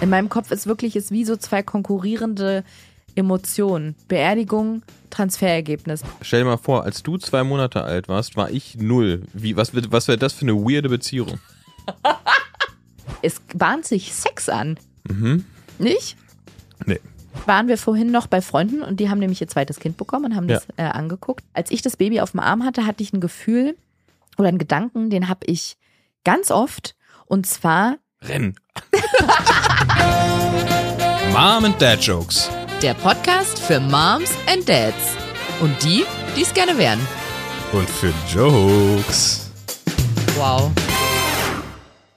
In meinem Kopf ist wirklich ist wie so zwei konkurrierende Emotionen. Beerdigung, Transferergebnis. Stell dir mal vor, als du zwei Monate alt warst, war ich null. Wie, was was wäre das für eine weirde Beziehung? Es bahnt sich Sex an. Mhm. Nicht? Nee. Waren wir vorhin noch bei Freunden und die haben nämlich ihr zweites Kind bekommen und haben das äh, angeguckt. Als ich das Baby auf dem Arm hatte, hatte ich ein Gefühl oder einen Gedanken, den habe ich ganz oft. Und zwar Renn. Mom and Dad Jokes. Der Podcast für Moms and Dads. Und die, die es gerne wären. Und für Jokes. Wow.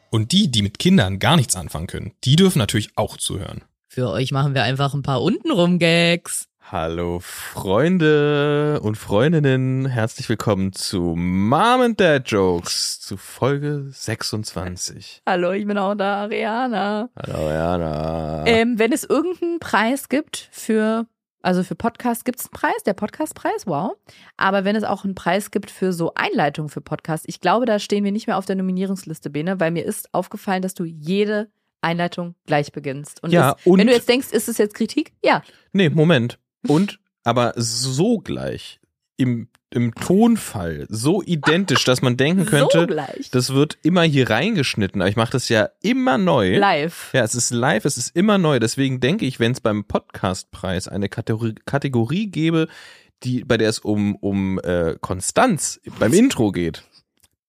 Und die, die mit Kindern gar nichts anfangen können, die dürfen natürlich auch zuhören. Für euch machen wir einfach ein paar untenrum Gags. Hallo Freunde und Freundinnen, herzlich willkommen zu Mom and Dad Jokes, zu Folge 26. Hallo, ich bin auch da, Ariana. Hallo Jana. Ähm, wenn es irgendeinen Preis gibt für, also für Podcast gibt es einen Preis, der Podcastpreis, wow. Aber wenn es auch einen Preis gibt für so Einleitung für Podcast, ich glaube, da stehen wir nicht mehr auf der Nominierungsliste, Bene, weil mir ist aufgefallen, dass du jede Einleitung gleich beginnst. Und, Ja, ist, und- wenn du jetzt denkst, ist es jetzt Kritik? Ja. Nee, Moment. Und, aber so gleich, im, im Tonfall, so identisch, dass man denken so könnte, gleich. das wird immer hier reingeschnitten. Aber ich mache das ja immer neu. Live. Ja, es ist live, es ist immer neu. Deswegen denke ich, wenn es beim Podcastpreis eine Kategorie, Kategorie gäbe, die, bei der es um, um äh, Konstanz beim Intro geht,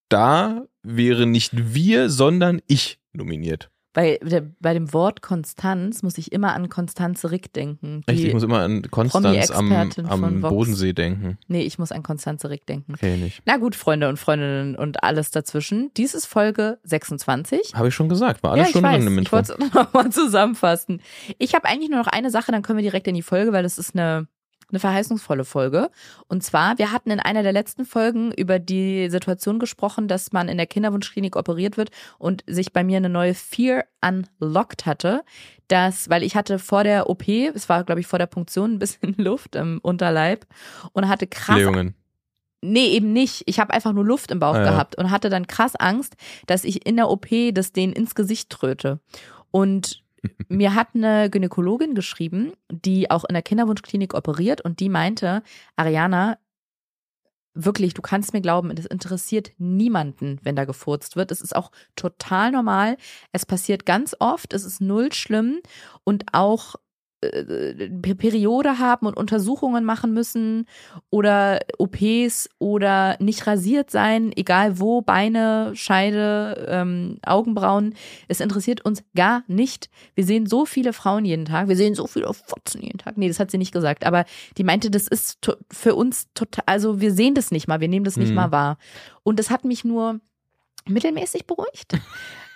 da wäre nicht wir, sondern ich nominiert. Bei, der, bei dem Wort Konstanz muss ich immer an Konstanze Rick denken. Echt, ich muss immer an Konstanz am, am. Bodensee denken. nee, ich muss an Konstanze Rick denken. Okay, nicht. Na gut, Freunde und Freundinnen und alles dazwischen. Dies ist Folge 26. Habe ich schon gesagt, war alles ja, ich schon weiß. drin im Ich Intro. wollte es nochmal zusammenfassen. Ich habe eigentlich nur noch eine Sache, dann können wir direkt in die Folge, weil das ist eine, eine verheißungsvolle Folge. Und zwar, wir hatten in einer der letzten Folgen über die Situation gesprochen, dass man in der Kinderwunschklinik operiert wird und sich bei mir eine neue Fear unlocked hatte. Das, weil ich hatte vor der OP, es war, glaube ich, vor der Punktion ein bisschen Luft im Unterleib und hatte krass Blähungen. Nee, eben nicht. Ich habe einfach nur Luft im Bauch Ah, ja. gehabt und hatte dann krass Angst, dass ich in der OP das denen ins Gesicht tröte. Und mir hat eine Gynäkologin geschrieben, die auch in der Kinderwunschklinik operiert und die meinte, Ariana, wirklich, du kannst mir glauben, das interessiert niemanden, wenn da gefurzt wird. Es ist auch total normal. Es passiert ganz oft. Es ist null schlimm und auch Periode haben und Untersuchungen machen müssen oder OPs oder nicht rasiert sein, egal wo, Beine, Scheide, ähm, Augenbrauen. Es interessiert uns gar nicht. Wir sehen so viele Frauen jeden Tag, wir sehen so viele Fotzen jeden Tag. Nee, das hat sie nicht gesagt, aber die meinte, das ist für uns total, also wir sehen das nicht mal, wir nehmen das nicht Mhm. mal wahr. Und das hat mich nur mittelmäßig beruhigt.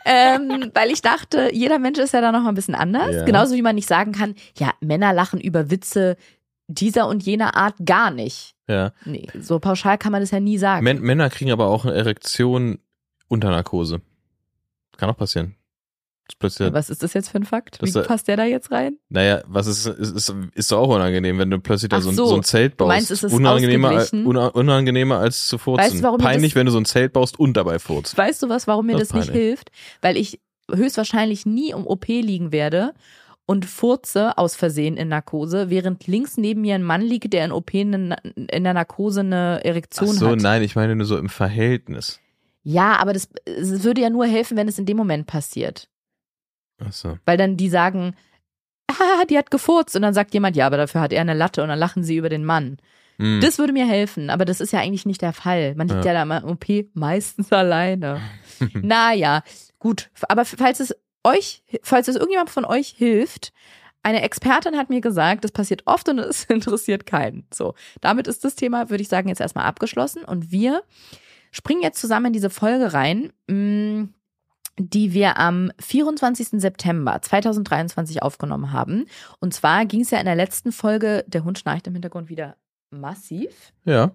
Ähm, weil ich dachte, jeder Mensch ist ja da noch mal ein bisschen anders. Ja. Genauso wie man nicht sagen kann, ja, Männer lachen über Witze dieser und jener Art gar nicht. Ja. Nee, so pauschal kann man das ja nie sagen. Män Männer kriegen aber auch eine Erektion unter Narkose. Kann auch passieren. Das plötzlich, Was ist das jetzt für ein Fakt? Das Wie passt der da jetzt rein? naja, was ist, ist, ist, ist doch auch unangenehm, wenn du plötzlich da Ach so, ein- so. so ein Zelt Du baust. meinst, es ist unangenehmer, als- ausgeglichen? una- unangenehmer als zu furzen. Weißt du, warum Peinlich, das- wenn du so ein Zelt baust und dabei furzt. Weißt du was, warum mir Das das, nicht hilft? Weil ich höchstwahrscheinlich nie um OP liegen werde und furze aus Versehen in Narkose, während links neben mir ein Mann liegt, der in OP in, in der Narkose eine Ach Erektion so, hat. nein, ich meine nur so im Verhältnis. Ja, aber das, es würde ja nur helfen, wenn es in dem Moment passiert. Ach so. Weil dann die sagen, ah, die hat gefurzt und dann sagt jemand, ja, aber dafür hat er eine Latte und dann lachen sie über den Mann. Hm. Das würde mir helfen, aber das ist ja eigentlich nicht der Fall. Man liegt ja, Ja. da im OP meistens alleine. naja, gut. Aber falls es euch, falls es irgendjemand von euch hilft, eine Expertin hat mir gesagt, das passiert oft und es interessiert keinen. So, damit ist das Thema, würde ich sagen, jetzt erstmal abgeschlossen und wir springen jetzt zusammen in diese Folge rein, mh, die wir am 24. September 2023 aufgenommen haben. Und zwar ging es ja in der letzten Folge, der Hund schnarcht im Hintergrund wieder massiv. ja,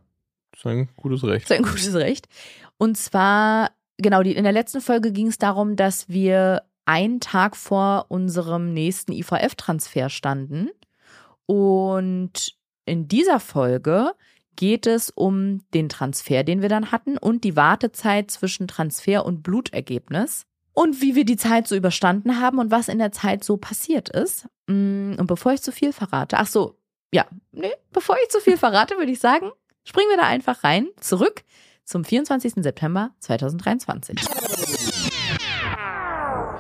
ist ein gutes Recht. Das ist ein gutes Recht. Und zwar, genau, die, in der letzten Folge ging es darum, dass wir einen Tag vor unserem nächsten IVF-Transfer standen. Und in dieser Folge geht es um den Transfer, den wir dann hatten und die Wartezeit zwischen Transfer und Blutergebnis. Und wie wir die Zeit so überstanden haben und was in der Zeit so passiert ist. Mm, Und bevor ich zu viel verrate, ach so, ja, nee, bevor ich zu viel verrate, würde ich sagen, springen wir da einfach rein, zurück zum 24. September 2023.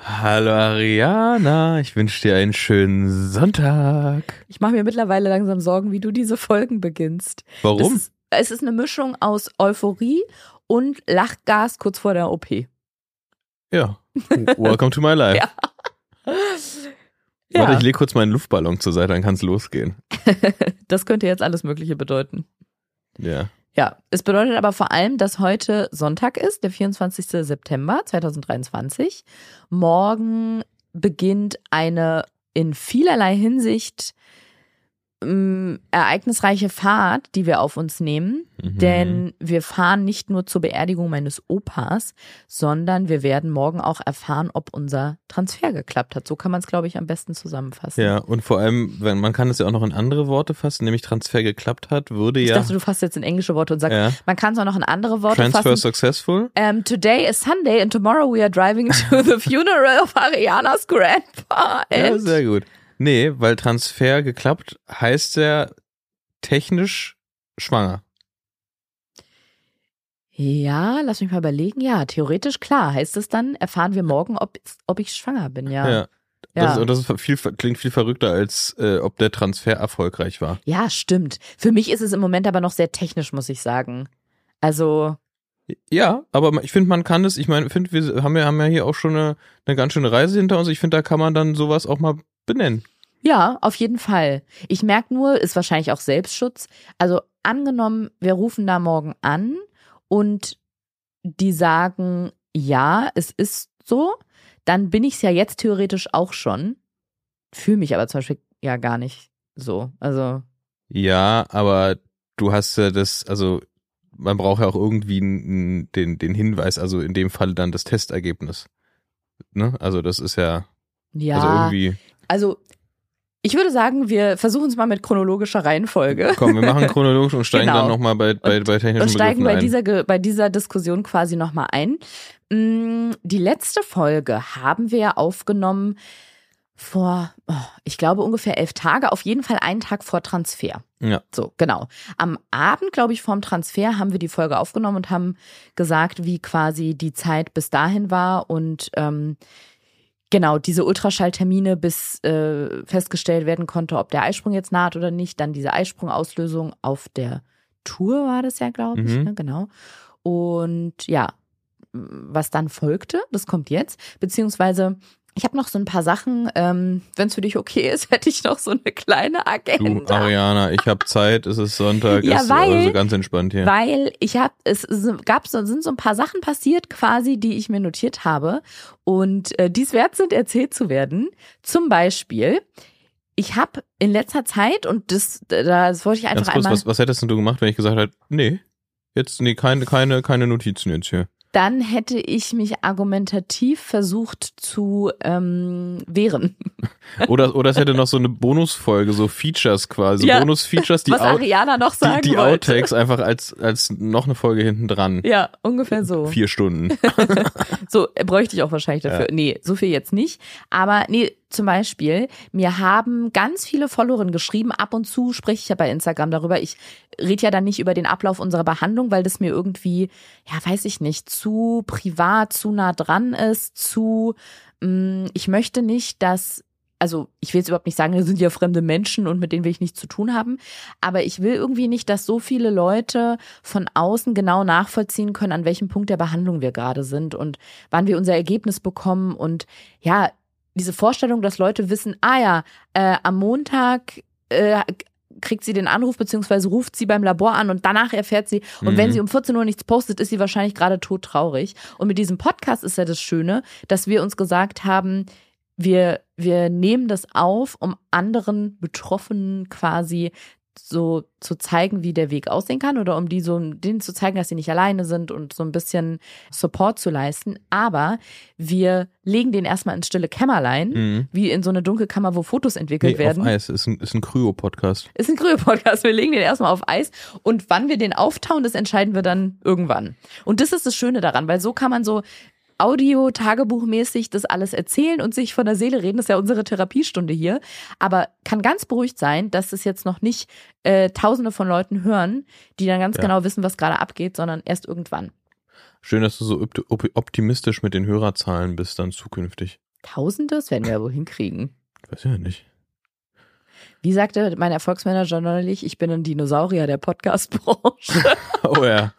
Hallo Ariana, ich wünsche dir einen schönen Sonntag. Ich mache mir mittlerweile langsam Sorgen, wie du diese Folgen beginnst. Warum? ist, es ist eine Mischung aus Euphorie und Lachgas kurz vor der OP. Ja. Welcome to my life. Ja. Warte, Ja, ich lege kurz meinen Luftballon zur Seite, dann kann es losgehen. das könnte jetzt alles Mögliche bedeuten. Ja. Ja, es bedeutet aber vor allem, dass heute Sonntag ist, der 24. September 2023. Morgen beginnt eine in vielerlei Hinsicht ähm, ereignisreiche Fahrt, die wir auf uns nehmen. Mhm. Denn wir fahren nicht nur zur Beerdigung meines Opas, sondern wir werden morgen auch erfahren, ob unser Transfer geklappt hat. So kann man es, glaube ich, am besten zusammenfassen. Ja, und vor allem, wenn man kann es ja auch noch in andere Worte fassen, nämlich Transfer geklappt hat, würde Ich ja, dachte, du fasst jetzt in englische Worte und sagst, ja man kann es auch noch in andere Worte Transfer fassen. successful. Um, today is Sunday and tomorrow we are driving to the funeral of Arianas grandpa. Ja, sehr gut. Nee, weil Transfer geklappt heißt ja technisch schwanger. ja, lass mich mal überlegen. Ja, theoretisch klar. Heißt es dann, erfahren wir morgen, ob, ob ich schwanger bin, ja. Ja. Ja. Das, ist, und das ist viel, klingt viel verrückter, als äh, ob der Transfer erfolgreich war. Ja, stimmt. Für mich ist es im Moment aber noch sehr technisch, muss ich sagen. Also, Ja, aber ich finde, man kann es, ich meine, finde, wir haben ja, haben ja hier auch schon eine, eine ganz schöne Reise hinter uns. Ich finde, da kann man dann sowas auch mal benennen. ja, auf jeden Fall. Ich merke nur, ist wahrscheinlich auch Selbstschutz. Also, angenommen, wir rufen da morgen an und die sagen, ja, es ist so, dann bin ich es ja jetzt theoretisch auch schon. Fühle mich aber zum Beispiel ja gar nicht so. Also, Ja, aber du hast ja das, also man braucht ja auch irgendwie den, den Hinweis, also in dem Fall dann das Testergebnis. Ne? Also das ist ja, ja. also irgendwie, Also, ich würde sagen, wir versuchen es mal mit chronologischer Reihenfolge. komm, wir machen chronologisch und steigen Genau. dann nochmal bei, bei, bei technischen und steigen Begriffen bei ein. dieser, bei dieser Diskussion quasi nochmal ein. Mm, Die letzte Folge haben wir aufgenommen vor, oh, ich glaube, ungefähr elf Tage, auf jeden Fall einen Tag vor Transfer. Ja. So, genau. Am Abend, glaube ich, vorm Transfer haben wir die Folge aufgenommen und haben gesagt, wie quasi die Zeit bis dahin war und ähm, genau diese Ultraschalltermine, bis äh, festgestellt werden konnte, ob der Eisprung jetzt naht oder nicht. Dann diese Eisprungauslösung auf der Tour war das ja, glaube ich, Mhm. ne? genau. Und ja, was dann folgte, das kommt jetzt, beziehungsweise ich habe noch so ein paar Sachen, ähm, wenn es für dich okay ist, hätte ich noch so eine kleine Du, Agenda. Ariana, ich habe Zeit, es ist Sonntag, Ja, ist weil- also ganz entspannt hier. Weil ich habe, es es gab so, sind so ein paar Sachen passiert quasi, die ich mir notiert habe und äh, dies wert sind, erzählt zu werden. Zum Beispiel, ich habe in letzter Zeit und das, das wollte ich einfach Ganz kurz, einmal. was, was hättest denn du gemacht, wenn ich gesagt hätte, nee, jetzt, nee, keine, keine, keine Notizen jetzt hier. Dann hätte ich mich argumentativ versucht zu ähm, wehren. Oder, oder es hätte noch so eine Bonusfolge, so Features quasi, Ja. Bonus-Features, die, was Ariana noch die, sagen die wollte. Outtakes einfach als, als noch eine Folge hinten dran. Ja, ungefähr so. Vier Stunden. So, äh, bräuchte ich auch wahrscheinlich dafür. Nee, so viel jetzt nicht. Aber nee, zum Beispiel, mir haben ganz viele Followerinnen geschrieben, ab und zu spreche ich ja bei Instagram darüber. Ich rede ja dann nicht über den Ablauf unserer Behandlung, weil das mir irgendwie, ja, weiß ich nicht, zu privat, zu nah dran ist, zu, mh, ich möchte nicht, dass also ich will jetzt überhaupt nicht sagen, das sind ja fremde Menschen und mit denen will ich nichts zu tun haben, aber ich will irgendwie nicht, dass so viele Leute von außen genau nachvollziehen können, an welchem Punkt der Behandlung wir gerade sind und wann wir unser Ergebnis bekommen und ja, diese Vorstellung, dass Leute wissen, ah ja, äh, am Montag äh, kriegt sie den Anruf beziehungsweise ruft sie beim Labor an und danach erfährt sie und Mhm. wenn sie um 14 Uhr nichts postet, ist sie wahrscheinlich gerade todtraurig. Und mit diesem Podcast ist ja das Schöne, dass wir uns gesagt haben, wir, wir nehmen das auf, um anderen Betroffenen quasi so zu zeigen, wie der Weg aussehen kann oder um die so denen zu zeigen, dass sie nicht alleine sind und so ein bisschen Support zu leisten. Aber wir legen den erstmal ins stille Kämmerlein, Mhm. wie in so eine Dunkelkammer, wo Fotos entwickelt Nee, werden. auf Eis, ist ein, ist ein Kryo-Podcast. Ist ein Kryo-Podcast. Wir legen den erstmal auf Eis und wann wir den auftauen, das entscheiden wir dann irgendwann. Und das ist das Schöne daran, weil so kann man so Audio-Tagebuchmäßig das alles erzählen und sich von der Seele reden. Das ist ja unsere Therapiestunde hier. Aber kann ganz beruhigt sein, dass es jetzt noch nicht äh, tausende von Leuten hören, die dann ganz Ja. genau wissen, was gerade abgeht, sondern erst irgendwann. Schön, dass du so opt- op- optimistisch mit den Hörerzahlen bist dann zukünftig. Tausende? Das werden wir ja wohl hinkriegen. Weiß ja nicht. Wie sagte mein Erfolgsmanager neulich, ich bin ein Dinosaurier der Podcast-Branche. Oh ja.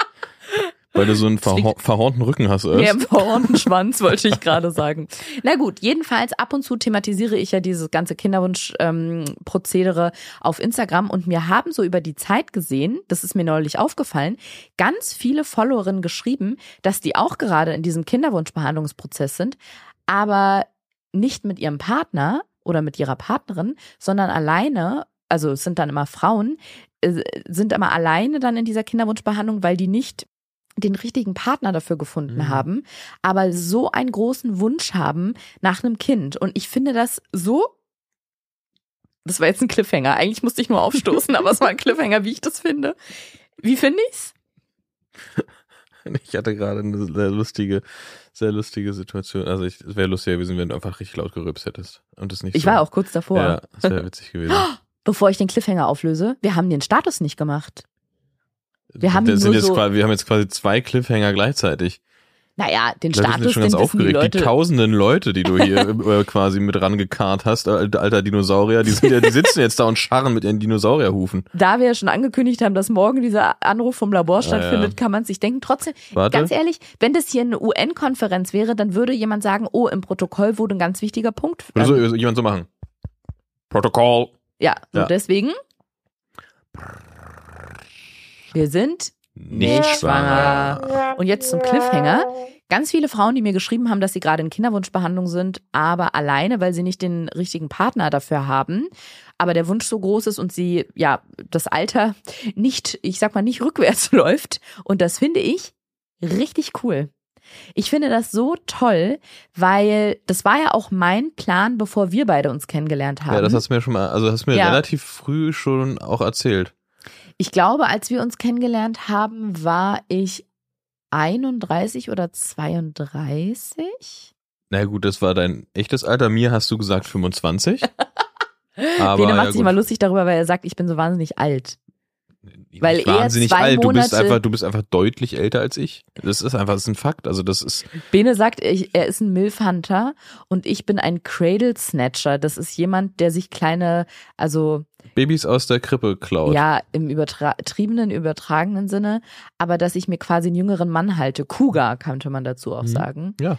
Weil du so einen verhor verhornten Rücken hast, oder? Der im verhornten Schwanz, wollte ich gerade sagen. Na gut, jedenfalls ab und zu thematisiere ich ja dieses ganze Kinderwunsch-Prozedere auf Instagram und mir haben so über die Zeit gesehen, das ist mir neulich aufgefallen, ganz viele Followerinnen geschrieben, dass die auch gerade in diesem Kinderwunschbehandlungsprozess sind, aber nicht mit ihrem Partner oder mit ihrer Partnerin, sondern alleine, also es sind dann immer Frauen, äh, sind immer alleine dann in dieser Kinderwunschbehandlung, weil die nicht den richtigen Partner dafür gefunden Mhm. haben, aber so einen großen Wunsch haben nach einem Kind. Und ich finde das so. Das war jetzt ein Cliffhanger. Eigentlich musste ich nur aufstoßen, aber es war ein Cliffhanger, wie ich das finde. Wie finde ich's? Ich hatte gerade eine sehr lustige, sehr lustige Situation. Also ich, es wäre lustiger gewesen, wenn du einfach richtig laut gerülpst hättest. Und das nicht Ich so. war auch kurz davor. Ja, das wäre witzig gewesen. Bevor ich den Cliffhanger auflöse, wir haben den Status nicht gemacht. Wir haben das sind jetzt so- quasi, wir haben jetzt quasi zwei Cliffhanger gleichzeitig. Naja, den Die Leute sind Status, schon ganz die aufgeregt. Die, Leute. tausenden Leute, die du hier äh, quasi mit rangekarrt hast, alter, alter Dinosaurier, die, sind ja, die sitzen jetzt da und scharren mit ihren Dinosaurierhufen. da wir ja schon angekündigt haben, dass morgen dieser Anruf vom Labor stattfindet, ja. kann man sich denken. Trotzdem, Warte. ganz ehrlich, wenn das hier eine UN-Konferenz wäre, dann würde jemand sagen, oh, im Protokoll wurde ein ganz wichtiger Punkt. Würde ähm, so jemand so machen. Protokoll. ja, Ja. deswegen. Wir sind nicht schwanger. Und jetzt zum Cliffhanger. Ganz viele Frauen, die mir geschrieben haben, dass sie gerade in Kinderwunschbehandlung sind, aber alleine, weil sie nicht den richtigen Partner dafür haben, aber der Wunsch so groß ist und sie, ja, das Alter nicht, ich sag mal, nicht rückwärts läuft. Und das finde ich richtig cool. Ich finde das so toll, weil das war ja auch mein Plan, bevor wir beide uns kennengelernt haben. Ja, das hast du mir schon mal, also hast du mir Ja. relativ früh schon auch erzählt. Ich glaube, als wir uns kennengelernt haben, war ich 31 oder 32. Na gut, das war dein echtes Alter. Mir hast du gesagt 25. Aber Bene ja, macht sich gut. mal lustig darüber, weil er sagt, ich bin so wahnsinnig alt. Weil er wahnsinnig zwei alt. Du bist einfach, du bist einfach deutlich älter als ich. Das ist einfach, das ist ein Fakt. Also das ist, Bene sagt, er ist ein Milf-Hunter und ich bin ein Cradle-Snatcher. Das ist jemand, der sich kleine, also Babys aus der Krippe klaut. ja, im übertriebenen, übertragenen Sinne, aber dass ich mir quasi einen jüngeren Mann halte. Cougar, könnte man dazu auch Mhm. sagen. Ja.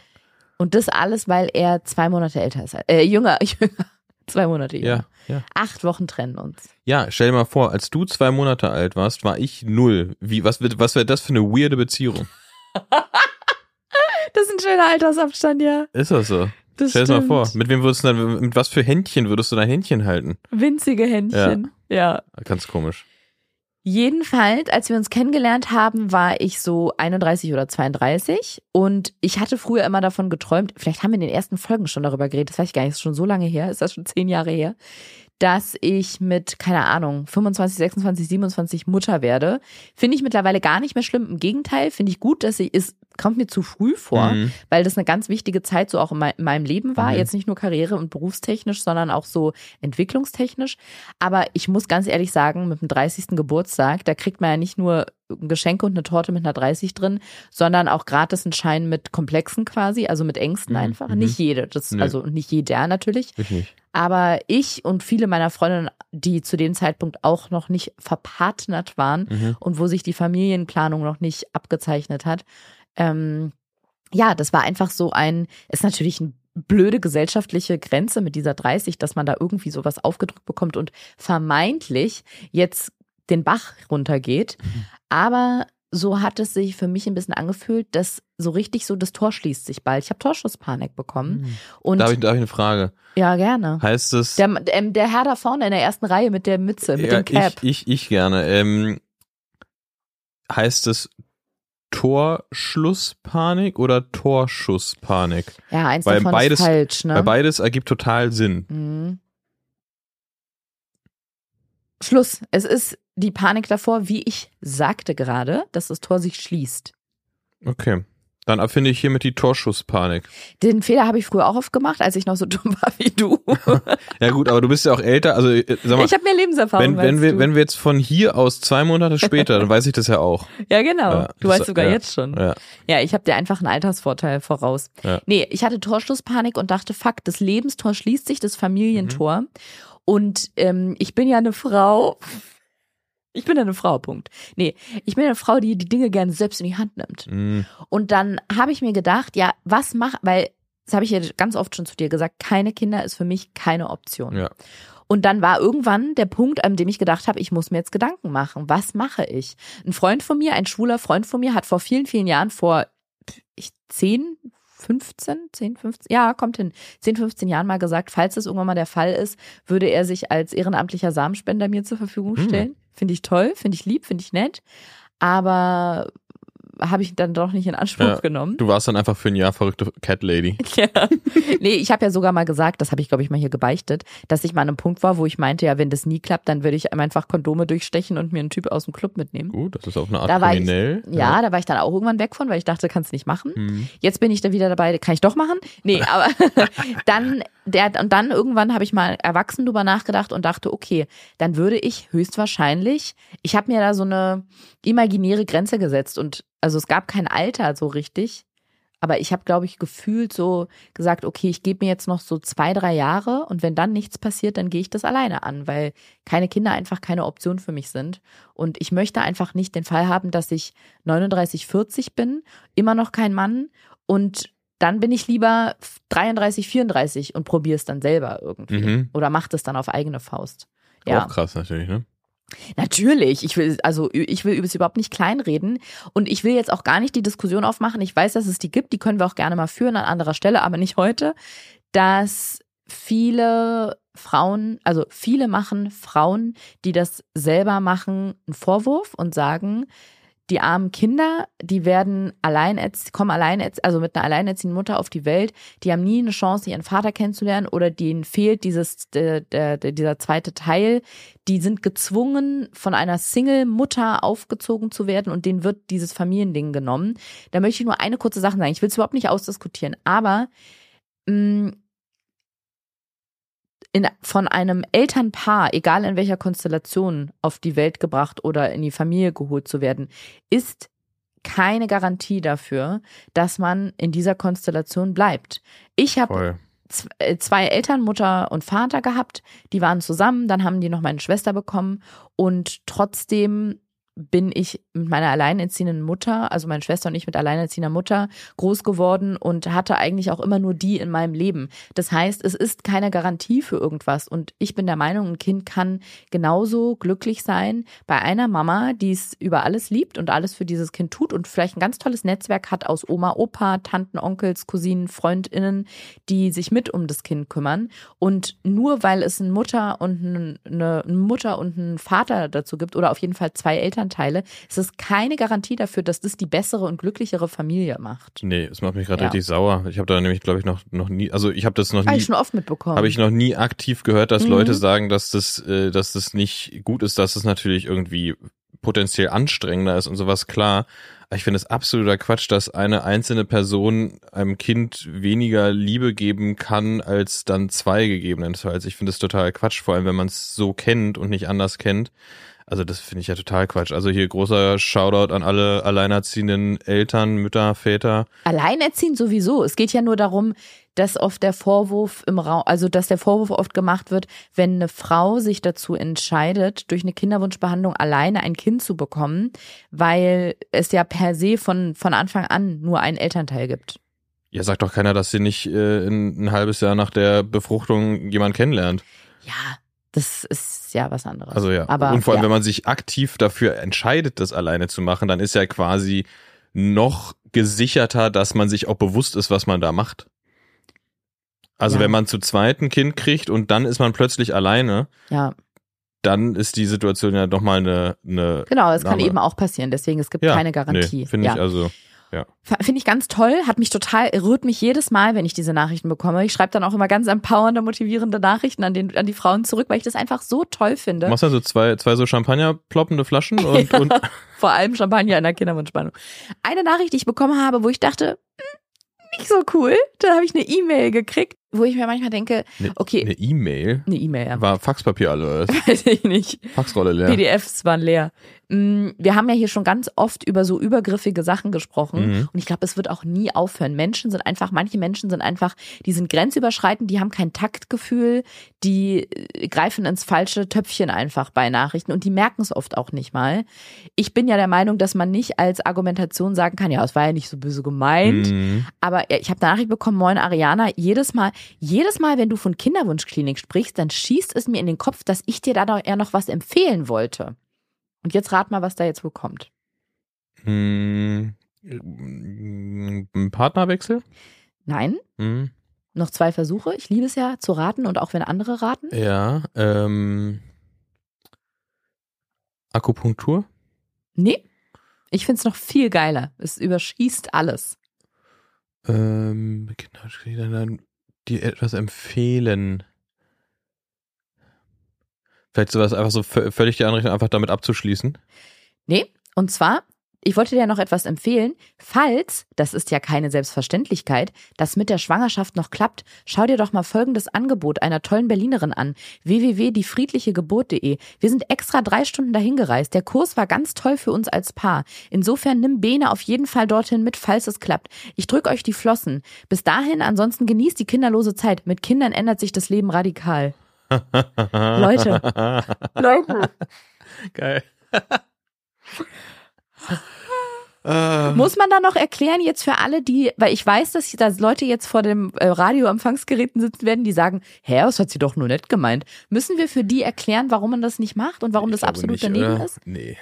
Und das alles, weil er zwei Monate älter ist. Äh, jünger, jünger. Zwei Monate. Ja, ja. Acht Wochen trennen uns. Ja, stell dir mal vor, als du zwei Monate alt warst, war ich null. Wie, was wird, was wäre das für eine weirde Beziehung? Das ist ein schöner Altersabstand, ja. Ist das so? Das Stell dir mal vor, mit wem würdest du dann, mit was für Händchen würdest du dein Händchen halten? Winzige Händchen. ja. Ganz komisch. Jedenfalls, als wir uns kennengelernt haben, war ich so 31 oder 32 und ich hatte früher immer davon geträumt, vielleicht haben wir in den ersten Folgen schon darüber geredet, das weiß ich gar nicht, ist schon so lange her, ist das schon zehn Jahre her, dass ich mit, keine Ahnung, 25, 26, 27 Mutter werde. Finde ich mittlerweile gar nicht mehr schlimm. Im Gegenteil, finde ich gut, dass sie ist, kommt mir zu früh vor, Mhm. weil das eine ganz wichtige Zeit so auch in, mei- in meinem Leben war. Mhm. Jetzt nicht nur karriere- und berufstechnisch, sondern auch so entwicklungstechnisch. Aber ich muss ganz ehrlich sagen, mit dem 30. Geburtstag, da kriegt man ja nicht nur Geschenke und eine Torte mit einer 30 drin, sondern auch gratis einen Schein mit Komplexen quasi, also mit Ängsten Mhm, einfach. mhm. Nicht jede, das, also nicht jeder natürlich. Ich nicht. Aber ich und viele meiner Freundinnen, die zu dem Zeitpunkt auch noch nicht verpartnert waren Mhm. und wo sich die Familienplanung noch nicht abgezeichnet hat, ähm, ja, das war einfach so ein, ist natürlich eine blöde gesellschaftliche Grenze mit dieser 30, dass man da irgendwie sowas aufgedrückt bekommt und vermeintlich jetzt den Bach runtergeht. Mhm. Aber so hat es sich für mich ein bisschen angefühlt, dass so richtig so das Tor schließt sich bald. Ich habe Torschusspanik bekommen. Und Mhm. Darf ich, darf ich eine Frage? ja, gerne. Heißt es, Der, ähm, der Herr da vorne in der ersten Reihe mit der Mütze, mit ja, dem Cap. ich, ich, ich gerne, ähm, heißt es Torschlusspanik oder Torschusspanik? ja, eins weil davon beides- ist falsch, ne? Weil beides ergibt total Sinn. Mhm. Schluss. Es ist die Panik davor, wie ich sagte gerade, dass das Tor sich schließt. Okay. Dann erfinde ich hiermit die Torschusspanik. Den Fehler habe ich früher auch oft gemacht, als ich noch so dumm war wie du. Ja gut, aber du bist ja auch älter. Also äh, sag mal, ich habe mehr Lebenserfahrung wenn, wenn, wir, du. wenn wir jetzt von hier aus zwei Monate später, dann weiß ich das ja auch. ja, genau. Ja, du weißt sogar ja, jetzt schon. Ja. Ja, ich habe dir einfach einen Altersvorteil voraus. Ja. Nee, ich hatte Torschlusspanik und dachte, fuck, das Lebenstor schließt sich, das Familientor. Mhm. Und ähm, ich bin ja eine Frau. Ich bin ja eine Frau, Punkt. Nee, ich bin eine Frau, die die Dinge gerne selbst in die Hand nimmt. Mm, Und dann habe ich mir gedacht, ja, was mach, weil, das habe ich ja ganz oft schon zu dir gesagt, keine Kinder ist für mich keine Option. Ja. Und dann war irgendwann der Punkt, an dem ich gedacht habe, ich muss mir jetzt Gedanken machen. Was mache ich? Ein Freund von mir, ein schwuler Freund von mir, hat vor vielen, vielen Jahren, vor ich, 10, 15, 10, 15, ja, kommt hin, 10, 15 Jahren mal gesagt, falls das irgendwann mal der Fall ist, würde er sich als ehrenamtlicher Samenspender mir zur Verfügung Hm. stellen. Finde ich toll, finde ich lieb, finde ich nett. Aber habe ich dann doch nicht in Anspruch Ja. genommen. Du warst dann einfach für ein Jahr verrückte Cat Lady. Ja. Nee, ich habe ja sogar mal gesagt, das habe ich, glaube ich, mal hier gebeichtet, dass ich mal an einem Punkt war, wo ich meinte, ja, wenn das nie klappt, dann würde ich einfach Kondome durchstechen und mir einen Typ aus dem Club mitnehmen. Gut, das ist auf eine Art Da war ich- kriminell. Ja, da war ich dann auch irgendwann weg von, weil ich dachte, kannst nicht machen. Hm. Jetzt bin ich da wieder dabei, kann ich doch machen? Nee, aber dann, der, und dann irgendwann habe ich mal erwachsen drüber nachgedacht und dachte, okay, dann würde ich höchstwahrscheinlich, ich habe mir da so eine imaginäre Grenze gesetzt und also es gab kein Alter so richtig, aber ich habe, glaube ich, gefühlt so gesagt, okay, ich gebe mir jetzt noch so zwei, drei Jahre und wenn dann nichts passiert, dann gehe ich das alleine an, weil keine Kinder einfach keine Option für mich sind. Und ich möchte einfach nicht den Fall haben, dass ich 39, 40 bin, immer noch kein Mann und dann bin ich lieber 33, 34 und probiere es dann selber irgendwie. Mhm. Oder mach das dann auf eigene Faust. Auch Ja, krass natürlich, ne? Natürlich. Ich will, also ich will es überhaupt nicht kleinreden und ich will jetzt auch gar nicht die Diskussion aufmachen. Ich weiß, dass es die gibt, die können wir auch gerne mal führen an anderer Stelle, aber nicht heute, dass viele Frauen, also viele machen Frauen, die das selber machen, einen Vorwurf und sagen, die armen Kinder, die werden allein, kommen allein, also mit einer alleinerziehenden Mutter auf die Welt, die haben nie eine Chance, ihren Vater kennenzulernen oder denen fehlt dieses, der, der, dieser zweite Teil. Die sind gezwungen, von einer Single-Mutter aufgezogen zu werden und denen wird dieses Familiending genommen. Da möchte ich nur eine kurze Sache sagen. Ich will es überhaupt nicht ausdiskutieren, aber mh, in, von einem Elternpaar, egal in welcher Konstellation, auf die Welt gebracht oder in die Familie geholt zu werden, ist keine Garantie dafür, dass man in dieser Konstellation bleibt. Ich habe äh, zwei Eltern, Mutter und Vater gehabt, die waren zusammen, dann haben die noch meine Schwester bekommen und trotzdem bin ich mit meiner alleinerziehenden Mutter, also meine Schwester und ich mit alleinerziehender Mutter groß geworden und hatte eigentlich auch immer nur die in meinem Leben. Das heißt, es ist keine Garantie für irgendwas und ich bin der Meinung, ein Kind kann genauso glücklich sein bei einer Mama, die es über alles liebt und alles für dieses Kind tut und vielleicht ein ganz tolles Netzwerk hat aus Oma, Opa, Tanten, Onkels, Cousinen, Freundinnen, die sich mit um das Kind kümmern und nur weil es eine Mutter und ein- eine, Mutter und einen Vater dazu gibt oder auf jeden Fall zwei Elternteile, ist es keine Garantie dafür, dass das die bessere und glücklichere Familie macht. Nee, es macht mich gerade Ja. richtig sauer. Ich habe da nämlich, glaube ich, noch, noch nie, also ich habe das noch Habe nie, ich schon oft mitbekommen. habe ich noch nie aktiv gehört, dass Mhm. Leute sagen, dass das, äh, dass das nicht gut ist, dass es natürlich irgendwie potenziell anstrengender ist und sowas, klar. Aber ich finde es absoluter Quatsch, dass eine einzelne Person einem Kind weniger Liebe geben kann, als dann zwei gegebenenfalls. Ich finde es total Quatsch, vor allem wenn man es so kennt und nicht anders kennt. Also das finde ich ja total Quatsch. Also hier großer Shoutout an alle alleinerziehenden Eltern, Mütter, Väter. Alleinerziehend sowieso. Es geht ja nur darum, dass oft der Vorwurf im Raum, also dass der Vorwurf oft gemacht wird, wenn eine Frau sich dazu entscheidet, durch eine Kinderwunschbehandlung alleine ein Kind zu bekommen, weil es ja per se von, von Anfang an nur einen Elternteil gibt. Ja, sagt doch keiner, dass sie nicht äh, ein, ein halbes Jahr nach der Befruchtung jemand kennenlernt. Ja, das ist ja was anderes. Also ja. Aber, und vor allem, ja. wenn man sich aktiv dafür entscheidet, das alleine zu machen, dann ist ja quasi noch gesicherter, dass man sich auch bewusst ist, was man da macht. Also Ja. wenn man zu zweit ein Kind kriegt und dann ist man plötzlich alleine, ja, dann ist die Situation ja nochmal eine, eine genau, es kann eben auch passieren. Deswegen, es gibt ja, keine Garantie. Nee, Finde ich also. Ja. Finde ich ganz toll, hat mich total, rührt mich jedes Mal, wenn ich diese Nachrichten bekomme. Ich schreibe dann auch immer ganz empowernde, motivierende Nachrichten an, den, an die Frauen zurück, weil ich das einfach so toll finde. Du machst dann so zwei, zwei so Champagner ploppende Flaschen und, Ja. und Vor allem Champagner in der Kinderwunschspannung. Eine Nachricht, die ich bekommen habe, wo ich dachte, hm, nicht so cool. Da habe ich eine E-Mail gekriegt, wo ich mir manchmal denke, eine okay, eine E-Mail. eine E-Mail, ja. War Faxpapier alle, weiß ich nicht. Faxrolle leer. PDFs waren leer. Mm, Wir haben ja hier schon ganz oft über so übergriffige Sachen gesprochen Mhm. und ich glaube, es wird auch nie aufhören. Menschen sind einfach, manche Menschen sind einfach, die sind grenzüberschreitend, die haben kein Taktgefühl, die äh, greifen ins falsche Töpfchen einfach bei Nachrichten und die merken es oft auch nicht mal. Ich bin ja der Meinung, dass man nicht als Argumentation sagen kann, ja, es war ja nicht so böse gemeint. Mhm. Aber äh, ich habe eine Nachricht bekommen, moin Ariana, jedes Mal, jedes Mal, wenn du von Kinderwunschklinik sprichst, dann schießt es mir in den Kopf, dass ich dir da doch eher noch was empfehlen wollte. Und jetzt rat mal, was da jetzt wohl kommt. Mhm. Ein Partnerwechsel? Nein, Mhm. noch zwei Versuche. Ich liebe es ja zu raten und auch wenn andere raten. Ja. Ähm, Akupunktur? Nee, ich find's noch viel geiler. Es überschießt alles. Ähm, genau, ich kann dann dir etwas empfehlen. Vielleicht sowas einfach so vö- völlig die Anrichtung, einfach damit abzuschließen. Nee, und zwar, ich wollte dir noch etwas empfehlen. Falls, das ist ja keine Selbstverständlichkeit, das mit der Schwangerschaft noch klappt, schau dir doch mal folgendes Angebot einer tollen Berlinerin an. www.diefriedlichegeburt.de. Wir sind extra drei Stunden dahin gereist. Der Kurs war ganz toll für uns als Paar. Insofern nimm Bene auf jeden Fall dorthin mit, falls es klappt. Ich drück euch die Flossen. Bis dahin, ansonsten genießt die kinderlose Zeit. Mit Kindern ändert sich das Leben radikal. Leute. Leute. Geil. äh, Muss man da noch erklären jetzt für alle, die, weil ich weiß, dass da Leute jetzt vor dem äh, Radioempfangsgeräten sitzen werden, die sagen, hä, das hat sie doch nur nett gemeint. Müssen wir für die erklären, warum man das nicht macht und warum ich das absolut nicht, daneben oder? ist? Nee.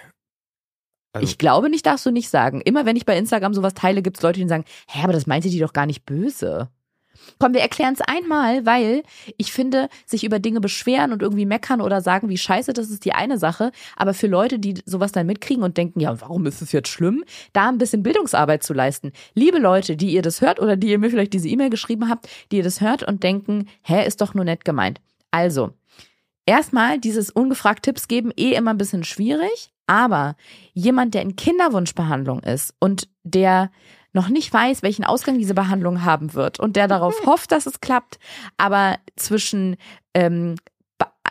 Also, ich glaube nicht, darfst du nicht sagen. Immer wenn ich bei Instagram sowas teile, gibt es Leute, die sagen, hä, aber das meinte die doch gar nicht böse. Komm, wir erklären es einmal, weil ich finde, sich über Dinge beschweren und irgendwie meckern oder sagen, wie scheiße, das ist die eine Sache. Aber für Leute, die sowas dann mitkriegen und denken, ja, warum ist es jetzt schlimm, da ein bisschen Bildungsarbeit zu leisten. Liebe Leute, die ihr das hört oder die ihr mir vielleicht diese E-Mail geschrieben habt, die ihr das hört und denken, hä, ist doch nur nett gemeint. Also, erstmal dieses ungefragt Tipps geben, eh immer ein bisschen schwierig. Aber jemand, der in Kinderwunschbehandlung ist und der noch nicht weiß, welchen Ausgang diese Behandlung haben wird und der darauf hofft, dass es klappt, aber zwischen ähm,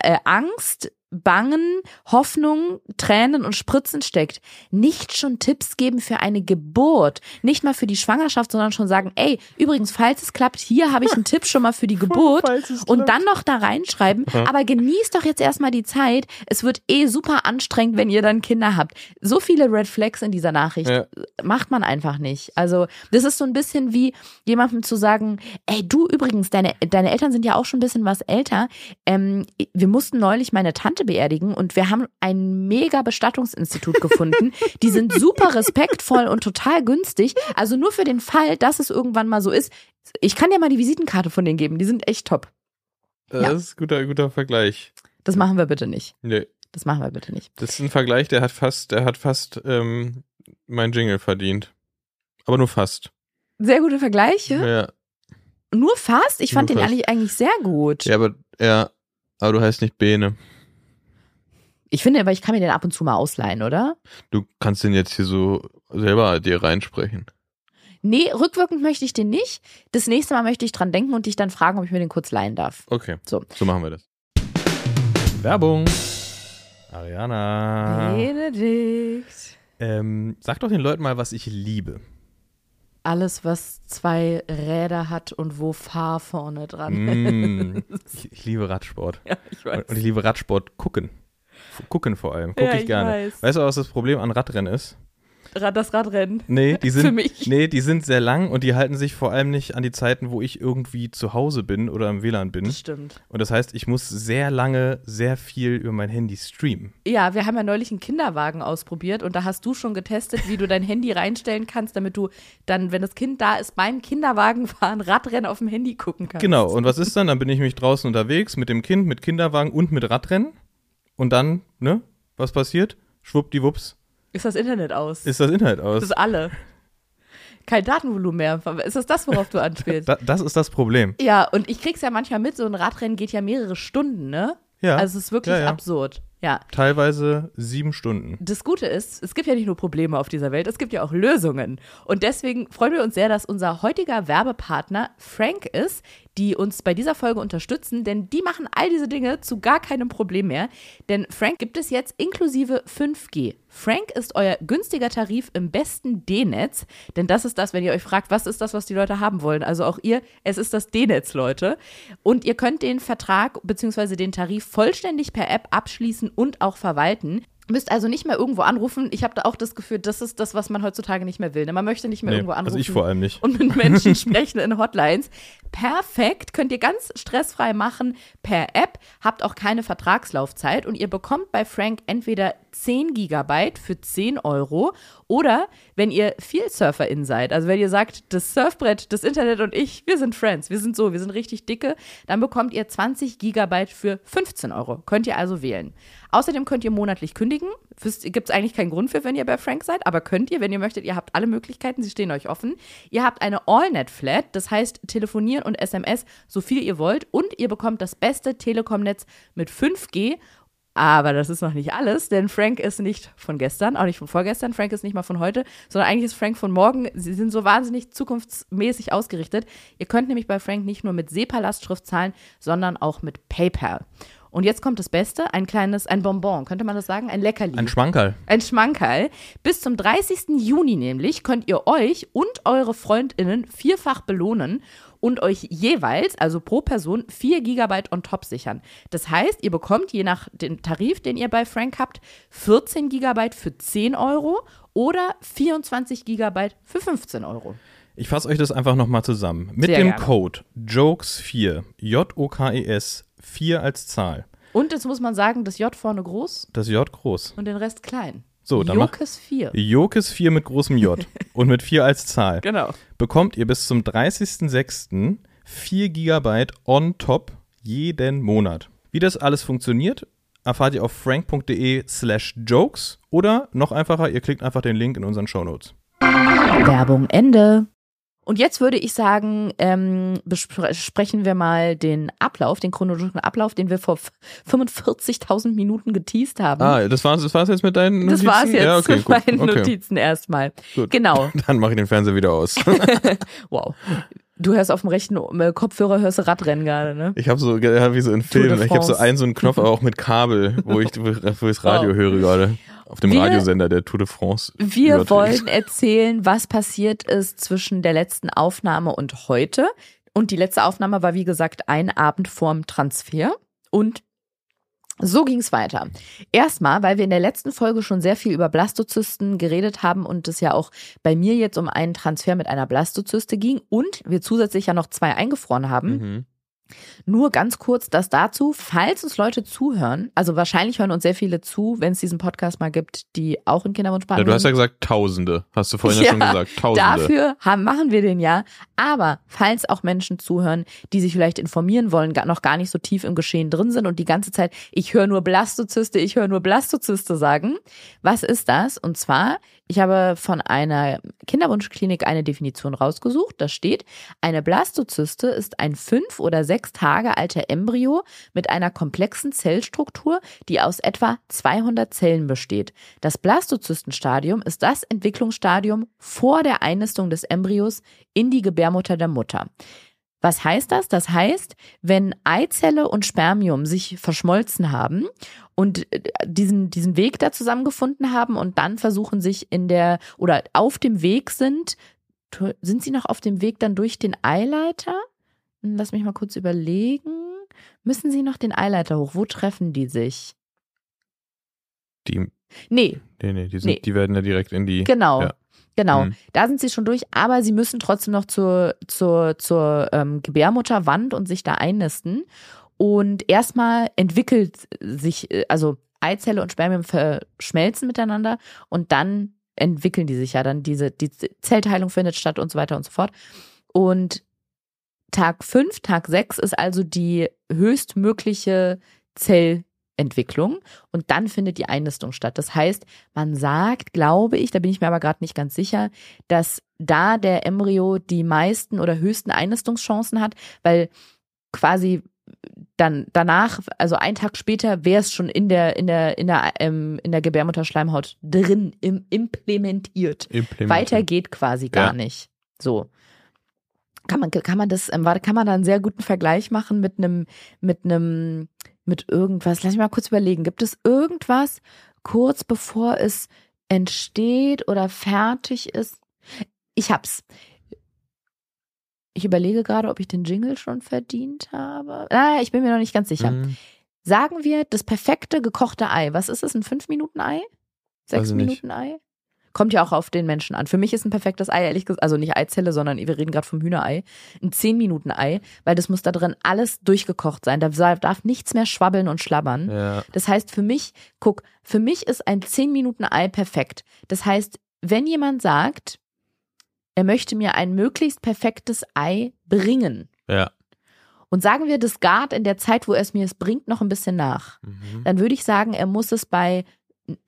äh, Angst, Bangen, Hoffnung, Tränen und Spritzen steckt, nicht schon Tipps geben für eine Geburt, nicht mal für die Schwangerschaft, sondern schon sagen, ey, übrigens, falls es klappt, hier habe ich einen Tipp schon mal für die Geburt und dann noch da reinschreiben, aber genießt doch jetzt erstmal die Zeit, es wird eh super anstrengend, wenn ihr dann Kinder habt. So viele Red Flags in dieser Nachricht Ja. macht man einfach nicht. Also, das ist so ein bisschen wie jemandem zu sagen, ey, du übrigens, deine, deine Eltern sind ja auch schon ein bisschen was älter. Ähm, wir mussten neulich meine Tante beerdigen und wir haben ein mega Bestattungsinstitut gefunden. Die sind super respektvoll und total günstig. Also nur für den Fall, dass es irgendwann mal so ist. Ich kann dir mal die Visitenkarte von denen geben. Die sind echt top. das ja. ist ein guter, guter Vergleich. Das machen wir bitte nicht. Nee. Das machen wir bitte nicht. Das ist ein Vergleich, der hat fast, der hat fast ähm, mein Jingle verdient. Aber nur fast. Sehr gute Vergleiche. Ja. Nur fast? Ich fand Nur den fast. eigentlich, eigentlich sehr gut. Ja, aber ja, aber du heißt nicht Bene. Ich finde, aber ich kann mir den ab und zu mal ausleihen, oder? Du kannst den jetzt hier so selber dir reinsprechen. Nee, rückwirkend möchte ich den nicht. Das nächste Mal möchte ich dran denken und dich dann fragen, ob ich mir den kurz leihen darf. Okay. So. So machen wir das. Werbung. Ariana. Benedikt. Ähm, sag doch den Leuten mal, was ich liebe. Alles, was zwei Räder hat und wo Fahr vorne dran Mm, ist. ich, ich liebe Radsport. Ja, ich weiß. Und, und ich liebe Radsport gucken. Gucken vor allem. Gucke Ja, ich ich gerne. weiß. Weißt du, was das Problem an Radrennen ist? Rad- Das Radrennen. Nee, die sind, Für mich. nee, die sind sehr lang und die halten sich vor allem nicht an die Zeiten, wo ich irgendwie zu Hause bin oder im WLAN bin. Das stimmt. Und das heißt, ich muss sehr lange, sehr viel über mein Handy streamen. Ja, wir haben ja neulich einen Kinderwagen ausprobiert und da hast du schon getestet, wie du dein Handy reinstellen kannst, damit du dann, wenn das Kind da ist, beim Kinderwagenfahren Radrennen auf dem Handy gucken kannst. Genau, und was ist dann? Dann bin ich mich draußen unterwegs mit dem Kind, mit Kinderwagen und mit Radrennen. Und dann, ne, was passiert? Schwuppdiwupps Ist das Internet aus? ist das das aus. ist alle. kein Datenvolumen mehr. Ist das das, worauf du anspielst? Da, das ist das Problem. ja, und ich krieg's ja manchmal mit, so ein Radrennen geht ja mehrere Stunden, ne? Ja. Also es ist wirklich Ja, ja. absurd. Ja. Teilweise sieben Stunden. Das Gute ist, es gibt ja nicht nur Probleme auf dieser Welt, es gibt ja auch Lösungen. Und deswegen freuen wir uns sehr, dass unser heutiger Werbepartner Frank ist, die uns bei dieser Folge unterstützen, denn die machen all diese Dinge zu gar keinem Problem mehr. Denn Frank gibt es jetzt inklusive 5G. Frank ist euer günstiger Tarif im besten D-Netz, denn das ist das, wenn ihr euch fragt, was ist das, was die Leute haben wollen. Also auch ihr, es ist das D-Netz, Leute. Und ihr könnt den Vertrag bzw. den Tarif vollständig per App abschließen und auch verwalten. Müsst also nicht mehr irgendwo anrufen. Ich habe da auch das Gefühl, das ist das, was man heutzutage nicht mehr will. ne? Man möchte nicht mehr Nee, irgendwo anrufen also ich vor allem nicht. und mit Menschen sprechen in Hotlines. Perfekt, könnt ihr ganz stressfrei machen per App, habt auch keine Vertragslaufzeit und ihr bekommt bei Frank entweder 10 Gigabyte für 10 Euro oder wenn ihr viel Surferin seid, also wenn ihr sagt, das Surfbrett, das Internet und ich, wir sind Friends, wir sind so, wir sind richtig dicke, dann bekommt ihr 20 Gigabyte für 15 Euro. Könnt ihr also wählen. Außerdem könnt ihr monatlich kündigen. Gibt es eigentlich keinen Grund für, wenn ihr bei Frank seid, aber könnt ihr, wenn ihr möchtet. Ihr habt alle Möglichkeiten, sie stehen euch offen. Ihr habt eine AllNet-Flat, das heißt telefonieren und SMS so viel ihr wollt und ihr bekommt das beste Telekom-Netz mit 5G. Aber das ist noch nicht alles, denn Frank ist nicht von gestern, auch nicht von vorgestern. Frank ist nicht mal von heute, sondern eigentlich ist Frank von morgen. Sie sind so wahnsinnig zukunftsmäßig ausgerichtet. Ihr könnt nämlich bei Frank nicht nur mit SEPA-Lastschrift zahlen, sondern auch mit PayPal. Und jetzt kommt das Beste, ein kleines, ein Bonbon, könnte man das sagen? Ein Leckerli. Ein Schmankerl. Ein Schmankerl. Bis zum 30. Juni nämlich könnt ihr euch und eure FreundInnen vierfach belohnen und euch jeweils, also pro Person, 4 Gigabyte on top sichern. Das heißt, ihr bekommt je nach dem Tarif, den ihr bei Frank habt, 14 Gigabyte für 10 Euro oder 24 Gigabyte für 15 Euro. Ich fasse euch das einfach nochmal zusammen. Mit Sehr dem gerne. Code JOKES4, J-O-K-E-S, 4 als Zahl. Und jetzt muss man sagen, das J vorne groß Das J groß. und den Rest klein. So, dann Jokes 4. JOKES4 mit großem J und mit 4 als Zahl. Genau. Bekommt ihr bis zum 30.06. 4 Gigabyte on top jeden Monat. Wie das alles funktioniert, erfahrt ihr auf frank.de slash jokes oder noch einfacher, ihr klickt einfach den Link in unseren Shownotes. Werbung Ende. Und jetzt würde ich sagen, ähm, besprechen wir mal den Ablauf, den chronologischen Ablauf, den wir vor f- 45.000 Minuten geteased haben. Ah, das war's, das war's jetzt mit deinen das Notizen? war's jetzt ja, okay, mit gut, meinen okay. Notizen erstmal. Gut. Genau. Dann mache ich den Fernseher wieder aus. Wow. Du hörst auf dem rechten äh, Kopfhörer, hörst du Radrennen gerade, ne? Ich habe so, ja, wie so in Filmen, ich habe so einen so einen Knopf aber auch mit Kabel, wo ich, wo ich das Radio Wow. höre gerade. Auf dem Wir- Radiosender der Tour de France. Wir überträgt. wollen erzählen, was passiert ist zwischen der letzten Aufnahme und heute. Und die letzte Aufnahme war, wie gesagt, ein Abend vorm Transfer. Und so ging es weiter. Erstmal, weil wir in der letzten Folge schon sehr viel über Blastozysten geredet haben und es ja auch bei mir jetzt um einen Transfer mit einer Blastozyste ging und wir zusätzlich ja noch zwei eingefroren haben. Mhm. Nur ganz kurz das dazu, falls uns Leute zuhören, also wahrscheinlich hören uns sehr viele zu, wenn es diesen Podcast mal gibt, die auch in Ja, Kinderwunschbehandlung du hast ja gesagt Tausende, hast du vorhin ja, schon gesagt. Tausende. Dafür haben, machen wir den ja. Aber falls auch Menschen zuhören, die sich vielleicht informieren wollen, noch gar nicht so tief im Geschehen drin sind und die ganze Zeit, ich höre nur Blastozyste, ich höre nur Blastozyste sagen. Was ist das? Und zwar, ich habe von einer Kinderwunschklinik eine Definition rausgesucht. Da steht, eine Blastozyste ist ein fünf oder sechs Tage alter Embryo mit einer komplexen Zellstruktur, die aus etwa 200 Zellen besteht. Das Blastozystenstadium ist das Entwicklungsstadium vor der Einnistung des Embryos in die Gebärmutter der Mutter. Was heißt das? Das heißt, wenn Eizelle und Spermium sich verschmolzen haben und äh, diesen, diesen Weg da zusammengefunden haben und dann versuchen sich in der oder auf dem Weg sind, sind sie noch auf dem Weg dann durch den Eileiter? Hm, Lass mich mal kurz überlegen. Müssen sie noch den Eileiter hoch? Wo treffen die sich? Die, Nee, nee, nee, die, sind, Nee. die werden ja direkt in die. Genau. Ja. Genau, Mhm. da sind sie schon durch, aber sie müssen trotzdem noch zur, zur, zur ähm, Gebärmutterwand und sich da einnisten. Und erstmal entwickelt sich, äh, also Eizelle und Spermium verschmelzen miteinander und dann entwickeln die sich ja dann, diese, die Zellteilung findet statt und so weiter und so fort. Und Tag 5, Tag 6 ist also die höchstmögliche Zellentwicklung und dann findet die Einnistung statt. Das heißt, man sagt, glaube ich, da bin ich mir aber gerade nicht ganz sicher, dass da der Embryo die meisten oder höchsten Einnistungschancen hat, weil quasi dann danach, also einen Tag später, wäre es schon in der in der in der ähm, in der Gebärmutterschleimhaut drin im, implementiert. Implementiert. Weiter geht quasi gar Ja. nicht. So kann man kann man das ähm, kann man da einen sehr guten Vergleich machen mit einem mit einem mit irgendwas. Lass mich mal kurz überlegen. Gibt es irgendwas kurz bevor es entsteht oder fertig ist? Ich hab's. Ich überlege gerade, ob ich den Jingle schon verdient habe. Ah, ich bin mir noch nicht ganz sicher. Mhm. Sagen wir das perfekte gekochte Ei. Was ist es? Ein 5-Minuten-Ei? Weiß Sechs ich nicht. Minuten Ei? Kommt ja auch auf den Menschen an. Für mich ist ein perfektes Ei, ehrlich gesagt, also nicht Eizelle, sondern wir reden gerade vom Hühnerei. Ein 10-Minuten-Ei, weil das muss da drin alles durchgekocht sein. Da darf nichts mehr schwabbeln und schlabbern. Ja. Das heißt, für mich, guck, für mich ist ein 10-Minuten-Ei perfekt. Das heißt, wenn jemand sagt, er möchte mir ein möglichst perfektes Ei bringen, Ja. und sagen wir, das gart in der Zeit, wo er es mir es bringt, noch ein bisschen nach, Mhm. dann würde ich sagen, er muss es bei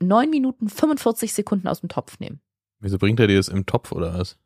9 Minuten 45 Sekunden aus dem Topf nehmen. Wieso bringt er dir das im Topf oder was?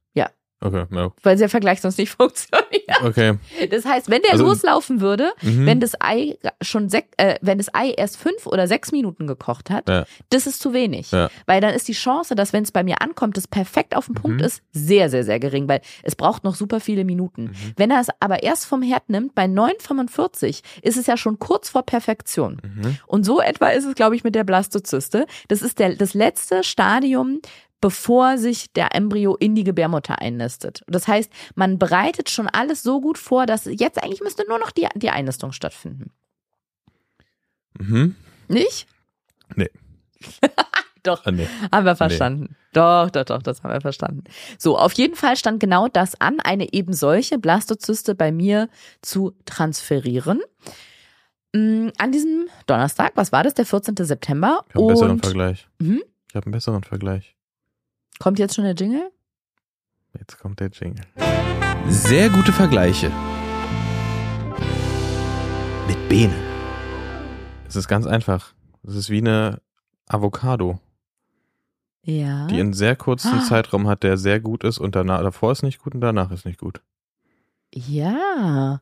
Okay, ja. Weil der Vergleich sonst nicht funktioniert. Okay. Das heißt, wenn der Also- loslaufen würde, Mhm. wenn das Ei schon sech, äh, wenn das Ei erst fünf oder sechs Minuten gekocht hat, Ja. das ist zu wenig. Ja. Weil dann ist die Chance, dass wenn es bei mir ankommt, das perfekt auf den Punkt Mhm. ist, sehr, sehr, sehr gering, weil es braucht noch super viele Minuten. Mhm. Wenn er es aber erst vom Herd nimmt, bei 9,45 ist es ja schon kurz vor Perfektion. Mhm. Und so etwa ist es, glaube ich, mit der Blastozyste. Das ist der, das letzte Stadium, bevor sich der Embryo in die Gebärmutter einnistet. Das heißt, man bereitet schon alles so gut vor, dass jetzt eigentlich müsste nur noch die, die Einnistung stattfinden. Mhm. Nicht? Nee. Doch, Ah, nee. haben wir verstanden. Doch, doch, doch, das haben wir verstanden. So, auf jeden Fall stand genau das an, eine eben solche Blastozyste bei mir zu transferieren. Mm, An diesem Donnerstag, was war das, der 14. September? Ich habe einen besseren Vergleich. Mhm. Ich habe einen besseren Vergleich. Kommt jetzt schon der Jingle? Jetzt kommt der Jingle. Sehr gute Vergleiche. Mit Bene. Es ist ganz einfach. Es ist wie eine Avocado, Ja. die einen sehr kurzen Ah. Zeitraum hat, der sehr gut ist und danach, davor ist nicht gut und danach ist nicht gut. Ja.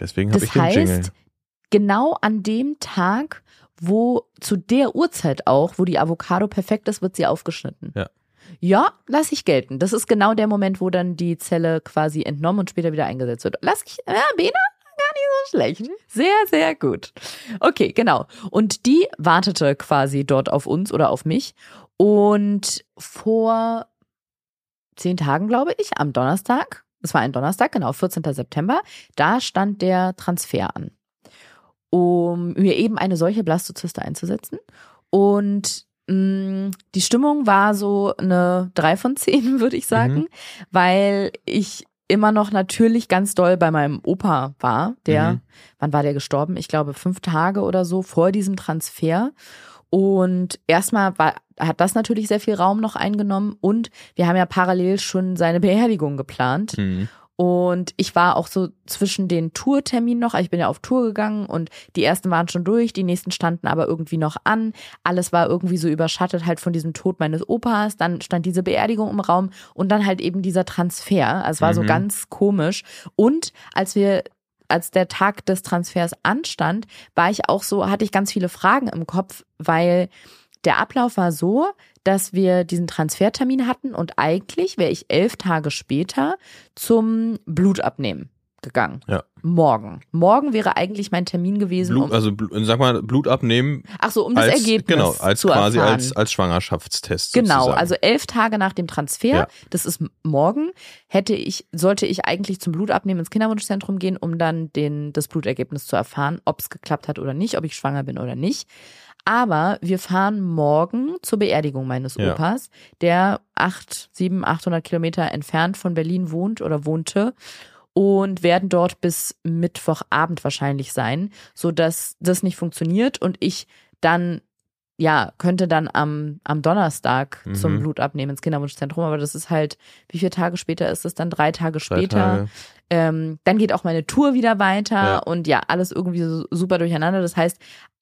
Deswegen habe Das ich den Jingle. heißt, genau an dem Tag, wo zu der Uhrzeit auch, wo die Avocado perfekt ist, wird sie aufgeschnitten. Ja. Ja, lass ich gelten. Das ist genau der Moment, wo dann die Zelle quasi entnommen und später wieder eingesetzt wird. Lass ich, ja, Bena, gar nicht so schlecht. Sehr, sehr gut. Okay, genau. Und die wartete quasi dort auf uns oder auf mich. Und vor zehn Tagen, glaube ich, am Donnerstag, es war ein Donnerstag, genau, 14. September, da stand der Transfer an, um mir eben eine solche Blastozyste einzusetzen. Und die Stimmung war so eine 3 von 10, würde ich sagen, Mhm. weil ich immer noch natürlich ganz doll bei meinem Opa war, der, Mhm. wann war der gestorben? Ich glaube fünf Tage oder so vor diesem Transfer. Und erstmal war, hat das natürlich sehr viel Raum noch eingenommen und wir haben ja parallel schon seine Beerdigung geplant. Mhm. Und ich war auch so zwischen den Tourterminen noch, also ich bin ja auf Tour gegangen und die ersten waren schon durch, die nächsten standen aber irgendwie noch an. Alles war irgendwie so überschattet halt von diesem Tod meines Opas. Dann stand diese Beerdigung im Raum und dann halt eben dieser Transfer. Also es war so Mhm. ganz komisch. Und als wir als der Tag des Transfers anstand, war ich auch so, hatte ich ganz viele Fragen im Kopf, weil der Ablauf war so, dass wir diesen Transfertermin hatten und eigentlich wäre ich elf Tage später zum Blutabnehmen gegangen. Ja. Morgen. Morgen wäre eigentlich mein Termin gewesen. Blut, um, also sag mal Blut abnehmen ach so, um das als Ergebnis genau als zu quasi erfahren. als als Schwangerschaftstest. Genau, sozusagen. also elf Tage nach dem Transfer, Ja. das ist morgen, hätte ich, sollte ich eigentlich zum Blutabnehmen ins Kinderwunschzentrum gehen, um dann den, das Blutergebnis zu erfahren, ob es geklappt hat oder nicht, ob ich schwanger bin oder nicht. Aber wir fahren morgen zur Beerdigung meines Ja. Opas, der acht, sieben, 800 Kilometer entfernt von Berlin wohnt oder wohnte und werden dort bis Mittwochabend wahrscheinlich sein, so dass das nicht funktioniert und ich dann ja, könnte dann am, am Donnerstag Mhm. zum Blutabnehmen ins Kinderwunschzentrum, aber das ist halt, wie viele Tage später ist es dann? Drei Tage Drei später. Tage. Ähm, dann geht auch meine Tour wieder weiter Ja. und ja, alles irgendwie so super durcheinander. Das heißt,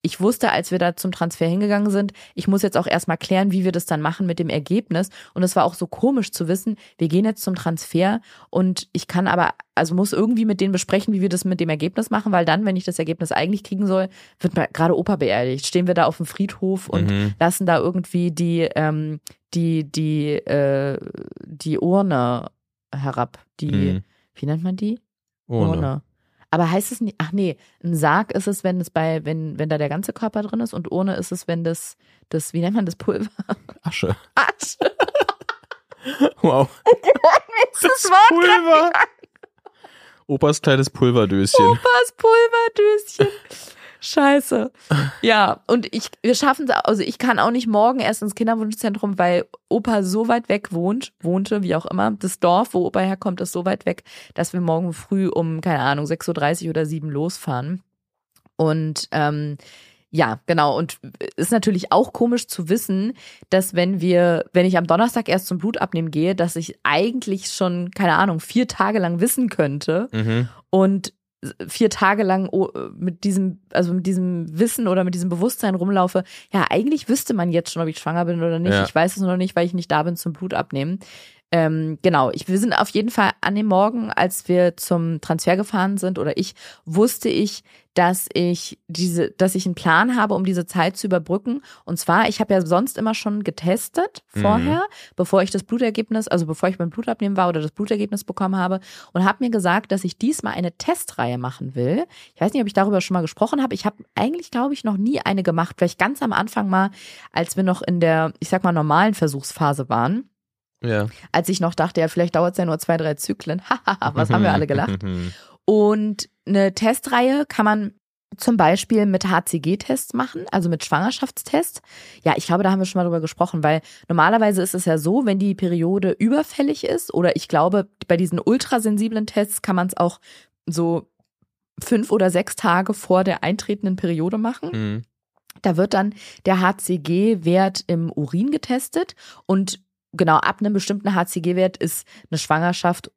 ich wusste, als wir da zum Transfer hingegangen sind, ich muss jetzt auch erstmal klären, wie wir das dann machen mit dem Ergebnis. Und es war auch so komisch zu wissen, wir gehen jetzt zum Transfer und ich kann aber, also muss irgendwie mit denen besprechen, wie wir das mit dem Ergebnis machen, weil dann, wenn ich das Ergebnis eigentlich kriegen soll, wird gerade Opa beerdigt. Stehen wir da auf dem Friedhof und Mhm. lassen da irgendwie die, ähm, die, die, äh, die Urne herab. Die, Mhm. wie nennt man die? Ohne. Aber heißt es nicht, ach nee, ein Sarg ist es, wenn es bei, wenn, wenn da der ganze Körper drin ist und ohne ist es, wenn das, das, wie nennt man das Pulver? Asche. Asche. Wow. Das Wort Pulver. Opas kleines Pulverdöschen. Opas Pulverdöschen. Scheiße. Ja, und ich, wir schaffen es, also ich kann auch nicht morgen erst ins Kinderwunschzentrum, weil Opa so weit weg wohnt, wohnte, wie auch immer. Das Dorf, wo Opa herkommt, ist so weit weg, dass wir morgen früh um, keine Ahnung, 6.30 Uhr oder 7 losfahren. Und ähm, ja, genau. Und ist natürlich auch komisch zu wissen, dass wenn wir, wenn ich am Donnerstag erst zum Blutabnehmen gehe, dass ich eigentlich schon, keine Ahnung, vier Tage lang wissen könnte Mhm. und vier Tage lang oh, mit diesem, also mit diesem Wissen oder mit diesem Bewusstsein rumlaufe, ja, eigentlich wüsste man jetzt schon, ob ich schwanger bin oder nicht. Ja. Ich weiß es noch nicht, weil ich nicht da bin zum Blutabnehmen. Ähm, genau, ich, wir sind auf jeden Fall an dem Morgen, als wir zum Transfer gefahren sind oder ich, wusste ich, dass ich diese, dass ich einen Plan habe, um diese Zeit zu überbrücken. Und zwar, ich habe ja sonst immer schon getestet vorher, bevor ich das Blutergebnis, also bevor ich beim Blutabnehmen war oder das Blutergebnis bekommen habe und habe mir gesagt, dass ich diesmal eine Testreihe machen will. Ich weiß nicht, ob ich darüber schon mal gesprochen habe. Ich habe eigentlich, glaube ich, noch nie eine gemacht. Vielleicht ganz am Anfang mal, als wir noch in der, ich sag mal, normalen Versuchsphase waren. Ja. Als ich noch dachte, ja, vielleicht dauert es ja nur zwei, drei Zyklen. Hahaha, was haben wir alle gelacht? Und eine Testreihe kann man zum Beispiel mit HCG-Tests machen, also mit Schwangerschaftstests. Ja, ich glaube, da haben wir schon mal drüber gesprochen, weil normalerweise ist es ja so, wenn die Periode überfällig ist, oder ich glaube, bei diesen ultrasensiblen Tests kann man es auch so fünf oder sechs Tage vor der eintretenden Periode machen. Mhm. Da wird dann der HCG-Wert im Urin getestet und genau ab einem bestimmten HCG-Wert ist eine Schwangerschaft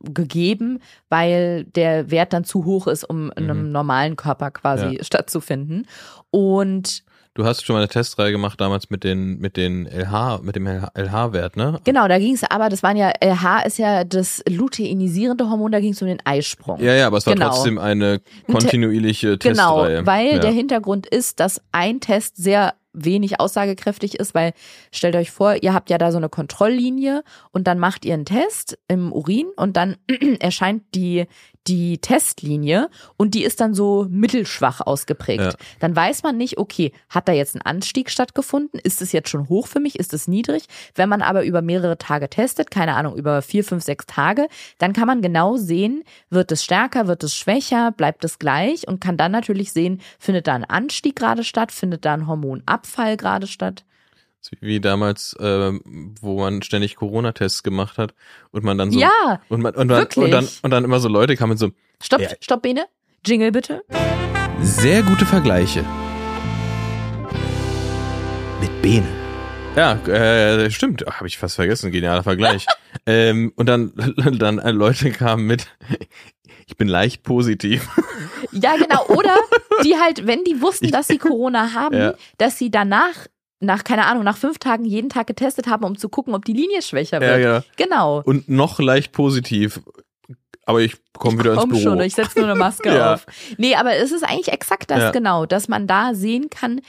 gegeben, weil der Wert dann zu hoch ist, um in einem Mhm. normalen Körper quasi stattzufinden. Und Du hast schon mal eine Testreihe gemacht damals mit den mit den LH mit dem LH-Wert, ne? genau, da ging es aber, das waren ja, LH ist ja das luteinisierende Hormon, da ging es um den Eisprung. Ja, ja, aber es war Genau. trotzdem eine Te- kontinuierliche Genau, Testreihe. weil ja. der Hintergrund ist, dass ein Test sehr wenig aussagekräftig ist, weil stellt euch vor, ihr habt ja da so eine Kontrolllinie und dann macht ihr einen Test im Urin und dann erscheint die die Testlinie und die ist dann so mittelschwach ausgeprägt. Ja. Dann weiß man nicht, okay, hat da jetzt ein Anstieg stattgefunden? Ist es jetzt schon hoch für mich? Ist es niedrig? Wenn man aber über mehrere Tage testet, keine Ahnung, über vier, fünf, sechs Tage, dann kann man genau sehen, wird es stärker, wird es schwächer, bleibt es gleich und kann dann natürlich sehen, findet da ein Anstieg gerade statt, findet da ein Hormonabfall gerade statt. Wie damals, ähm, wo man ständig Corona-Tests gemacht hat und man dann so Ja, und man und dann, und dann und dann immer so Leute kamen so stopp, Ja. stopp, Bene. Jingle bitte. sehr gute Vergleiche. Mit Bene. Ja, äh, stimmt. Habe ich fast vergessen. Genialer Vergleich. ähm, und dann, dann äh, Leute kamen mit, ich bin leicht positiv. Ja, genau. Oder die halt, wenn die wussten, dass sie Corona haben, Ja. dass sie danach, nach, keine Ahnung, nach fünf Tagen jeden Tag getestet haben, um zu gucken, ob die Linie schwächer Ja, wird. genau. Genau. Und noch leicht positiv. Aber ich komme wieder ins Komm Büro. schon, ich setze nur eine Maske Ja. auf. Nee, aber es ist eigentlich exakt das Ja. genau, dass man da sehen kann,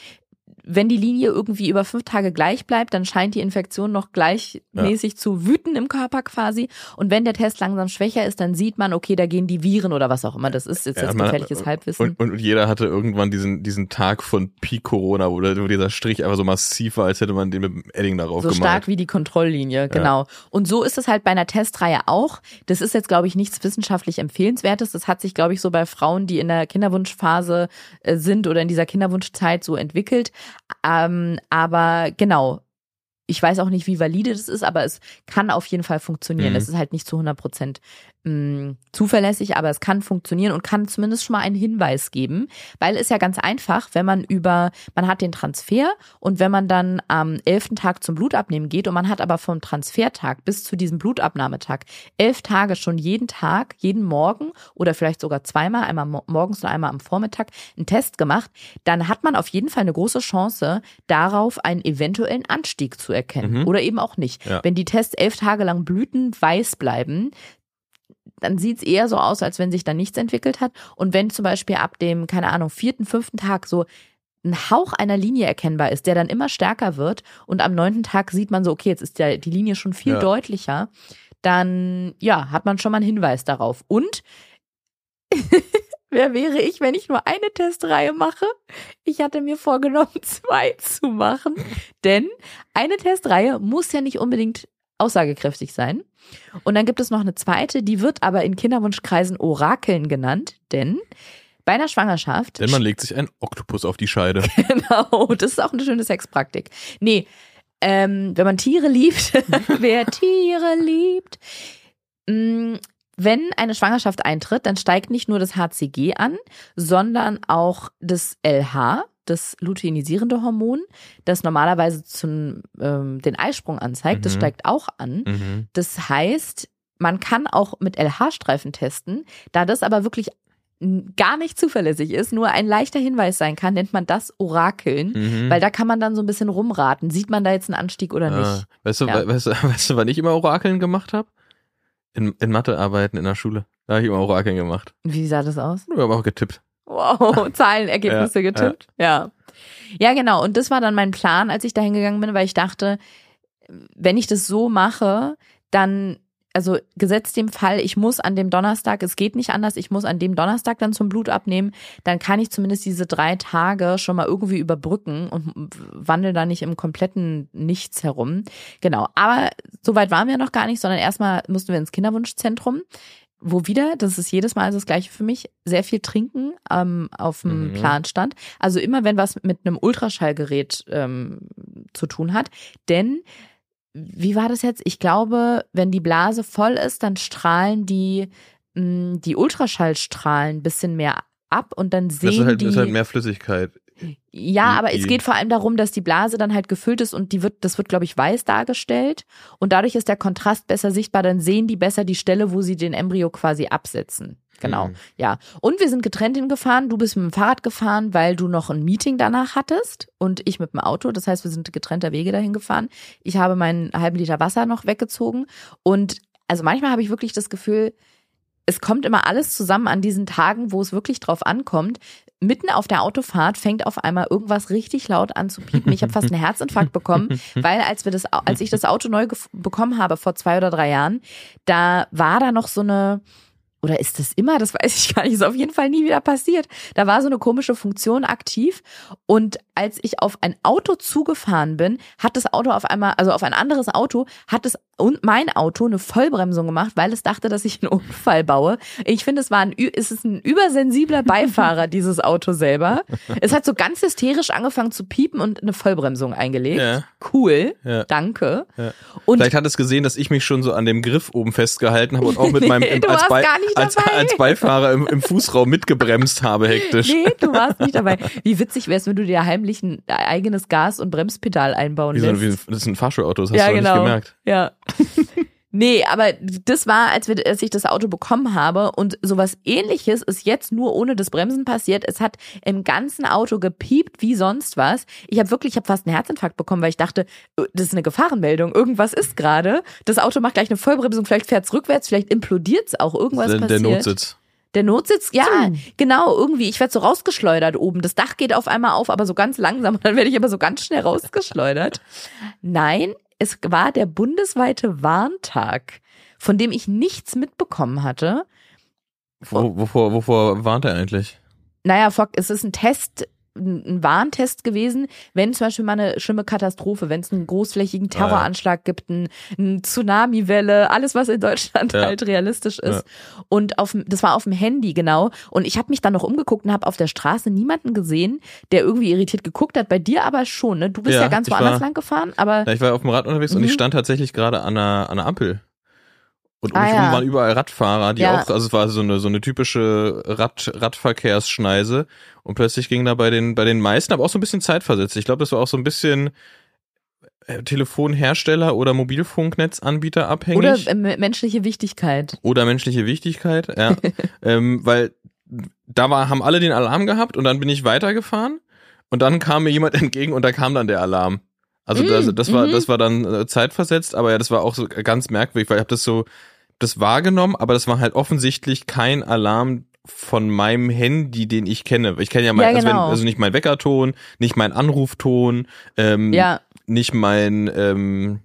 wenn die Linie irgendwie über fünf Tage gleich bleibt, dann scheint die Infektion noch gleichmäßig zu wüten im Körper quasi. Und wenn der Test langsam schwächer ist, dann sieht man, okay, da gehen die Viren oder was auch immer das ist. Jetzt Ja, jetzt gefährliches Halbwissen. Und, und jeder hatte irgendwann diesen, diesen Tag von Peak Corona, wo, der- wo dieser Strich einfach so massiv war, als hätte man den mit dem Edding darauf so gemalt. stark wie die Kontrolllinie, genau. Und so ist es halt bei einer Testreihe auch. Das ist jetzt, glaube ich, nichts wissenschaftlich empfehlenswertes. Das hat sich, glaube ich, so bei Frauen, die in der Kinderwunschphase äh, sind oder in dieser Kinderwunschzeit so entwickelt. Ähm, aber genau. Ich weiß auch nicht, wie valide das ist, aber es kann auf jeden Fall funktionieren. Mhm. Es ist halt nicht zu 100 Prozent mh, zuverlässig, aber es kann funktionieren und kann zumindest schon mal einen Hinweis geben, weil es ja ganz einfach, wenn man über, man hat den Transfer und wenn man dann am elften Tag zum Blutabnehmen geht und man hat aber vom Transfertag bis zu diesem Blutabnahmetag elf Tage schon jeden Tag, jeden Morgen oder vielleicht sogar zweimal, einmal mo- morgens und einmal am Vormittag einen Test gemacht, dann hat man auf jeden Fall eine große Chance, darauf einen eventuellen Anstieg zu erkennen Mhm. oder eben auch nicht. Ja. Wenn die Tests elf Tage lang blütenweiß bleiben, dann sieht es eher so aus, als wenn sich da nichts entwickelt hat. Und wenn zum Beispiel ab dem, keine Ahnung, vierten, fünften Tag so ein Hauch einer Linie erkennbar ist, der dann immer stärker wird und am neunten Tag sieht man so, okay, jetzt ist ja die Linie schon viel Ja. deutlicher, dann ja, hat man schon mal einen Hinweis darauf. Und wer wäre ich, wenn ich nur eine Testreihe mache? Ich hatte mir vorgenommen, zwei zu machen, denn eine Testreihe muss ja nicht unbedingt aussagekräftig sein. Und dann gibt es noch eine zweite, die wird aber in Kinderwunschkreisen Orakeln genannt, denn bei einer Schwangerschaft Denn man legt sich ein Oktopus auf die Scheide. Genau, das ist auch eine schöne Sexpraktik. Nee, ähm, wenn man Tiere liebt, wer Tiere liebt, mh, wenn eine Schwangerschaft eintritt, dann steigt nicht nur das HCG an, sondern auch das LH, das luteinisierende Hormon, das normalerweise zum, ähm, den Eisprung anzeigt, das Mhm. steigt auch an. Mhm. Das heißt, man kann auch mit LH-Streifen testen. Da das aber wirklich gar nicht zuverlässig ist, nur ein leichter Hinweis sein kann, nennt man das Orakeln. Mhm. Weil da kann man dann so ein bisschen rumraten. Sieht man da jetzt einen Anstieg oder Ah, nicht? weißt, du, Ja. we- weißt, du, weißt du, wann ich immer Orakeln gemacht habe? In, in Mathearbeiten in der Schule. Da habe ich immer Orakeln gemacht. Wie sah das aus? Ich habe auch getippt. Wow, Zahlenergebnisse Ja, getippt. Ja. Ja, genau. Und das war dann mein Plan, als ich da hingegangen bin, weil ich dachte, wenn ich das so mache, dann, also gesetzt dem Fall, ich muss an dem Donnerstag, es geht nicht anders, ich muss an dem Donnerstag dann zum Blut abnehmen, dann kann ich zumindest diese drei Tage schon mal irgendwie überbrücken und wandel da nicht im kompletten Nichts herum. Genau. Aber so weit waren wir noch gar nicht, sondern erstmal mussten wir ins Kinderwunschzentrum wo wieder, das ist jedes Mal das gleiche für mich, sehr viel trinken ähm, auf dem Mhm. Plan stand. Also immer wenn was mit einem Ultraschallgerät ähm, zu tun hat. Denn, wie war das jetzt? Ich glaube, wenn die Blase voll ist, dann strahlen die, mh, die Ultraschallstrahlen ein bisschen mehr ab und dann Das sehen ist halt, die. ist halt mehr Flüssigkeit. Ja, Die- aber es geht vor allem darum, dass die Blase dann halt gefüllt ist und die wird, das wird, glaube ich, weiß dargestellt. Und dadurch ist der Kontrast besser sichtbar. Dann sehen die besser die Stelle, wo sie den Embryo quasi absetzen. Genau, Mhm. ja. Und wir sind getrennt hingefahren. Du bist mit dem Fahrrad gefahren, weil du noch ein Meeting danach hattest und ich mit dem Auto. Das heißt, wir sind getrennter Wege dahin gefahren. Ich habe meinen halben Liter Wasser noch weggezogen. Und also manchmal habe ich wirklich das Gefühl, es kommt immer alles zusammen an diesen Tagen, wo es wirklich drauf ankommt. Mitten auf der Autofahrt fängt auf einmal irgendwas richtig laut an zu piepen. Ich habe fast einen Herzinfarkt bekommen, weil als wir das, als ich das Auto neu bekommen habe vor zwei oder drei Jahren, da war da noch so eine oder ist das immer? Das weiß ich gar nicht. Ist auf jeden Fall nie wieder passiert. Da war so eine komische Funktion aktiv. Und als ich auf ein Auto zugefahren bin, hat das Auto auf einmal, also auf ein anderes Auto, hat es und mein Auto eine Vollbremsung gemacht, weil es dachte, dass ich einen Unfall baue. Ich finde, es war ein, es ist ein übersensibler Beifahrer, dieses Auto selber. Es hat so ganz hysterisch angefangen zu piepen und eine Vollbremsung eingelegt. Ja. Cool. Ja. Danke. Ja. Und Vielleicht hat es gesehen, dass ich mich schon so an dem Griff oben festgehalten habe und auch mit meinem Nee, du als, warst gar nicht als, dabei. als Beifahrer im, im Fußraum mitgebremst habe hektisch. Nee, du warst nicht dabei. Wie witzig wär's, wenn du dir heimlich ein eigenes Gas- und Bremspedal einbauen Wie so, lässt. wie, das ist ein Fahrschulauto, das hast ja, du genau. nicht gemerkt. Ja. Nee, aber das war, als, wir, als ich das Auto bekommen habe und sowas ähnliches ist jetzt nur ohne das Bremsen passiert. Es hat im ganzen Auto gepiept wie sonst was. Ich habe wirklich, ich habe fast einen Herzinfarkt bekommen, weil ich dachte, äh, das ist eine Gefahrenmeldung. Irgendwas ist gerade. Das Auto macht gleich eine Vollbremsung, vielleicht fährt's rückwärts, vielleicht implodiert's auch. Irgendwas Der, der passiert. Notsitz. Der Notsitz, ja, genau, irgendwie. Ich werde so rausgeschleudert oben. Das Dach geht auf einmal auf, aber so ganz langsam. Und dann werde ich aber so ganz schnell rausgeschleudert. Nein, es war der bundesweite Warntag, von dem ich nichts mitbekommen hatte. Wo, wovor, wovor warnt er eigentlich? Naja, fuck, es ist ein Test, ein Warntest gewesen, wenn zum Beispiel mal eine schlimme Katastrophe, wenn es einen großflächigen Ah, ja. Terroranschlag gibt, ein, ein Tsunamiwelle, alles was in Deutschland Ja. halt realistisch ist. Und auf, dem- das war auf dem Handy genau. Und ich habe mich dann noch umgeguckt und habe auf der Straße niemanden gesehen, der irgendwie irritiert geguckt hat. Bei dir aber schon, ne? Du bist ja, Ja, ganz woanders war- lang gefahren, aber Ja, ich war auf dem Rad unterwegs und Mhm. ich stand tatsächlich gerade an einer, an einer Ampel. Und um Ah, mich ja. waren überall Radfahrer, die Ja. auch, also es war so eine, so eine typische Rad, Radverkehrsschneise. Und plötzlich ging da bei den, bei den meisten, aber auch so ein bisschen zeitversetzt. Ich glaube, das war auch so ein bisschen äh, Telefonhersteller oder Mobilfunknetzanbieter abhängig. Oder äh, menschliche Wichtigkeit. oder menschliche Wichtigkeit, ja. ähm, weil da war, haben alle den Alarm gehabt und dann bin ich weitergefahren und dann kam mir jemand entgegen und da kam dann der Alarm. Also Mm, das, das war, mhm. das war dann äh, zeitversetzt, aber ja, das war auch so ganz merkwürdig, weil ich habe das so, das wahrgenommen, aber das war halt offensichtlich kein Alarm von meinem Handy, den ich kenne. Ich kenne ja mein, Ja, also, wenn, genau. also nicht mein Weckerton, nicht mein Anrufton, ähm, Ja, nicht mein ähm,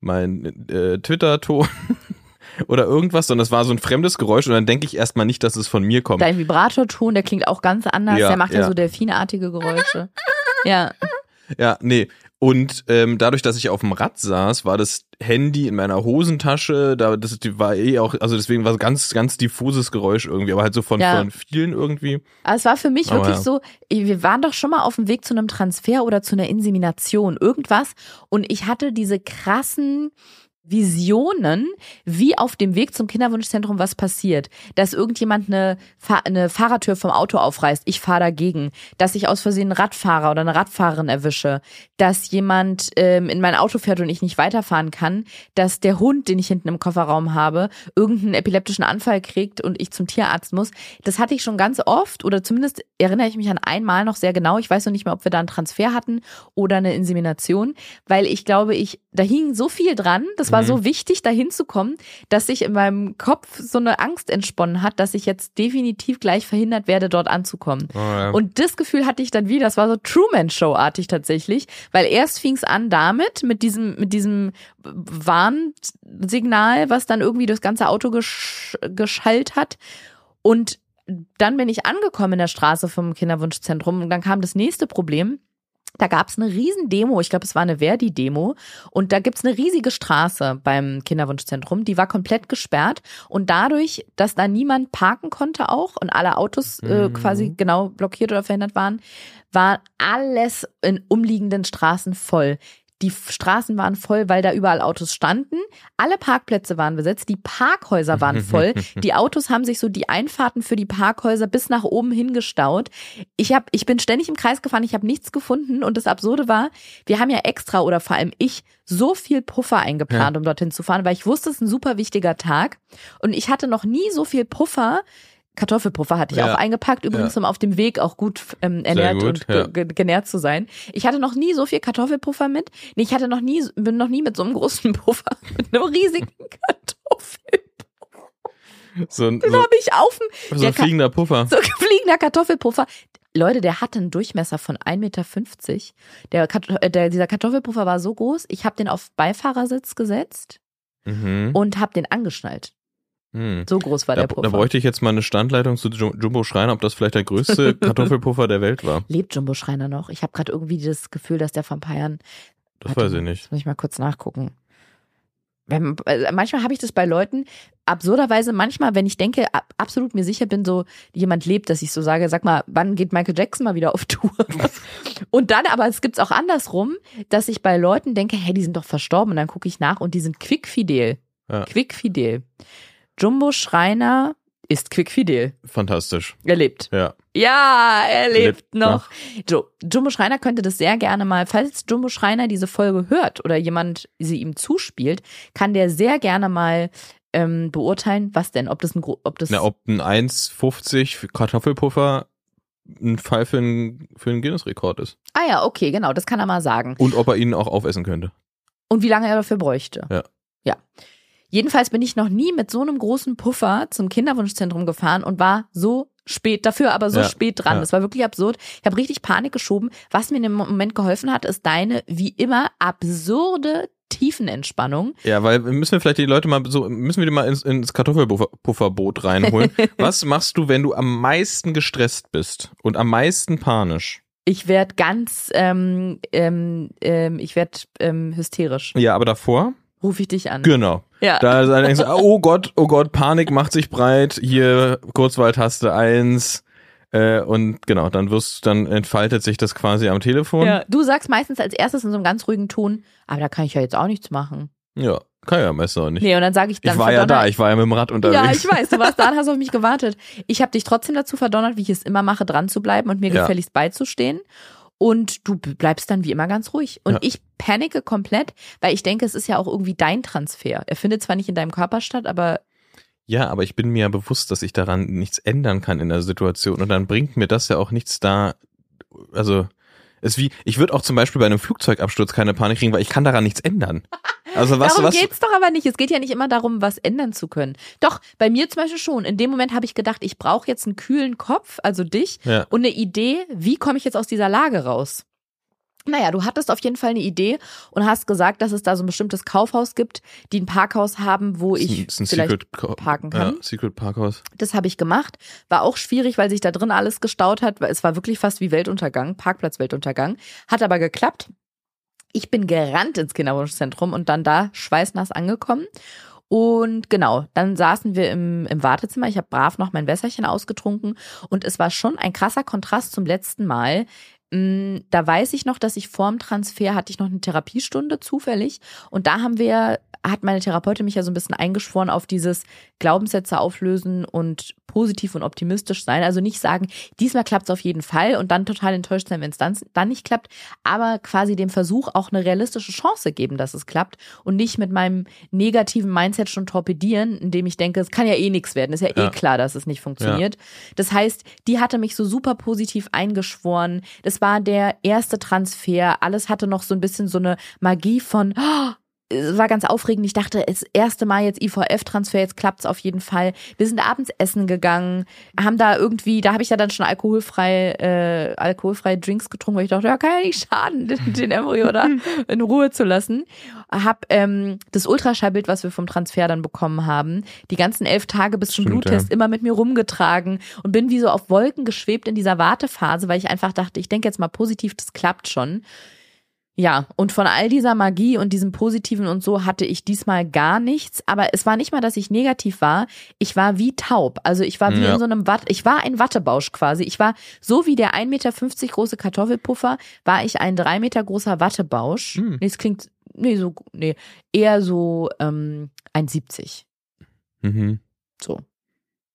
mein äh, Twitter-Ton oder irgendwas, sondern es war so ein fremdes Geräusch und dann denke ich erstmal nicht, dass es von mir kommt. dein Vibratorton, der klingt auch ganz anders. Ja, der macht ja, ja. so delfinartige Geräusche. Ja, Ja, nee. Und ähm, dadurch, dass ich auf dem Rad saß, war das Handy in meiner Hosentasche, da das die war eh auch, also deswegen war es ganz, ganz diffuses Geräusch irgendwie, aber halt so von, Ja. von vielen irgendwie. aber es war für mich Aber wirklich ja. so, wir waren doch schon mal auf dem Weg zu einem Transfer oder zu einer Insemination, irgendwas. Und ich hatte diese krassen Visionen, wie auf dem Weg zum Kinderwunschzentrum was passiert. Dass irgendjemand eine, Fa eine Fahrertür vom Auto aufreißt, ich fahre dagegen. Dass ich aus Versehen einen Radfahrer oder eine Radfahrerin erwische. Dass jemand ähm, in mein Auto fährt und ich nicht weiterfahren kann. Dass der Hund, den ich hinten im Kofferraum habe, irgendeinen epileptischen Anfall kriegt und ich zum Tierarzt muss. Das hatte ich schon ganz oft oder zumindest erinnere ich mich an einmal noch sehr genau. Ich weiß noch nicht mehr, ob wir da einen Transfer hatten oder eine Insemination, weil ich glaube, ich, da hing so viel dran. Das war Mhm. so wichtig, da hinzukommen, dass sich in meinem Kopf so eine Angst entsponnen hat, dass ich jetzt definitiv gleich verhindert werde, dort anzukommen. Oh, ja. Und das Gefühl hatte ich dann wieder. Das war so Truman-Show-artig tatsächlich, weil erst fing es an damit, mit diesem, mit diesem Warnsignal, was dann irgendwie durchs ganze Auto gesch geschallt hat. Und dann bin ich angekommen in der Straße vom Kinderwunschzentrum und dann kam das nächste Problem. Da gab es eine riesen Demo, ich glaube, es war eine Verdi-Demo. Und da gibt's eine riesige Straße beim Kinderwunschzentrum, die war komplett gesperrt. Und dadurch, dass da niemand parken konnte auch und alle Autos äh, Mhm. quasi genau blockiert oder verhindert waren, war alles in umliegenden Straßen voll. Die Straßen waren voll, weil da überall Autos standen. Alle Parkplätze waren besetzt. Die Parkhäuser waren voll. Die Autos haben sich so die Einfahrten für die Parkhäuser bis nach oben hingestaut. Ich hab, ich bin ständig im Kreis gefahren. Ich habe nichts gefunden. Und das Absurde war, wir haben ja extra oder vor allem ich so viel Puffer eingeplant, um dorthin zu fahren, weil ich wusste, es ist ein super wichtiger Tag. Und ich hatte noch nie so viel Puffer. Kartoffelpuffer hatte ich Ja. auch eingepackt, übrigens, um auf dem Weg auch gut ähm, ernährt gut, und ja. ge genährt zu sein. Ich hatte noch nie so viel Kartoffelpuffer mit. Nee, ich hatte noch nie, bin noch nie mit so einem großen Puffer, mit einem riesigen Kartoffel. so ein, Den so, habe ich auf dem, so ein fliegender Puffer. so gefliegener Kartoffelpuffer. Leute, der hatte einen Durchmesser von 1,50 Meter. Der, Karto äh, der, dieser Kartoffelpuffer war so groß, ich habe den auf Beifahrersitz gesetzt Mhm. und habe den angeschnallt. Mhm. So groß war Da, der da Puffer. bräuchte ich jetzt mal eine Standleitung zu Ju- Jumbo Schreiner, ob das vielleicht der größte Kartoffelpuffer der Welt war. Lebt Jumbo Schreiner noch? Ich habe gerade irgendwie das Gefühl, dass der von Jahren Das Warte weiß ich nicht. Das muss ich mal kurz nachgucken. Wenn, äh, manchmal habe ich das bei Leuten, absurderweise, manchmal, wenn ich denke, ab, absolut mir sicher bin, so jemand lebt, dass ich so sage, sag mal, wann geht Michael Jackson mal wieder auf Tour? und dann aber, es gibt's auch andersrum, dass ich bei Leuten denke, hey, die sind doch verstorben und dann gucke ich nach und die sind quickfidel. Ja. Quickfidel. Jumbo Schreiner ist quickfidel. Fantastisch. Er lebt. Ja. Ja, er lebt, Lebt noch. Jo, Jumbo Schreiner könnte das sehr gerne mal, falls Jumbo Schreiner diese Folge hört oder jemand sie ihm zuspielt, kann der sehr gerne mal ähm, beurteilen, was denn, ob das ein, ob das, Na, ob ein 1,50 Kartoffelpuffer ein Fall für einen, für einen Guinness-Rekord ist. ah ja, okay, genau, das kann er mal sagen. Und ob er ihn auch aufessen könnte. Und wie lange er dafür bräuchte. Ja. Ja. Jedenfalls bin ich noch nie mit so einem großen Puffer zum Kinderwunschzentrum gefahren und war so spät dafür, aber so Ja, spät dran. ja. Das war wirklich absurd. Ich habe richtig Panik geschoben. Was mir in dem Moment geholfen hat, ist deine wie immer absurde Tiefenentspannung. Ja, weil müssen wir vielleicht die Leute mal so, müssen wir die mal ins, ins Kartoffelpufferboot reinholen. Was machst du, wenn du am meisten gestresst bist und am meisten panisch? Ich werde ganz, ähm, ähm, ähm, ich werde ähm, hysterisch. Ja, aber davor? Rufe ich dich an. Genau. Ja. Da da denkst du, oh Gott, oh Gott, Panik macht sich breit. Hier Kurzwahltaste eins Äh, und genau, dann wirst, dann entfaltet sich das quasi am Telefon. ja. Du sagst meistens als erstes in so einem ganz ruhigen Ton, aber da kann ich ja jetzt auch nichts machen. Ja. Kann ja meistens auch nicht. Nee, und dann sage ich dann ich war ja da, ich war ja mit dem Rad unterwegs. Ja, ich weiß, du warst da und hast auf mich gewartet. Ich habe dich trotzdem dazu verdonnert, wie ich es immer mache, dran zu bleiben und mir Ja. gefälligst beizustehen. Und du bleibst dann wie immer ganz ruhig. Und Ja. ich panike komplett, weil ich denke, es ist ja auch irgendwie dein Transfer. Er findet zwar nicht in deinem Körper statt, aber Ja, aber ich bin mir ja bewusst, dass ich daran nichts ändern kann in der Situation und dann bringt mir das ja auch nichts da. Also es wie, ich würde auch zum Beispiel bei einem Flugzeugabsturz keine Panik kriegen, weil ich kann daran nichts ändern. Also was, darum was? geht's doch aber nicht. Es geht ja nicht immer darum, was ändern zu können. Doch, bei mir zum Beispiel schon. In dem Moment habe ich gedacht, ich brauche jetzt einen kühlen Kopf, also dich, Ja. und eine Idee, wie komme ich jetzt aus dieser Lage raus? Naja, du hattest auf jeden Fall eine Idee und hast gesagt, dass es da so ein bestimmtes Kaufhaus gibt, die ein Parkhaus haben, wo ich ist ein vielleicht Secret parken kann. Ja, Secret Parkhaus. Das habe ich gemacht. War auch schwierig, weil sich da drin alles gestaut hat, es war wirklich fast wie Weltuntergang, Parkplatz Weltuntergang. Hat aber geklappt. Ich bin gerannt ins Kinderwunschzentrum und dann da schweißnass angekommen. Und genau, dann saßen wir im, im Wartezimmer. Ich habe brav noch mein Wässerchen ausgetrunken und es war schon ein krasser Kontrast zum letzten Mal. Mm, Da weiß ich noch, dass ich vorm Transfer hatte ich noch eine Therapiestunde zufällig und da haben wir hat meine Therapeutin mich ja so ein bisschen eingeschworen auf dieses Glaubenssätze auflösen und positiv und optimistisch sein. Also nicht sagen, diesmal klappt es auf jeden Fall und dann total enttäuscht sein, wenn es dann, dann nicht klappt, aber quasi dem Versuch auch eine realistische Chance geben, dass es klappt und nicht mit meinem negativen Mindset schon torpedieren, indem ich denke, es kann ja eh nichts werden. Ist ja, eh Ja. klar, dass es nicht funktioniert. Das heißt, die hatte mich so super positiv eingeschworen. Das war der erste Transfer. Alles hatte noch so ein bisschen so eine Magie von, oh, war ganz aufregend. Ich dachte, das erste Mal jetzt IVF-Transfer, jetzt klappt's auf jeden Fall. Wir sind abends essen gegangen, haben da irgendwie, da habe ich ja dann schon alkoholfrei, äh, alkoholfreie Drinks getrunken, weil ich dachte, ja, kann ja nicht schaden, den, den Embryo da in Ruhe zu lassen. Hab ähm, das Ultraschallbild, was wir vom Transfer dann bekommen haben, die ganzen elf Tage bis zum Stimmt, Bluttest ja. immer mit mir rumgetragen und bin wie so auf Wolken geschwebt in dieser Wartephase, weil ich einfach dachte, ich denke jetzt mal positiv, das klappt schon. Ja, und von all dieser Magie und diesem Positiven und so hatte ich diesmal gar nichts. Aber es war nicht mal, dass ich negativ war. Ich war wie taub. Also ich war wie Ja. in so einem Watt, ich war ein Wattebausch quasi. Ich war so wie der 1,50 Meter große Kartoffelpuffer, war ich ein 3 Meter großer Wattebausch. Hm. Nee, es klingt, nee, so, nee, eher so ähm, 1,70. Mhm. So.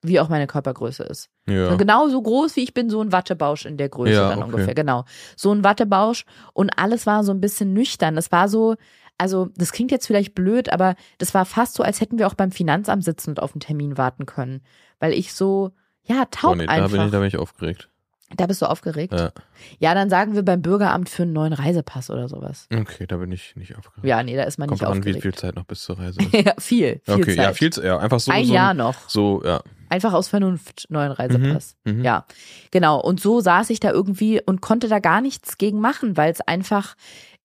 Wie auch meine Körpergröße ist. Ja. Genau so groß wie ich bin, so ein Wattebausch in der Größe Ja, dann okay. ungefähr. Genau. So ein Wattebausch und alles war so ein bisschen nüchtern. Das war so, also das klingt jetzt vielleicht blöd, aber das war fast so, als hätten wir auch beim Finanzamt sitzen und auf einen Termin warten können. Weil ich so, ja, taub Oh, nee, da einfach. bin ich, da bin ich aufgeregt. Da bist du aufgeregt. Ja. Ja, dann sagen wir beim Bürgeramt für einen neuen Reisepass oder sowas. Okay, da bin ich nicht aufgeregt. Ja, nee, da ist man Kommt nicht an, wie aufgeregt. viel Zeit noch bis zur Reise ist. ja, viel, viel okay, Zeit. ja, viel, ja, einfach so. Ein so, Jahr noch. So, ja. Einfach aus Vernunft, neuen Reisepass. Mhm, mhm. Ja, genau. Und so saß ich da irgendwie und konnte da gar nichts gegen machen, weil es einfach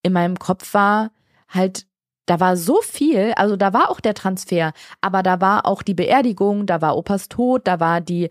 in meinem Kopf war, halt, da war so viel, also da war auch der Transfer, aber da war auch die Beerdigung, da war Opas Tod, da war die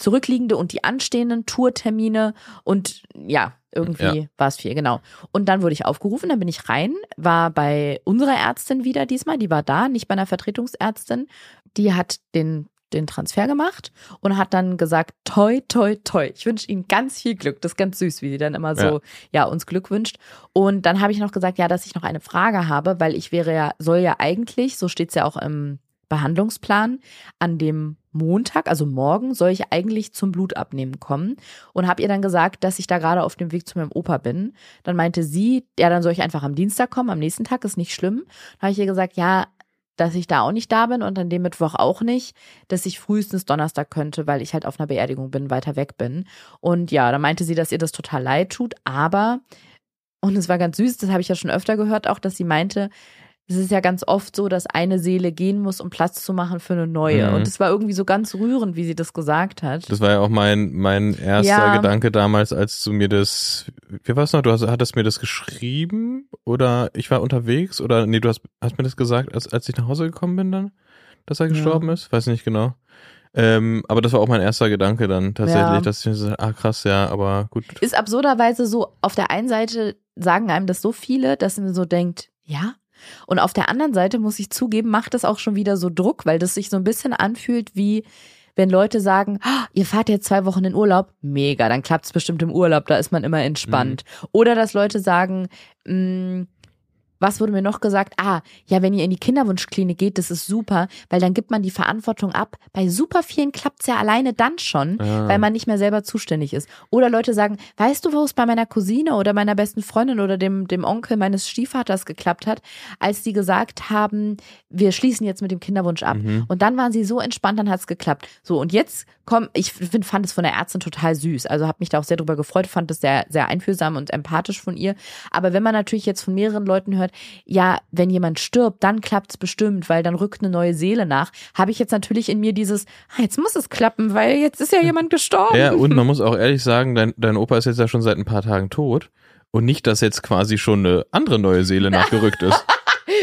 zurückliegende und die anstehenden Tourtermine und ja, irgendwie Ja. war es viel, genau. Und dann wurde ich aufgerufen, dann bin ich rein, war bei unserer Ärztin wieder diesmal, die war da, nicht bei einer Vertretungsärztin. Die hat den, den Transfer gemacht und hat dann gesagt, toi, toi, toi. Ich wünsche Ihnen ganz viel Glück. Das ist ganz süß, wie sie dann immer so, ja, Ja. uns Glück wünscht. Und dann habe ich noch gesagt, ja, dass ich noch eine Frage habe, weil ich wäre ja, soll ja eigentlich, so steht es ja auch im Behandlungsplan, an dem Montag, also morgen, soll ich eigentlich zum Blutabnehmen kommen und habe ihr dann gesagt, dass ich da gerade auf dem Weg zu meinem Opa bin. Dann meinte sie, ja, dann soll ich einfach am Dienstag kommen, am nächsten Tag ist nicht schlimm. Dann habe ich ihr gesagt, ja, dass ich da auch nicht da bin und an dem Mittwoch auch nicht, dass ich frühestens Donnerstag könnte, weil ich halt auf einer Beerdigung bin, weiter weg bin. Und ja, dann meinte sie, dass ihr das total leid tut, aber, und es war ganz süß, das habe ich ja schon öfter gehört, auch, dass sie meinte, es ist ja ganz oft so, dass eine Seele gehen muss, um Platz zu machen für eine neue. Mhm. Und es war irgendwie so ganz rührend, wie sie das gesagt hat. Das war ja auch mein, mein erster Ja. Gedanke damals, als du mir das, wie war's noch, du hast, hattest mir das geschrieben oder ich war unterwegs oder nee, du hast, hast mir das gesagt, als, als ich nach Hause gekommen bin dann, dass er Ja. gestorben ist? Weiß nicht genau. Ähm, aber das war auch mein erster Gedanke dann tatsächlich, Ja. dass ich mir so, ah krass, ja, aber gut. Ist absurderweise so, auf der einen Seite sagen einem das so viele, dass man so denkt, ja. Und auf der anderen Seite muss ich zugeben, macht das auch schon wieder so Druck, weil das sich so ein bisschen anfühlt wie, wenn Leute sagen, "Ah, ihr fahrt jetzt zwei Wochen in Urlaub, mega, dann klappt's bestimmt im Urlaub, da ist man immer entspannt. Oder dass Leute sagen, "Mm, was wurde mir noch gesagt? Ah, ja, wenn ihr in die Kinderwunschklinik geht, das ist super, weil dann gibt man die Verantwortung ab. Bei super vielen klappt's ja alleine dann schon, Ja. weil man nicht mehr selber zuständig ist. Oder Leute sagen, weißt du, wo es bei meiner Cousine oder meiner besten Freundin oder dem, dem Onkel meines Stiefvaters geklappt hat, als die gesagt haben, wir schließen jetzt mit dem Kinderwunsch ab. Mhm. Und dann waren sie so entspannt, dann hat's geklappt. So, und jetzt komm, ich find, fand es von der Ärztin total süß. Also habe mich da auch sehr drüber gefreut, fand es sehr, sehr einfühlsam und empathisch von ihr. Aber wenn man natürlich jetzt von mehreren Leuten hört, ja, wenn jemand stirbt, dann klappt's bestimmt, weil dann rückt eine neue Seele nach, habe ich jetzt natürlich in mir dieses, ah, jetzt muss es klappen, weil jetzt ist ja jemand gestorben. Ja, und man muss auch ehrlich sagen, dein, dein Opa ist jetzt ja schon seit ein paar Tagen tot. Und nicht, dass jetzt quasi schon eine andere neue Seele nachgerückt ist.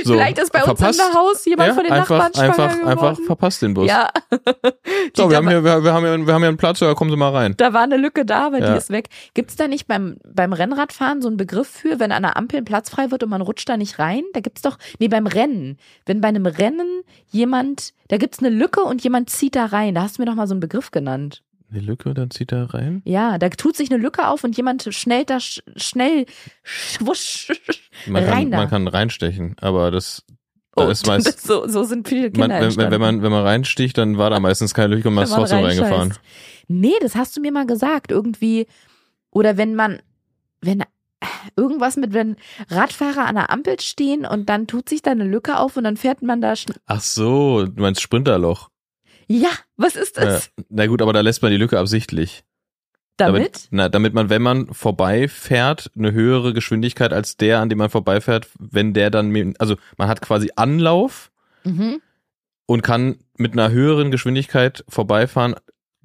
So, Vielleicht ist bei uns verpasst. im Haus jemand ja, von den einfach, Nachbarn schwanger einfach, geworden. einfach verpasst den Bus. Ja. so, wir haben, hier, wir, wir, haben hier, wir haben hier einen Platz, da kommen Sie mal rein. Da war eine Lücke da, aber Ja. die ist weg. Gibt's da nicht beim, beim Rennradfahren so einen Begriff für, wenn an einer Ampel ein Platz frei wird und man rutscht da nicht rein? Da gibt's doch, nee, beim Rennen. Wenn bei einem Rennen jemand, da gibt's eine Lücke und jemand zieht da rein. Da hast du mir doch mal so einen Begriff genannt. Eine Lücke, dann zieht er rein. Ja, da tut sich eine Lücke auf und jemand schnellt da sch schnell schwusch Man kann, rein da. man kann reinstechen, aber das, da Oh, ist meist, das- so, so sind viele Kinder man, wenn, wenn, man, wenn man reinsticht, dann war da meistens keine Lücke und man ist trotzdem reingefahren. Nee, das hast du mir mal gesagt. Irgendwie, oder wenn man, wenn irgendwas mit, wenn Radfahrer an der Ampel stehen und dann tut sich da eine Lücke auf und dann fährt man da Ach so, du meinst Sprinterloch. Ja, was ist Ja. das? Na gut, aber da lässt man die Lücke absichtlich. Damit? Na, damit man, wenn man vorbeifährt, eine höhere Geschwindigkeit als der, an dem man vorbeifährt, wenn der dann, also man hat quasi Anlauf Mhm. und kann mit einer höheren Geschwindigkeit vorbeifahren,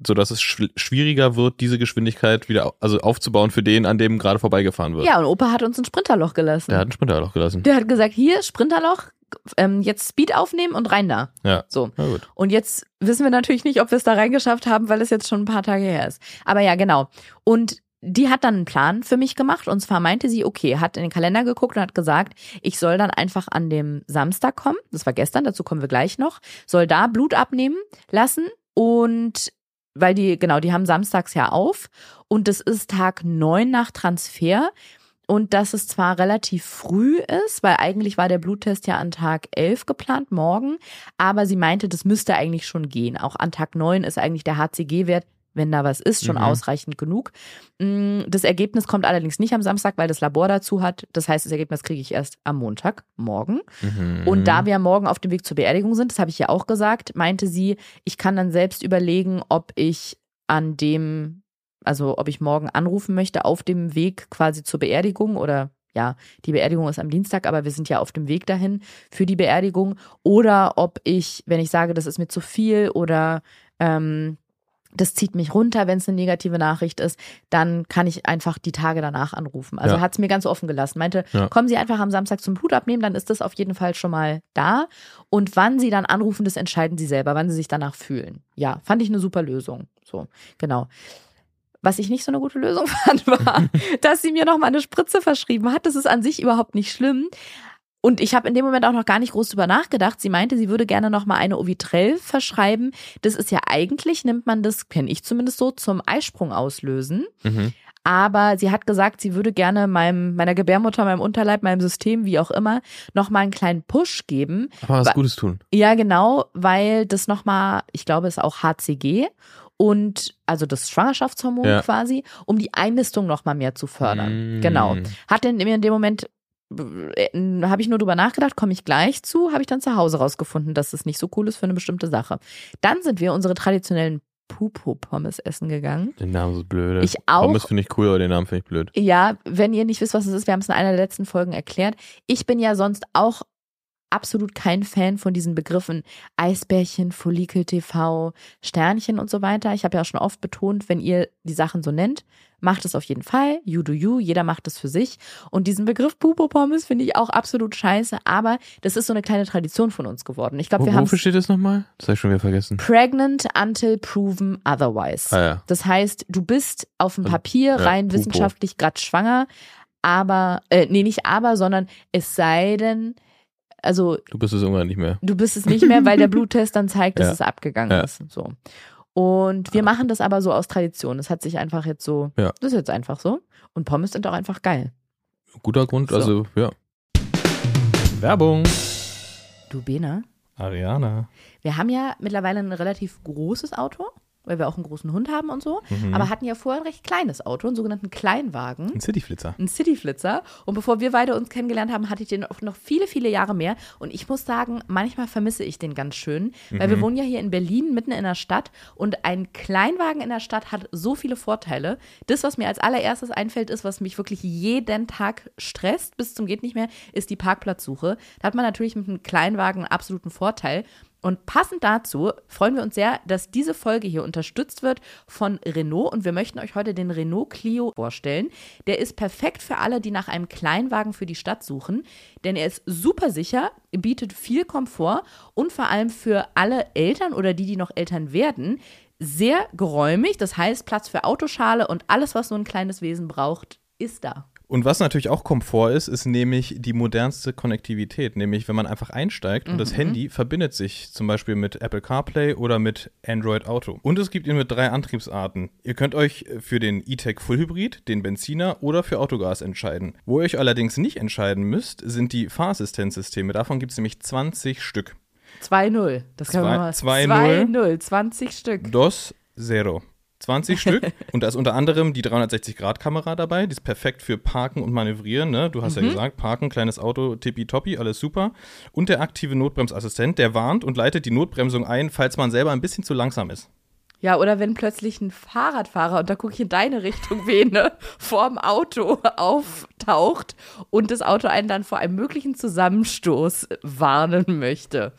so dass es schw- schwieriger wird, diese Geschwindigkeit wieder also aufzubauen für den, an dem gerade vorbeigefahren wird. Ja, und Opa hat uns ein Sprinterloch gelassen. Der hat einen Sprinterloch gelassen. Der hat gesagt, hier, Sprinterloch, ähm, jetzt Speed aufnehmen und rein da. Ja. So. Na gut. Und jetzt wissen wir natürlich nicht, ob wir es da reingeschafft haben, weil es jetzt schon ein paar Tage her ist. Aber ja, genau. Und die hat dann einen Plan für mich gemacht und zwar meinte sie, okay, hat in den Kalender geguckt und hat gesagt, ich soll dann einfach an dem Samstag kommen, das war gestern, dazu kommen wir gleich noch, soll da Blut abnehmen lassen und weil die, genau, die haben samstags ja auf und das ist Tag neun nach Transfer und dass es zwar relativ früh ist, weil eigentlich war der Bluttest ja an Tag 11 geplant, morgen, aber sie meinte, das müsste eigentlich schon gehen. Auch an Tag 9 ist eigentlich der HCG-Wert, wenn da was ist, schon Mhm. ausreichend genug. Mm, Das Ergebnis kommt allerdings nicht am Samstag, weil das Labor dazu hat. Das heißt, das Ergebnis kriege ich erst am Montag, morgen. Mhm. Und da wir morgen auf dem Weg zur Beerdigung sind, das habe ich ja auch gesagt, meinte sie, ich kann dann selbst überlegen, ob ich an dem, also ob ich morgen anrufen möchte auf dem Weg quasi zur Beerdigung oder ja, die Beerdigung ist am Dienstag, aber wir sind ja auf dem Weg dahin für die Beerdigung oder ob ich, wenn ich sage, das ist mir zu viel oder ähm, das zieht mich runter, wenn es eine negative Nachricht ist, dann kann ich einfach die Tage danach anrufen. Also Ja. hat es mir ganz offen gelassen. Meinte, Ja. kommen Sie einfach am Samstag zum Blut abnehmen, dann ist das auf jeden Fall schon mal da. Und wann Sie dann anrufen, das entscheiden Sie selber, wann Sie sich danach fühlen. Ja, fand ich eine super Lösung. So, genau. Was ich nicht so eine gute Lösung fand, war, dass sie mir noch mal eine Spritze verschrieben hat. Das ist an sich überhaupt nicht schlimm. Und ich habe in dem Moment auch noch gar nicht groß drüber nachgedacht. Sie meinte, sie würde gerne noch mal eine Ovitrell verschreiben. Das ist ja eigentlich, nimmt man das, kenne ich zumindest so, zum Eisprung auslösen. Mhm. Aber sie hat gesagt, sie würde gerne meinem, meiner Gebärmutter, meinem Unterleib, meinem System, wie auch immer, noch mal einen kleinen Push geben. Aber was Wa- Gutes tun. Ja, genau, weil das noch mal, ich glaube, es ist auch HCG und also das Schwangerschaftshormon Ja. quasi, um die Einnistung noch mal mehr zu fördern. Mm. Genau. Hat denn mir in dem Moment habe ich nur drüber nachgedacht, komme ich gleich zu, habe ich dann zu Hause rausgefunden, dass es nicht so cool ist für eine bestimmte Sache. Dann sind wir unsere traditionellen Pupo-Pommes essen gegangen. Den Namen ist blöd. Ich auch. Pommes finde ich cool, aber den Namen finde ich blöd. Ja, wenn ihr nicht wisst, was es ist, wir haben es in einer der letzten Folgen erklärt. Ich bin ja sonst auch absolut kein Fan von diesen Begriffen Eisbärchen, Follikel TV, Sternchen und so weiter. Ich habe ja auch schon oft betont, wenn ihr die Sachen so nennt, macht es auf jeden Fall. You do you, jeder macht es für sich. Und diesen Begriff Pupo-Pommes finde ich auch absolut scheiße, aber das ist so eine kleine Tradition von uns geworden. Ich glaube, wir haben wofür steht das nochmal? Das habe ich schon wieder vergessen. Pregnant until proven otherwise. Ah ja. Das heißt, du bist auf dem Also, Papier ja, rein Pupo. wissenschaftlich grad schwanger, aber, äh, nee, nicht aber, sondern es sei denn, also Du bist es irgendwann nicht mehr. du bist es nicht mehr, weil der Bluttest dann zeigt, dass Ja. es abgegangen Ja. ist. So. Und wir machen das aber so aus Tradition. Das hat sich einfach jetzt so, Ja. das ist jetzt einfach so. Und Pommes sind auch einfach geil. Guter Grund, So. also ja. Werbung. Du Bene, Ariana. wir haben ja mittlerweile ein relativ großes Auto, weil wir auch einen großen Hund haben und so, Mhm. aber hatten ja vorher ein recht kleines Auto, einen sogenannten Kleinwagen. Ein Cityflitzer. Ein Cityflitzer. Und bevor wir beide uns kennengelernt haben, hatte ich den auch noch viele, viele Jahre mehr. Und ich muss sagen, manchmal vermisse ich den ganz schön, weil Mhm. wir wohnen ja hier in Berlin, mitten in der Stadt. Und ein Kleinwagen in der Stadt hat so viele Vorteile. Das, was mir als allererstes einfällt, ist, was mich wirklich jeden Tag stresst, bis zum geht nicht mehr, ist die Parkplatzsuche. Da hat man natürlich mit einem Kleinwagen einen absoluten Vorteil. Und passend dazu freuen wir uns sehr, dass diese Folge hier unterstützt wird von Renault und wir möchten euch heute den Renault Clio vorstellen. Der ist perfekt für alle, die nach einem Kleinwagen für die Stadt suchen, denn er ist super sicher, bietet viel Komfort und vor allem für alle Eltern oder die, die noch Eltern werden, sehr geräumig. Das heißt, Platz für Autoschale und alles, was so ein kleines Wesen braucht, ist da. Und was natürlich auch Komfort ist, ist nämlich die modernste Konnektivität. Nämlich, wenn man einfach einsteigt und das Handy verbindet sich zum Beispiel mit Apple CarPlay oder mit Android Auto. Und es gibt ihn mit drei Antriebsarten. Ihr könnt euch für den E-Tech Full Hybrid, den Benziner oder für Autogas entscheiden. Wo ihr euch allerdings nicht entscheiden müsst, sind die Fahrassistenzsysteme. Davon gibt es nämlich 20 Stück. 2-0. Das können wir mal. 2-0. 2-0, 20 Stück. Dos Zero. 20 Stück. Und da ist unter anderem die 360-Grad-Kamera dabei. Die ist perfekt für Parken und Manövrieren. Ne? Du hast ja gesagt, Parken, kleines Auto, tippitoppi, alles super. Und der aktive Notbremsassistent, der warnt und leitet die Notbremsung ein, falls man selber ein bisschen zu langsam ist. Ja, oder wenn plötzlich ein Fahrradfahrer, und da gucke ich in deine Richtung, Vene, vorm Auto auftaucht und das Auto einen dann vor einem möglichen Zusammenstoß warnen möchte.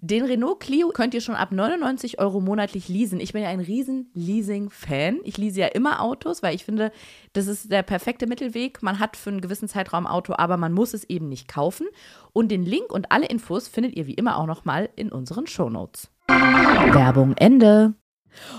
Den Renault Clio könnt ihr schon ab 99 Euro monatlich leasen. Ich bin ja ein riesen Leasing-Fan. Ich lease ja immer Autos, weil ich finde, das ist der perfekte Mittelweg. Man hat für einen gewissen Zeitraum Auto, aber man muss es eben nicht kaufen. Und den Link und alle Infos findet ihr wie immer auch nochmal in unseren Shownotes. Werbung Ende.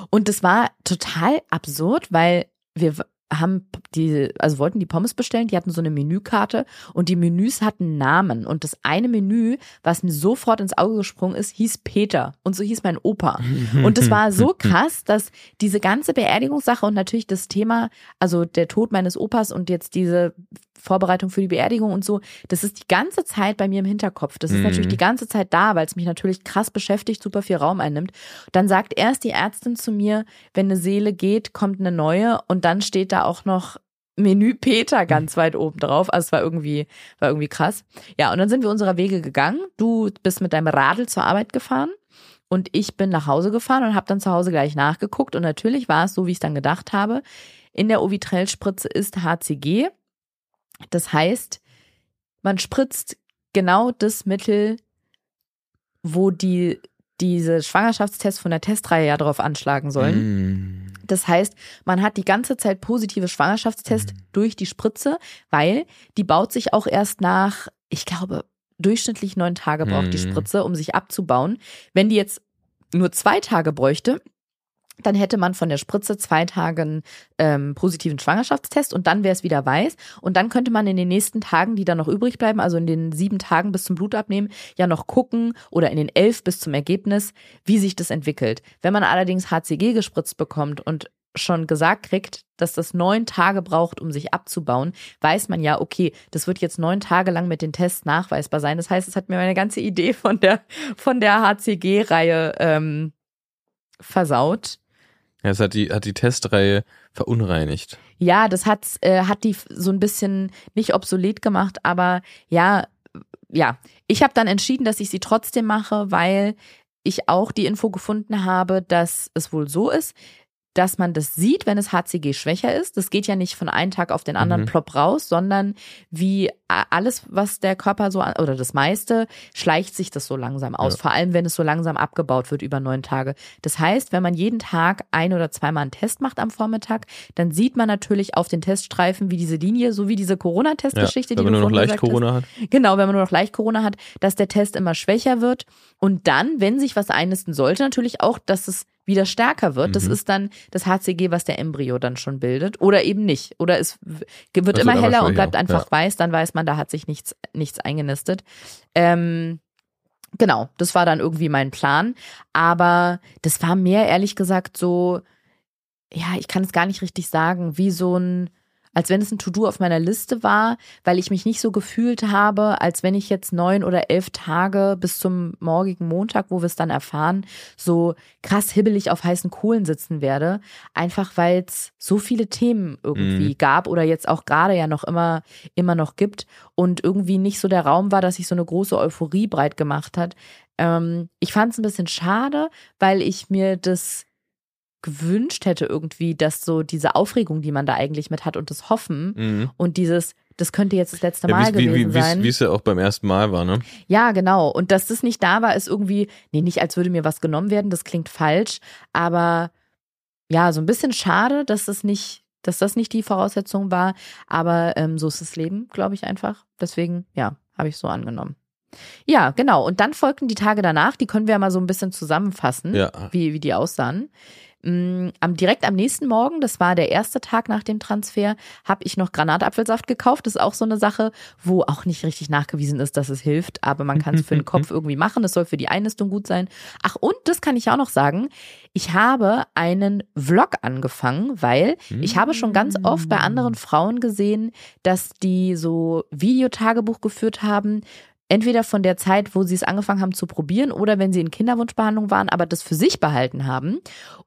Und das war total absurd, weil wir haben die, also wollten die Pommes bestellen, die hatten so eine Menükarte und die Menüs hatten Namen. Und das eine Menü, was mir sofort ins Auge gesprungen ist, hieß Peter. Und so hieß mein Opa. Und das war so krass, dass diese ganze Beerdigungssache und natürlich das Thema, also der Tod meines Opas und jetzt diese Vorbereitung für die Beerdigung und so, das ist die ganze Zeit bei mir im Hinterkopf. Das ist Mhm. natürlich die ganze Zeit da, weil es mich natürlich krass beschäftigt, super viel Raum einnimmt. Dann sagt erst die Ärztin zu mir, wenn eine Seele geht, kommt eine neue und dann steht da auch noch Menü Peter ganz weit oben drauf. Also es war irgendwie, war irgendwie krass. Ja, und dann sind wir unserer Wege gegangen. Du bist mit deinem Radl zur Arbeit gefahren und ich bin nach Hause gefahren und habe dann zu Hause gleich nachgeguckt. Und natürlich war es so, wie ich es dann gedacht habe. In der Ovitrell-Spritze ist HCG. Das heißt, man spritzt genau das Mittel, wo die diese Schwangerschaftstests von der Testreihe ja drauf anschlagen sollen. Das heißt, man hat die ganze Zeit positive Schwangerschaftstests durch die Spritze, weil die baut sich auch erst nach, ich glaube, durchschnittlich neun Tage braucht die Mhm. Spritze, um sich abzubauen. Wenn die jetzt nur zwei Tage bräuchte, dann hätte man von der Spritze zwei Tage einen ähm, positiven Schwangerschaftstest und dann wäre es wieder weiß. Und dann könnte man in den nächsten Tagen, die dann noch übrig bleiben, also in den sieben Tagen bis zum Blutabnehmen, ja noch gucken oder in den elf bis zum Ergebnis, wie sich das entwickelt. Wenn man allerdings HCG gespritzt bekommt und schon gesagt kriegt, dass das neun Tage braucht, um sich abzubauen, weiß man ja, okay, das wird jetzt neun Tage lang mit den Tests nachweisbar sein. Das heißt, es hat mir meine ganze Idee von der, von der HCG-Reihe ähm, versaut. Ja, es hat die, hat die Testreihe verunreinigt. Ja, das hat, äh, hat die so ein bisschen nicht obsolet gemacht, aber ja, ja. Ich habe dann entschieden, dass ich sie trotzdem mache, weil ich auch die Info gefunden habe, dass es wohl so ist, dass man das sieht, wenn es HCG schwächer ist. Das geht ja nicht von einem Tag auf den anderen Mhm. plopp raus, sondern wie a- alles, was der Körper so, an- oder das meiste, schleicht sich das so langsam aus. Ja. Vor allem, wenn es so langsam abgebaut wird über neun Tage. Das heißt, wenn man jeden Tag ein oder zweimal einen Test macht am Vormittag, dann sieht man natürlich auf den Teststreifen, wie diese Linie, so wie diese Corona-Testgeschichte, ja, die wenn du man nur noch leicht gesagt hast. Corona hat. Genau, wenn man nur noch leicht Corona hat, dass der Test immer schwächer wird. Und dann, wenn sich was einnisten sollte, natürlich auch, dass es wieder stärker wird. Das Mhm. ist dann das HCG, was der Embryo dann schon bildet. Oder eben nicht. Oder es wird wird immer aber heller und bleibt einfach ja. weiß. Dann weiß man, da hat sich nichts, nichts eingenistet. Ähm, genau, das war dann irgendwie mein Plan. Aber das war mehr, ehrlich gesagt, so, ja, ich kann es gar nicht richtig sagen, wie so ein, als wenn es ein To-Do auf meiner Liste war, weil ich mich nicht so gefühlt habe, als wenn ich jetzt neun oder elf Tage bis zum morgigen Montag, wo wir es dann erfahren, so krass hibbelig auf heißen Kohlen sitzen werde. Einfach weil es so viele Themen irgendwie Mhm. gab oder jetzt auch gerade ja noch immer, immer noch gibt und irgendwie nicht so der Raum war, dass sich so eine große Euphorie breit gemacht hat. Ähm, ich fand es ein bisschen schade, weil ich mir das gewünscht hätte irgendwie, dass so diese Aufregung, die man da eigentlich mit hat und das Hoffen Mhm. und dieses, das könnte jetzt das letzte Ja, Mal wie, gewesen wie, sein. wie es ja auch beim ersten Mal war, ne? Ja, genau. Und dass das nicht da war, ist irgendwie, nee, nicht als würde mir was genommen werden, das klingt falsch, aber ja, so ein bisschen schade, dass das nicht, dass das nicht die Voraussetzung war, aber ähm, so ist das Leben, glaube ich einfach. Deswegen, ja, habe ich so angenommen. Ja, genau. Und dann folgten die Tage danach, die können wir ja mal so ein bisschen zusammenfassen, Ja. wie, wie die aussahen. Mm, Am, direkt am nächsten Morgen, das war der erste Tag nach dem Transfer, habe ich noch Granatapfelsaft gekauft. Das ist auch so eine Sache, wo auch nicht richtig nachgewiesen ist, dass es hilft, aber man kann es für den Kopf irgendwie machen. Es soll für die Einnistung gut sein. Ach, und das kann ich auch noch sagen. Ich habe einen Vlog angefangen, weil ich habe schon ganz oft bei anderen Frauen gesehen, dass die so Videotagebuch geführt haben, entweder von der Zeit, wo sie es angefangen haben zu probieren oder wenn sie in Kinderwunschbehandlung waren, aber das für sich behalten haben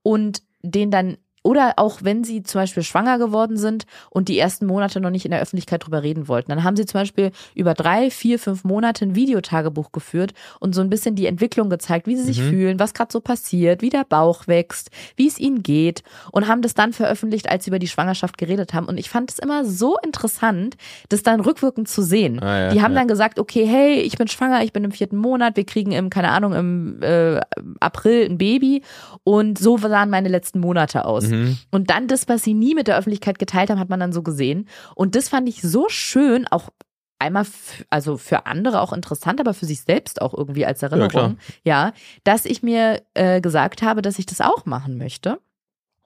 und den dann oder auch wenn sie zum Beispiel schwanger geworden sind und die ersten Monate noch nicht in der Öffentlichkeit drüber reden wollten. Dann haben sie zum Beispiel über drei, vier, fünf Monate ein Videotagebuch geführt und so ein bisschen die Entwicklung gezeigt, wie sie sich fühlen, was gerade so passiert, wie der Bauch wächst, wie es ihnen geht und haben das dann veröffentlicht, als sie über die Schwangerschaft geredet haben. Und ich fand es immer so interessant, das dann rückwirkend zu sehen. Ah, ja, die haben ja. dann gesagt, okay, hey, ich bin schwanger, ich bin im vierten Monat, wir kriegen im, keine Ahnung, im äh, April ein Baby und so sahen meine letzten Monate aus. Mhm. Und dann das, was sie nie mit der Öffentlichkeit geteilt haben, hat man dann so gesehen. Und das fand ich so schön, auch einmal, also für andere auch interessant, aber für sich selbst auch irgendwie als Erinnerung. klar. Ja, dass ich mir äh, gesagt habe, dass ich das auch machen möchte.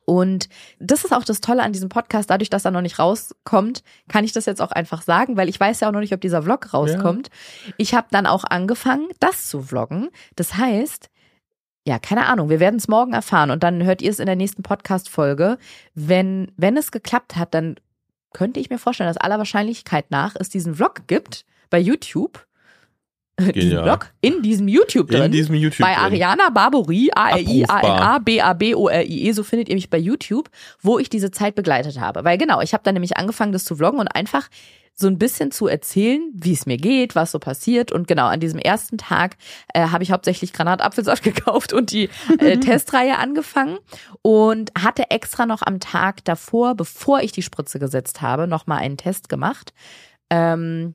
Und das ist auch das Tolle an diesem Podcast. Dadurch, dass er noch nicht rauskommt, kann ich das jetzt auch einfach sagen, weil ich weiß ja auch noch nicht, ob dieser Vlog rauskommt. Ich habe dann auch angefangen, das zu vloggen. Das heißt, ja, keine Ahnung, wir werden es morgen erfahren und dann hört ihr es in der nächsten Podcast-Folge. Wenn, wenn es geklappt hat, dann könnte ich mir vorstellen, dass aller Wahrscheinlichkeit nach es diesen Vlog gibt bei YouTube. Genial. Vlog in diesem YouTube drin. In diesem YouTube. Bei drin. Ariana Barbori, A-R-I-A-N-A, Abrufbar. B-A-B-O-R-I-E, so findet ihr mich bei YouTube, wo ich diese Zeit begleitet habe. Weil genau, ich habe dann nämlich angefangen, das zu vloggen und einfach so ein bisschen zu erzählen, wie es mir geht, was so passiert. Und genau, an diesem ersten Tag äh, habe ich hauptsächlich Granatapfelsaft gekauft und die äh, Testreihe angefangen und hatte extra noch am Tag davor, bevor ich die Spritze gesetzt habe, nochmal einen Test gemacht. Ähm,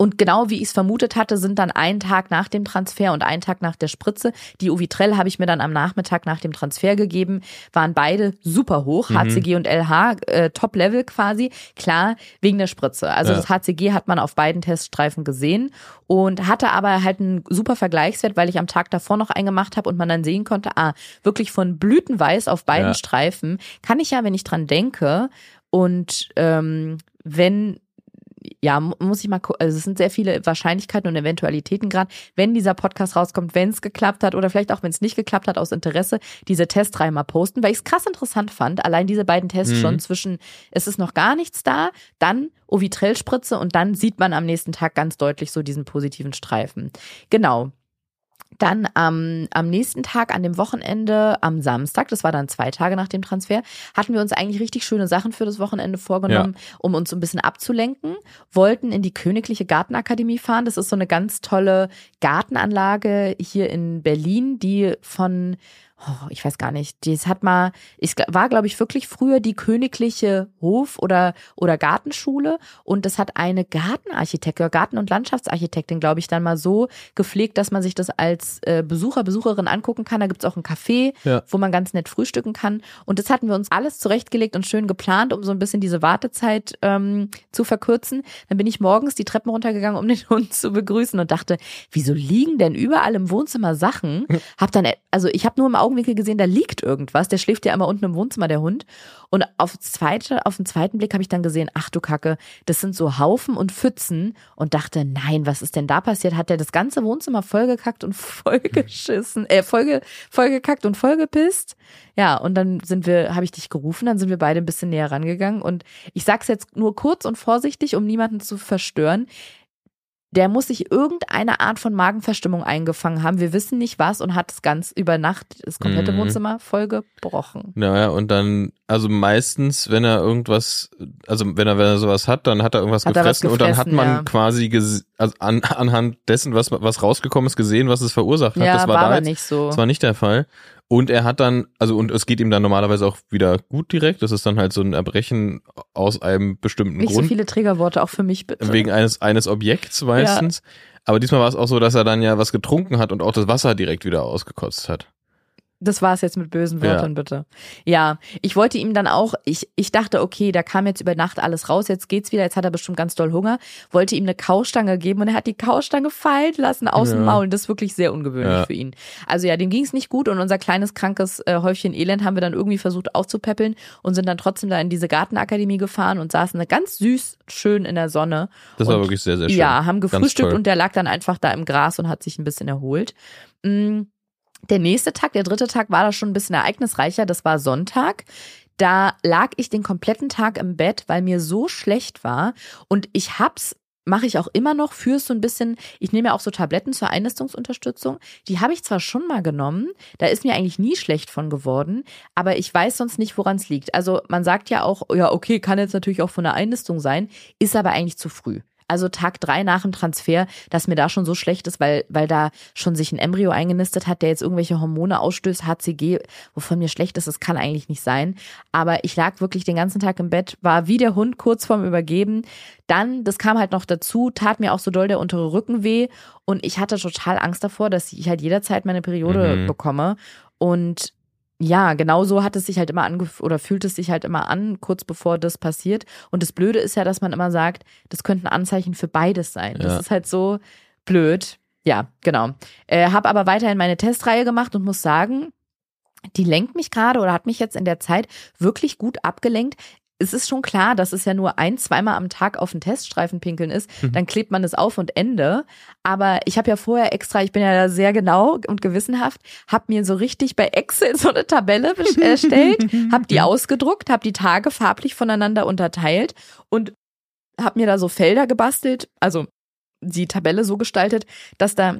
und genau wie ich es vermutet hatte, sind dann ein Tag nach dem Transfer und ein Tag nach der Spritze. Die Uvitrell habe ich mir dann am Nachmittag nach dem Transfer gegeben. Waren beide super hoch, HCG und LH, äh, Top-Level quasi. Klar, wegen der Spritze. Also Ja. das HCG hat man auf beiden Teststreifen gesehen und hatte aber halt einen super Vergleichswert, weil ich am Tag davor noch einen gemacht habe und man dann sehen konnte, ah, wirklich von Blütenweiß auf beiden Ja. Streifen kann ich ja, wenn ich dran denke und ähm, wenn ja, mu- muss ich mal gucken. Also es sind sehr viele Wahrscheinlichkeiten und Eventualitäten gerade, wenn dieser Podcast rauskommt, wenn es geklappt hat oder vielleicht auch, wenn es nicht geklappt hat, aus Interesse, diese Testreihe mal posten, weil ich es krass interessant fand. Allein diese beiden Tests Mhm. schon zwischen, es ist noch gar nichts da, dann Ovitrell-Spritze und dann sieht man am nächsten Tag ganz deutlich so diesen positiven Streifen. Genau. Dann am, am nächsten Tag, an dem Wochenende, am Samstag, das war dann zwei Tage nach dem Transfer, hatten wir uns eigentlich richtig schöne Sachen für das Wochenende vorgenommen, um uns so ein bisschen abzulenken. Wollten in die Königliche Gartenakademie fahren. Das ist so eine ganz tolle Gartenanlage hier in Berlin, die von Oh, ich weiß gar nicht. Das hat mal, es war, glaube ich, wirklich früher die königliche Hof- oder, oder Gartenschule und das hat eine Gartenarchitektin, Garten- und Landschaftsarchitektin, glaube ich, dann mal so gepflegt, dass man sich das als äh, Besucher, Besucherin angucken kann. Da gibt's auch ein Café, Ja. wo man ganz nett frühstücken kann. Und das hatten wir uns alles zurechtgelegt und schön geplant, um so ein bisschen diese Wartezeit ähm, zu verkürzen. Dann bin ich morgens die Treppen runtergegangen, um den Hund zu begrüßen und dachte, wieso liegen denn überall im Wohnzimmer Sachen? Hab dann, also ich habe nur im Auge Augenwinkel gesehen, da liegt irgendwas. Der schläft ja immer unten im Wohnzimmer, der Hund. Und auf, zweite, auf den zweiten Blick habe ich dann gesehen, ach du Kacke, das sind so Haufen und Pfützen und dachte, nein, was ist denn da passiert? Hat der das ganze Wohnzimmer vollgekackt und vollgeschissen, äh, vollge, vollgekackt und vollgepisst? Ja, und dann sind wir, habe ich dich gerufen, dann sind wir beide ein bisschen näher rangegangen und ich sag's jetzt nur kurz und vorsichtig, um niemanden zu verstören der muss sich irgendeine Art von Magenverstimmung eingefangen haben. Wir wissen nicht was und hat das ganz über Nacht das komplette Mhm. Wohnzimmer vollgebrochen. Naja, und dann, also meistens, wenn er irgendwas, also wenn er, wenn er sowas hat, dann hat er irgendwas Hat er was gefressen, und dann hat gefressen, man ja. quasi ges- also an, anhand dessen, was, was rausgekommen ist, gesehen, was es verursacht hat. Ja, das war, war da jetzt, nicht so. Das war nicht der Fall. Und er hat dann, also und es geht ihm dann normalerweise auch wieder gut direkt. Das ist dann halt so ein Erbrechen aus einem bestimmten Nicht so Grund. viele Triggerworte auch für mich bitte. wegen eines, eines Objekts meistens. Aber diesmal war es auch so, dass er dann ja was getrunken hat und auch das Wasser direkt wieder ausgekotzt hat. Das war es jetzt mit bösen Ja. Wörtern, bitte. Ja, ich wollte ihm dann auch, ich, ich dachte, okay, da kam jetzt über Nacht alles raus, jetzt geht's wieder, jetzt hat er bestimmt ganz doll Hunger, wollte ihm eine Kaustange geben und er hat die Kaustange fallen lassen aus dem Ja. Maul. Und das ist wirklich sehr ungewöhnlich Ja. für ihn. Also ja, dem ging's nicht gut und unser kleines, krankes äh, Häufchen Elend haben wir dann irgendwie versucht aufzupäppeln und sind dann trotzdem da in diese Gartenakademie gefahren und saßen da ganz süß, schön in der Sonne. Das Und war wirklich sehr, sehr schön. Ja, haben gefrühstückt und der lag dann einfach da im Gras und hat sich ein bisschen erholt. Mm, Der nächste Tag, der dritte Tag, war da schon ein bisschen ereignisreicher. Das war Sonntag. Da lag ich den kompletten Tag im Bett, weil mir so schlecht war. Und ich hab's, mache ich auch immer noch, für so ein bisschen, ich nehme ja auch so Tabletten zur Einnistungsunterstützung. Die habe ich zwar schon mal genommen, da ist mir eigentlich nie schlecht von geworden, aber ich weiß sonst nicht, woran es liegt. Also man sagt ja auch, ja, okay, kann jetzt natürlich auch von der Einnistung sein, ist aber eigentlich zu früh. Also Tag drei nach dem Transfer, dass mir da schon so schlecht ist, weil, weil da schon sich ein Embryo eingenistet hat, der jetzt irgendwelche Hormone ausstößt, HCG, wovon mir schlecht ist, das kann eigentlich nicht sein. Aber ich lag wirklich den ganzen Tag im Bett, war wie der Hund kurz vorm Übergeben. Dann, das kam halt noch dazu, tat mir auch so doll der untere Rücken weh und ich hatte total Angst davor, dass ich halt jederzeit meine Periode Mhm. bekomme. Und ja, genau so hat es sich halt immer angef oder fühlt es sich halt immer an, kurz bevor das passiert. Und das Blöde ist ja, dass man immer sagt, das könnten Anzeichen für beides sein. Das Ja. ist halt so blöd. Ja, genau. Äh, habe aber weiterhin meine Testreihe gemacht und muss sagen, die lenkt mich gerade oder hat mich jetzt in der Zeit wirklich gut abgelenkt. Es ist schon klar, dass es ja nur ein, zweimal am Tag auf den Teststreifen pinkeln ist. Dann klebt man es auf und Ende. Aber ich habe ja vorher extra, ich bin ja da sehr genau und gewissenhaft, habe mir so richtig bei Excel so eine Tabelle bes- erstellt, habe die ausgedruckt, habe die Tage farblich voneinander unterteilt und habe mir da so Felder gebastelt, also die Tabelle so gestaltet, dass da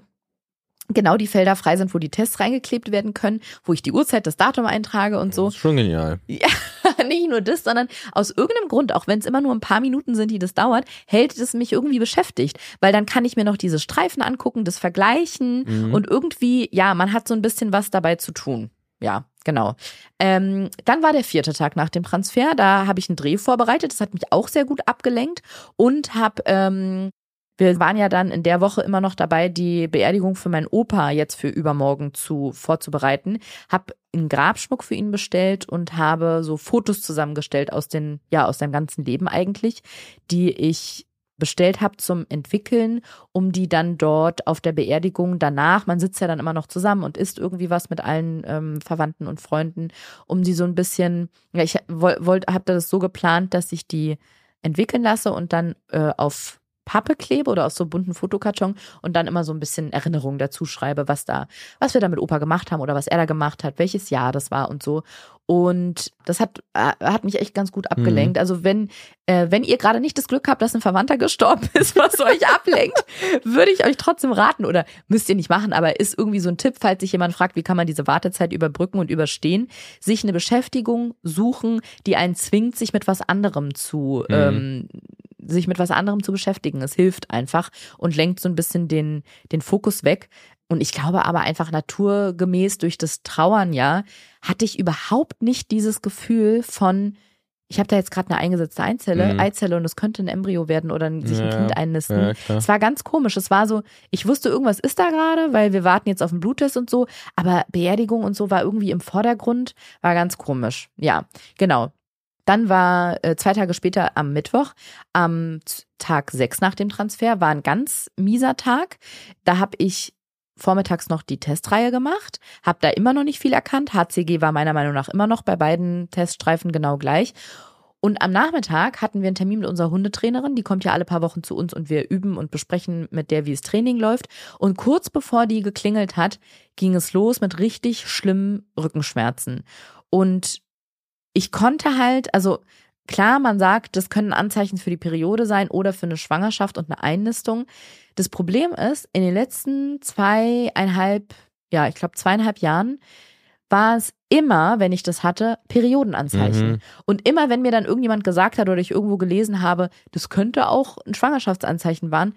genau die Felder frei sind, wo die Tests reingeklebt werden können, wo ich die Uhrzeit, das Datum eintrage und so. Das ist schon genial. Ja, nicht nur das, sondern aus irgendeinem Grund, auch wenn es immer nur ein paar Minuten sind, die das dauert, hält es mich irgendwie beschäftigt, weil dann kann ich mir noch diese Streifen angucken, das vergleichen Mhm. und irgendwie, ja, man hat so ein bisschen was dabei zu tun. Ja, genau. Ähm, dann war der vierte Tag nach dem Transfer. Da habe ich einen Dreh vorbereitet. Das hat mich auch sehr gut abgelenkt und habe ähm, wir waren ja dann in der Woche immer noch dabei, die Beerdigung für meinen Opa jetzt für übermorgen zu vorzubereiten. Hab einen Grabschmuck für ihn bestellt und habe so Fotos zusammengestellt aus den ja aus seinem ganzen Leben eigentlich, die ich bestellt habe zum Entwickeln, um die dann dort auf der Beerdigung danach, man sitzt ja dann immer noch zusammen und isst irgendwie was mit allen ähm, Verwandten und Freunden, um die so ein bisschen, ja, ich wollte, habe das so geplant, dass ich die entwickeln lasse und dann äh, auf Pappe klebe oder aus so bunten Fotokarton und dann immer so ein bisschen Erinnerungen dazu schreibe, was da, was wir da mit Opa gemacht haben oder was er da gemacht hat, welches Jahr das war und so. Und das hat, äh, hat mich echt ganz gut abgelenkt. Also wenn, äh, wenn ihr gerade nicht das Glück habt, dass ein Verwandter gestorben ist, was euch ablenkt, würde ich euch trotzdem raten oder müsst ihr nicht machen, aber ist irgendwie so ein Tipp, falls sich jemand fragt, wie kann man diese Wartezeit überbrücken und überstehen, sich eine Beschäftigung suchen, die einen zwingt, sich mit was anderem zu, Mhm. ähm, sich mit was anderem zu beschäftigen. Es hilft einfach und lenkt so ein bisschen den, den Fokus weg. Und ich glaube aber einfach naturgemäß durch das Trauern ja, hatte ich überhaupt nicht dieses Gefühl von, ich habe da jetzt gerade eine eingesetzte Eizelle, Mhm. Eizelle und es könnte ein Embryo werden oder sich ein Ja, Kind einnisten. Ja. Es war ganz komisch. Es war so, ich wusste, irgendwas ist da gerade, weil wir warten jetzt auf den Bluttest und so, aber Beerdigung und so war irgendwie im Vordergrund, war ganz komisch. Ja, genau. Dann war äh, zwei Tage später am Mittwoch, am Tag sechs nach dem Transfer, war ein ganz mieser Tag. Da habe ich vormittags noch die Testreihe gemacht, habe da immer noch nicht viel erkannt. HCG war meiner Meinung nach immer noch bei beiden Teststreifen genau gleich. Und am Nachmittag hatten wir einen Termin mit unserer Hundetrainerin, die kommt ja alle paar Wochen zu uns und wir üben und besprechen mit der, wie das Training läuft. Und kurz bevor die geklingelt hat, ging es los mit richtig schlimmen Rückenschmerzen. Und ich konnte halt, also klar, man sagt, das können Anzeichen für die Periode sein oder für eine Schwangerschaft und eine Einnistung. Das Problem ist, in den letzten zweieinhalb, ja, ich glaube zweieinhalb Jahren war es immer, wenn ich das hatte, Periodenanzeichen. Mhm. Und immer, wenn mir dann irgendjemand gesagt hat oder ich irgendwo gelesen habe, das könnte auch ein Schwangerschaftsanzeichen waren,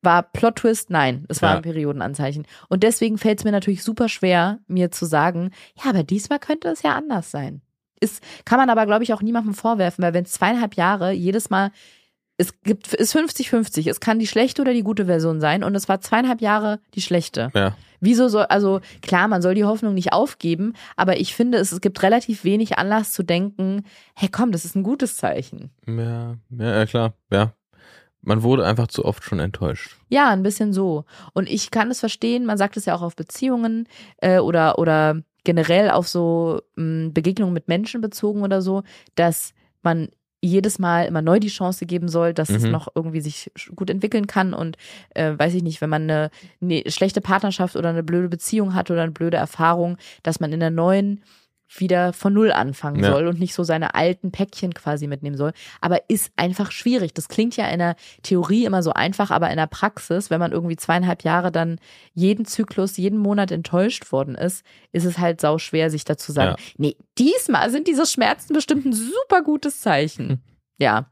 war Plot Twist, nein, es war Ja. ein Periodenanzeichen. Und deswegen fällt es mir natürlich super schwer, mir zu sagen, ja, aber diesmal könnte es ja anders sein. Ist, kann man aber, glaube ich, auch niemandem vorwerfen, weil wenn es zweieinhalb Jahre jedes Mal, es gibt, ist 50-50, es kann die schlechte oder die gute Version sein und es war zweieinhalb Jahre die schlechte. Ja. Wieso soll, also klar, man soll die Hoffnung nicht aufgeben, aber ich finde, es, es gibt relativ wenig Anlass zu denken, hey komm, das ist ein gutes Zeichen. Ja, ja, ja, klar, ja. Man wurde einfach zu oft schon enttäuscht. Ja, ein bisschen so. Und ich kann es verstehen, man sagt es ja auch auf Beziehungen äh, oder, oder generell auf so mh, Begegnungen mit Menschen bezogen oder so, dass man jedes Mal immer neu die Chance geben soll, dass es Mhm. noch irgendwie sich gut entwickeln kann und äh, weiß ich nicht, wenn man eine, eine schlechte Partnerschaft oder eine blöde Beziehung hat oder eine blöde Erfahrung, dass man in der neuen wieder von Null anfangen Ja. soll und nicht so seine alten Päckchen quasi mitnehmen soll. Aber ist einfach schwierig. Das klingt ja in der Theorie immer so einfach, aber in der Praxis, wenn man irgendwie zweieinhalb Jahre dann jeden Zyklus, jeden Monat enttäuscht worden ist, ist es halt sau schwer, sich dazu zu sagen, Ja. nee, diesmal sind diese Schmerzen bestimmt ein super gutes Zeichen. Ja.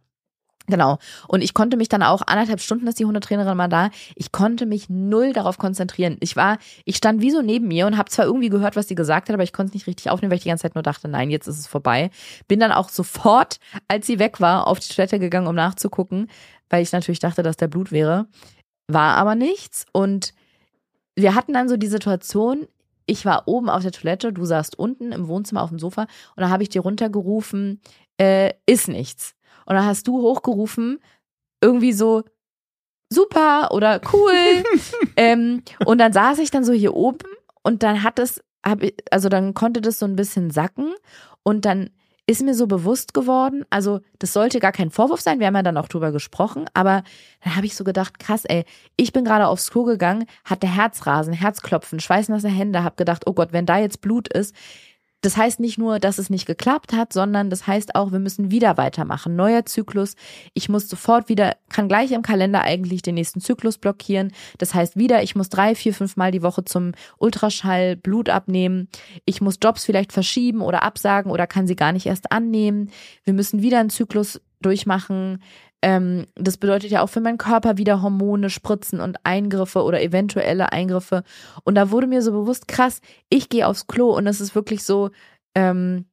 Genau. Und ich konnte mich dann auch, anderthalb Stunden ist die Hundetrainerin mal da, ich konnte mich null darauf konzentrieren. Ich war, ich stand wie so neben mir und habe zwar irgendwie gehört, was sie gesagt hat, aber ich konnte es nicht richtig aufnehmen, weil ich die ganze Zeit nur dachte, nein, jetzt ist es vorbei. Bin dann auch sofort, als sie weg war, auf die Toilette gegangen, um nachzugucken, weil ich natürlich dachte, dass der Blut wäre. War aber nichts. Und wir hatten dann so die Situation, ich war oben auf der Toilette, du saßt unten im Wohnzimmer auf dem Sofa und da habe ich dir runtergerufen, äh, ist nichts. Und dann hast du hochgerufen, irgendwie so, super oder cool. ähm, und dann saß ich dann so hier oben und dann hat es, hab ich, also dann konnte das so ein bisschen sacken und dann ist mir so bewusst geworden, also das sollte gar kein Vorwurf sein, wir haben ja dann auch drüber gesprochen, aber dann habe ich so gedacht, krass, ey, ich bin gerade aufs Klo gegangen, hatte Herzrasen, Herzklopfen, schweißnasse Hände, hab gedacht, oh Gott, wenn da jetzt Blut ist, das heißt nicht nur, dass es nicht geklappt hat, sondern das heißt auch, wir müssen wieder weitermachen. Neuer Zyklus. Ich muss sofort wieder, kann gleich im Kalender eigentlich den nächsten Zyklus blockieren. Das heißt wieder, ich muss drei, vier, fünf Mal die Woche zum Ultraschall Blut abnehmen. Ich muss Jobs vielleicht verschieben oder absagen oder kann sie gar nicht erst annehmen. Wir müssen wieder einen Zyklus durchmachen. Ähm, das bedeutet ja auch für meinen Körper wieder Hormone, Spritzen und Eingriffe oder eventuelle Eingriffe. Und da wurde mir so bewusst, krass, ich gehe aufs Klo und es ist wirklich so, ähm,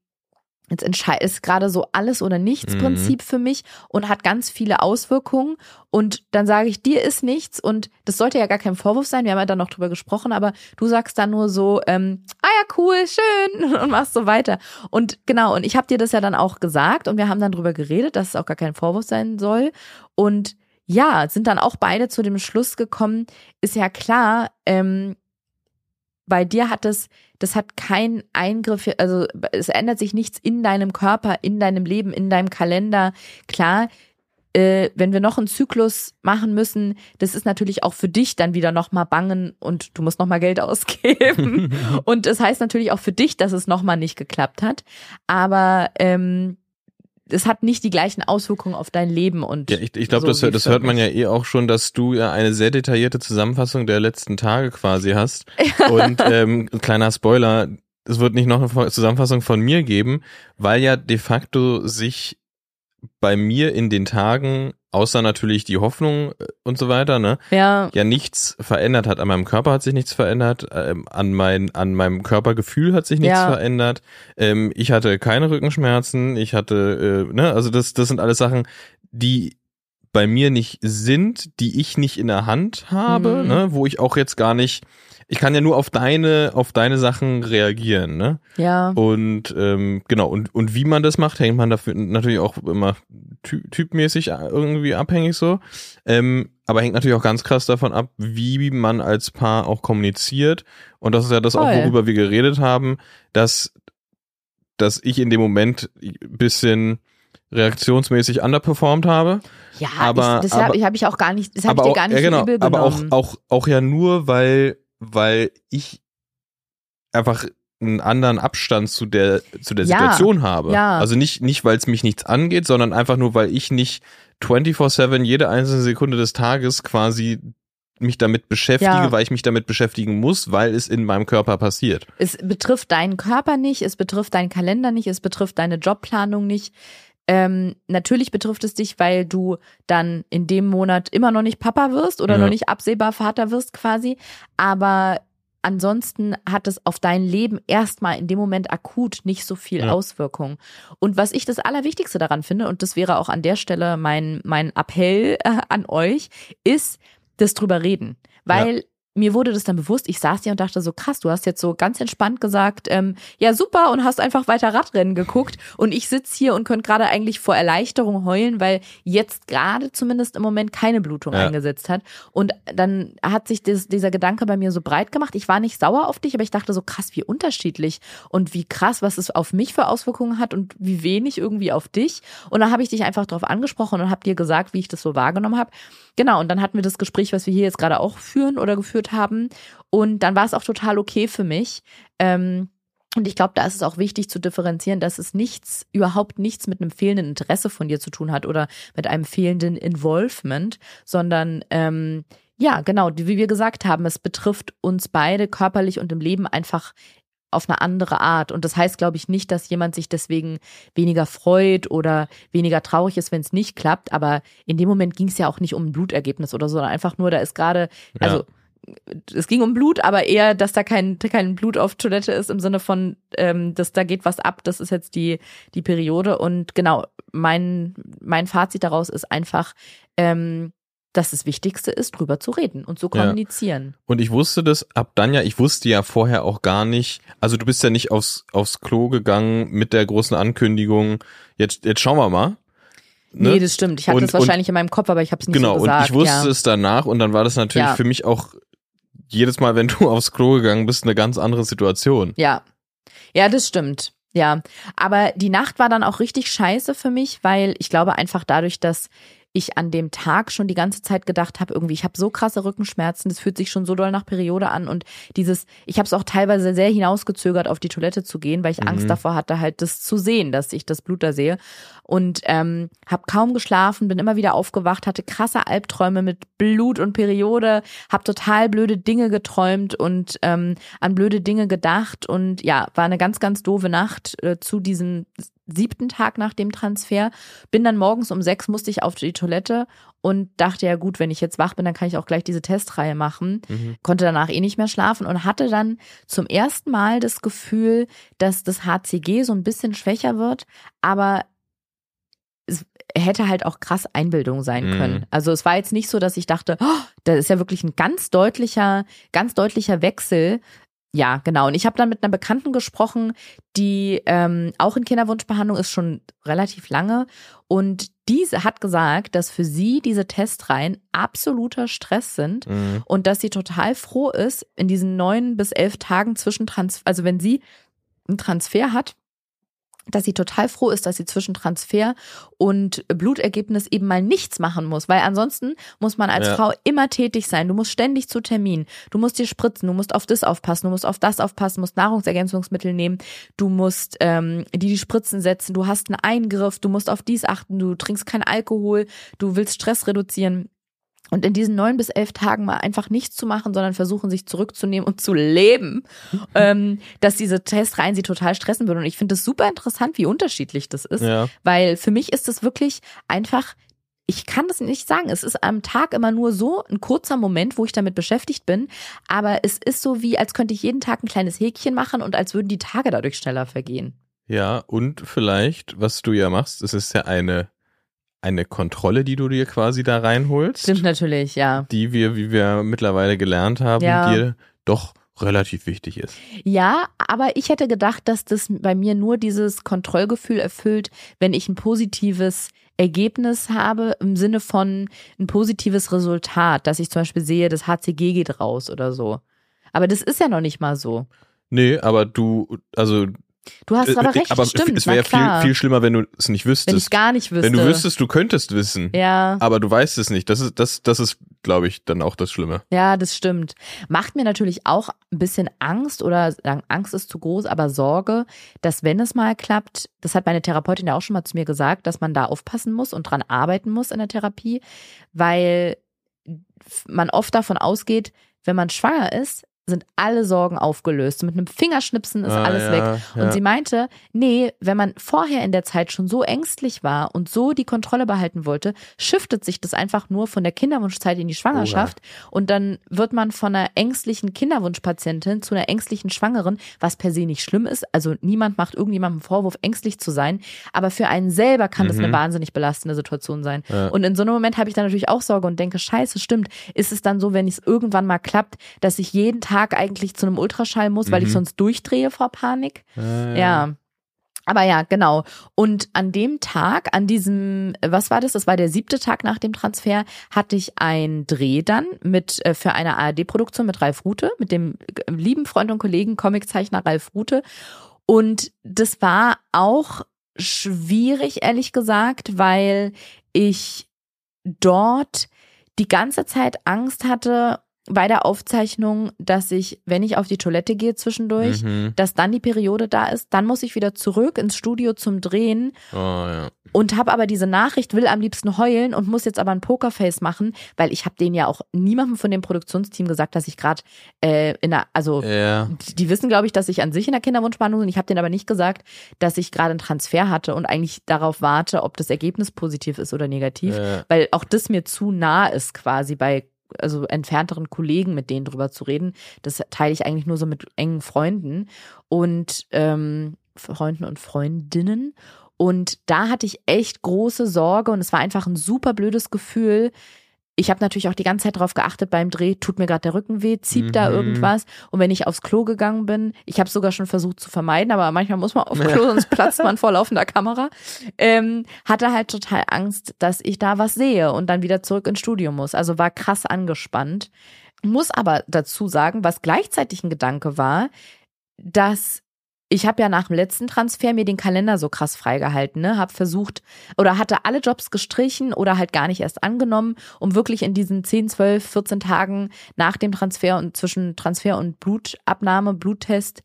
jetzt entscheidet ist gerade so alles oder nichts Mhm. Prinzip für mich und hat ganz viele Auswirkungen. Und dann sage ich, dir ist nichts und das sollte ja gar kein Vorwurf sein. Wir haben ja dann noch drüber gesprochen, aber du sagst dann nur so, ähm, ah ja, cool, schön und machst so weiter. Und genau, und ich habe dir das ja dann auch gesagt und wir haben dann drüber geredet, dass es auch gar kein Vorwurf sein soll. Und ja, sind dann auch beide zu dem Schluss gekommen, ist ja klar, ähm, bei dir hat es, das hat keinen Eingriff, also es ändert sich nichts in deinem Körper, in deinem Leben, in deinem Kalender. Klar, äh, wenn wir noch einen Zyklus machen müssen, das ist natürlich auch für dich dann wieder nochmal bangen und du musst nochmal Geld ausgeben. und das heißt natürlich auch für dich, dass es nochmal nicht geklappt hat. Aber ähm, es hat nicht die gleichen Auswirkungen auf dein Leben und Ja, ich, ich glaube, so das, das hört man ja eh auch schon, dass du ja eine sehr detaillierte Zusammenfassung der letzten Tage quasi hast. Und ähm, kleiner Spoiler, es wird nicht noch eine Zusammenfassung von mir geben, weil ja de facto sich bei mir in den Tagen, außer natürlich die Hoffnung äh, und so weiter, ne, ja, ja nichts verändert hat. An meinem Körper hat sich nichts verändert, ähm, an, mein, an meinem Körpergefühl hat sich nichts Ja. verändert. Ähm, ich hatte keine Rückenschmerzen, ich hatte, äh, ne, also das, das sind alles Sachen, die bei mir nicht sind, die ich nicht in der Hand habe, Mhm. ne, wo ich auch jetzt gar nicht, ich kann ja nur auf deine, auf deine Sachen reagieren, ne? ja. Und ähm, genau, und, und wie man das macht, hängt man dafür natürlich auch immer ty typmäßig irgendwie abhängig so. Ähm, aber hängt natürlich auch ganz krass davon ab, wie man als Paar auch kommuniziert. Und das ist ja das auch, Voll. worüber wir geredet haben, dass, dass ich in dem Moment ein bisschen reaktionsmäßig underperformed habe. Ja, Aber- ich, das habe hab ich auch gar nicht, das habe ich aber dir auch, gar nicht ja, genau, übel aber auch, genommen. auch, auch ja nur, weil, weil ich einfach einen anderen Abstand zu der, zu der Ja, Situation habe. ja. Also nicht, nicht, weil es mich nichts angeht, sondern einfach nur, weil ich nicht 24-7 jede einzelne Sekunde des Tages quasi mich damit beschäftige, Ja. weil ich mich damit beschäftigen muss, weil es in meinem Körper passiert. Es betrifft deinen Körper nicht, es betrifft deinen Kalender nicht, es betrifft deine Jobplanung nicht. Ähm, natürlich betrifft es dich, weil du dann in dem Monat immer noch nicht Papa wirst oder Ja. noch nicht absehbar Vater wirst quasi. Aber ansonsten hat es auf dein Leben erstmal in dem Moment akut nicht so viel Ja. Auswirkungen. Und was ich das Allerwichtigste daran finde, und das wäre auch an der Stelle mein, mein Appell äh, an euch, ist das drüber reden. Weil mir wurde das dann bewusst, ich saß hier und dachte so, krass, du hast jetzt so ganz entspannt gesagt, ähm, ja super und hast einfach weiter Radrennen geguckt und ich sitz hier und könnte gerade eigentlich vor Erleichterung heulen, weil jetzt gerade zumindest im Moment keine Blutung Ja. eingesetzt hat. Und dann hat sich das, dieser Gedanke bei mir so breit gemacht. Ich war nicht sauer auf dich, aber ich dachte so krass, wie unterschiedlich und wie krass, was es auf mich für Auswirkungen hat und wie wenig irgendwie auf dich. Und dann habe ich dich einfach darauf angesprochen und habe dir gesagt, wie ich das so wahrgenommen habe. Genau, und dann hatten wir das Gespräch, was wir hier jetzt gerade auch führen oder geführt haben. Und dann war es auch total okay für mich. Ähm, und ich glaube, da ist es auch wichtig zu differenzieren, dass es nichts, überhaupt nichts mit einem fehlenden Interesse von dir zu tun hat oder mit einem fehlenden Involvement, sondern ähm, ja, genau, wie wir gesagt haben, es betrifft uns beide körperlich und im Leben einfach auf eine andere Art. Und das heißt, glaube ich, nicht, dass jemand sich deswegen weniger freut oder weniger traurig ist, wenn es nicht klappt. Aber in dem Moment ging es ja auch nicht um ein Blutergebnis oder so, sondern einfach nur, da ist gerade, also es ging um Blut, aber eher, dass da kein, kein Blut auf Toilette ist im Sinne von, ähm, dass da geht was ab, das ist jetzt die, die Periode. Und genau, mein, mein Fazit daraus ist einfach, ähm, dass das Wichtigste ist, drüber zu reden und zu Ja. kommunizieren. Und ich wusste das ab dann ja, ich wusste ja vorher auch gar nicht, also du bist ja nicht aufs, aufs Klo gegangen mit der großen Ankündigung, jetzt, jetzt schauen wir mal. Ne? Nee, das stimmt. Ich hatte Und- es wahrscheinlich in meinem Kopf, aber ich habe es nicht genau, so gesagt. und ich wusste ja. es danach und dann war das natürlich Ja. für mich auch jedes Mal, wenn du aufs Klo gegangen bist, eine ganz andere Situation. Ja. Ja, das stimmt. Ja. Aber die Nacht war dann auch richtig scheiße für mich, weil ich glaube einfach dadurch, dass ich an dem Tag schon die ganze Zeit gedacht habe, irgendwie, ich habe so krasse Rückenschmerzen, das fühlt sich schon so doll nach Periode an und dieses, ich habe es auch teilweise sehr hinausgezögert, auf die Toilette zu gehen, weil ich Mhm. Angst davor hatte, halt das zu sehen, dass ich das Blut da sehe und ähm, habe kaum geschlafen, bin immer wieder aufgewacht, hatte krasse Albträume mit Blut und Periode, habe total blöde Dinge geträumt und ähm, an blöde Dinge gedacht und ja, war eine ganz, ganz doofe Nacht äh, zu diesem siebten Tag nach dem Transfer. Bin dann morgens um sechs musste ich auf die Toilette und dachte ja gut, wenn ich jetzt wach bin, dann kann ich auch gleich diese Testreihe machen. Mhm. Konnte danach eh nicht mehr schlafen und hatte dann zum ersten Mal das Gefühl, dass das HCG so ein bisschen schwächer wird, aber es hätte halt auch krass Einbildung sein Mhm. können. Also es war jetzt nicht so, dass ich dachte, oh, da ist ja wirklich ein ganz deutlicher, ganz deutlicher Wechsel. Ja, genau. Und ich habe dann mit einer Bekannten gesprochen, die ähm, auch in Kinderwunschbehandlung ist schon relativ lange. Und diese hat gesagt, dass für sie diese Testreihen absoluter Stress sind Mhm. und dass sie total froh ist, in diesen neun bis elf Tagen zwischen Transfer, also wenn sie einen Transfer hat, dass sie total froh ist, dass sie zwischen Transfer und Blutergebnis eben mal nichts machen muss, weil ansonsten muss man als Ja. Frau immer tätig sein. Du musst ständig zu Termin. Du musst dir spritzen, du musst auf das aufpassen, du musst auf das aufpassen, musst Nahrungsergänzungsmittel nehmen, du musst ähm, die die Spritzen setzen, du hast einen Eingriff, du musst auf dies achten, du trinkst keinen Alkohol, du willst Stress reduzieren. Und in diesen neun bis elf Tagen mal einfach nichts zu machen, sondern versuchen, sich zurückzunehmen und zu leben, ähm, dass diese Testreihen sie total stressen würden. Und ich finde es super interessant, wie unterschiedlich das ist. Ja. Weil für mich ist es wirklich einfach, ich kann das nicht sagen. Es ist am Tag immer nur so ein kurzer Moment, wo ich damit beschäftigt bin. Aber es ist so wie, als könnte ich jeden Tag ein kleines Häkchen machen und als würden die Tage dadurch schneller vergehen. Ja, und vielleicht, was du ja machst, es ist ja eine, eine Kontrolle, die du dir quasi da reinholst. Stimmt natürlich, ja. Die wir, wie wir mittlerweile gelernt haben, Ja. dir doch relativ wichtig ist. Ja, aber ich hätte gedacht, dass das bei mir nur dieses Kontrollgefühl erfüllt, wenn ich ein positives Ergebnis habe im Sinne von ein positives Resultat, dass ich zum Beispiel sehe, das HCG geht raus oder so. Aber das ist ja noch nicht mal so. Nee, aber du, also Du hast Äh, aber äh, recht, aber stimmt. es wäre viel, viel schlimmer, wenn du es nicht wenn wüsstest. ich gar nicht wüsste. Wenn du wüsstest, du könntest wissen, Ja, aber du weißt es nicht. Das ist, das, das ist, glaube ich, dann auch das Schlimme. ja, das stimmt. Macht mir natürlich auch ein bisschen Angst oder sagen, Angst ist zu groß, aber Sorge, dass wenn es mal klappt, das hat meine Therapeutin ja auch schon mal zu mir gesagt, dass man da aufpassen muss und dran arbeiten muss in der Therapie, weil man oft davon ausgeht, wenn man schwanger ist, sind alle Sorgen aufgelöst. Mit einem Fingerschnipsen ist Ah, alles ja, weg. Und ja. sie meinte, nee, wenn man vorher in der Zeit schon so ängstlich war und so die Kontrolle behalten wollte, shiftet sich das einfach nur von der Kinderwunschzeit in die Schwangerschaft. Und dann wird man von einer ängstlichen Kinderwunschpatientin zu einer ängstlichen Schwangeren, was per se nicht schlimm ist. Also niemand macht irgendjemandem Vorwurf, ängstlich zu sein. Aber für einen selber kann das Mhm. eine wahnsinnig belastende Situation sein. Ja. Und in so einem Moment habe ich dann natürlich auch Sorge und denke, scheiße, stimmt. Ist es dann so, wenn es irgendwann mal klappt, dass ich jeden Tag eigentlich zu einem Ultraschall muss, weil ich Mhm. sonst durchdrehe vor Panik? Äh, Ja. Aber ja, genau. Und an dem Tag, an diesem, was war das? Das war der siebte Tag nach dem Transfer, hatte ich einen Dreh dann mit äh, für eine ARD-Produktion mit Ralf Rute, mit dem äh, lieben Freund und Kollegen Comiczeichner Ralf Rute. Und das war auch schwierig, ehrlich gesagt, weil ich dort die ganze Zeit Angst hatte bei der Aufzeichnung, dass ich, wenn ich auf die Toilette gehe zwischendurch, Mhm. dass dann die Periode da ist, dann muss ich wieder zurück ins Studio zum Drehen Oh, ja. und habe aber diese Nachricht, will am liebsten heulen und muss jetzt aber ein Pokerface machen, weil ich habe denen ja auch niemandem von dem Produktionsteam gesagt, dass ich gerade äh, in der, also Ja. die- die wissen, glaube ich, dass ich an sich in der Kinderwunschbehandlung bin. Ich habe denen aber nicht gesagt, dass ich gerade einen Transfer hatte und eigentlich darauf warte, ob das Ergebnis positiv ist oder negativ, Ja. weil auch das mir zu nah ist quasi bei also entfernteren Kollegen, mit denen drüber zu reden. Das teile ich eigentlich nur so mit engen Freunden und ähm, Freunden und Freundinnen. Und da hatte ich echt große Sorge und es war einfach ein super blödes Gefühl. Ich habe natürlich auch die ganze Zeit darauf geachtet beim Dreh, tut mir gerade der Rücken weh, zieht da Mhm. irgendwas. Und wenn ich aufs Klo gegangen bin, ich habe sogar schon versucht zu vermeiden, aber manchmal muss man auf Klo, sonst platzt man vor laufender Kamera, ähm, hatte halt total Angst, dass ich da was sehe und dann wieder zurück ins Studio muss. Also war krass angespannt. Muss aber dazu sagen, was gleichzeitig ein Gedanke war, dass ich habe ja nach dem letzten Transfer mir den Kalender so krass freigehalten, ne? Hab versucht oder hatte alle Jobs gestrichen oder halt gar nicht erst angenommen, um wirklich in diesen 10, 12, 14 Tagen nach dem Transfer und zwischen Transfer und Blutabnahme, Bluttest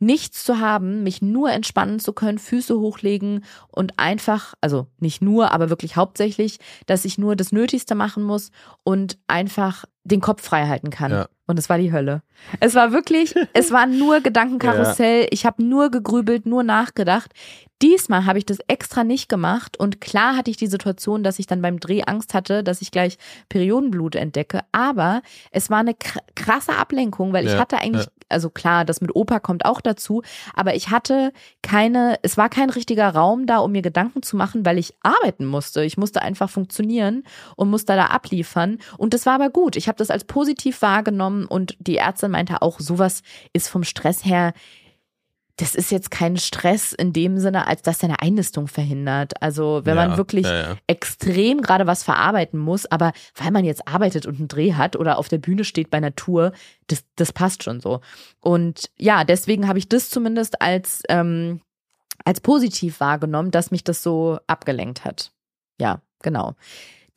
nichts zu haben, mich nur entspannen zu können, Füße hochlegen und einfach, also nicht nur, aber wirklich hauptsächlich, dass ich nur das Nötigste machen muss und einfach den Kopf frei halten kann. Ja. Und es war die Hölle. Es war wirklich, es war nur Gedankenkarussell. Ich habe nur gegrübelt, nur nachgedacht. Diesmal habe ich das extra nicht gemacht und klar hatte ich die Situation, dass ich dann beim Dreh Angst hatte, dass ich gleich Periodenblut entdecke. Aber es war eine kr- krasse Ablenkung, weil ich Ja, hatte eigentlich. Also klar, das mit Opa kommt auch dazu, aber ich hatte keine, es war kein richtiger Raum da, um mir Gedanken zu machen, weil ich arbeiten musste. Ich musste einfach funktionieren und musste da abliefern. Und das war aber gut. Ich habe das als positiv wahrgenommen und die Ärztin meinte auch, sowas ist vom Stress her das ist jetzt kein Stress in dem Sinne, als dass deine Einnistung verhindert. Also wenn Ja, man wirklich ja, ja. extrem gerade was verarbeiten muss, aber weil man jetzt arbeitet und einen Dreh hat oder auf der Bühne steht bei einer Tour, das, das passt schon so. Und ja, deswegen habe ich das zumindest als, ähm, als positiv wahrgenommen, dass mich das so abgelenkt hat. Ja, genau.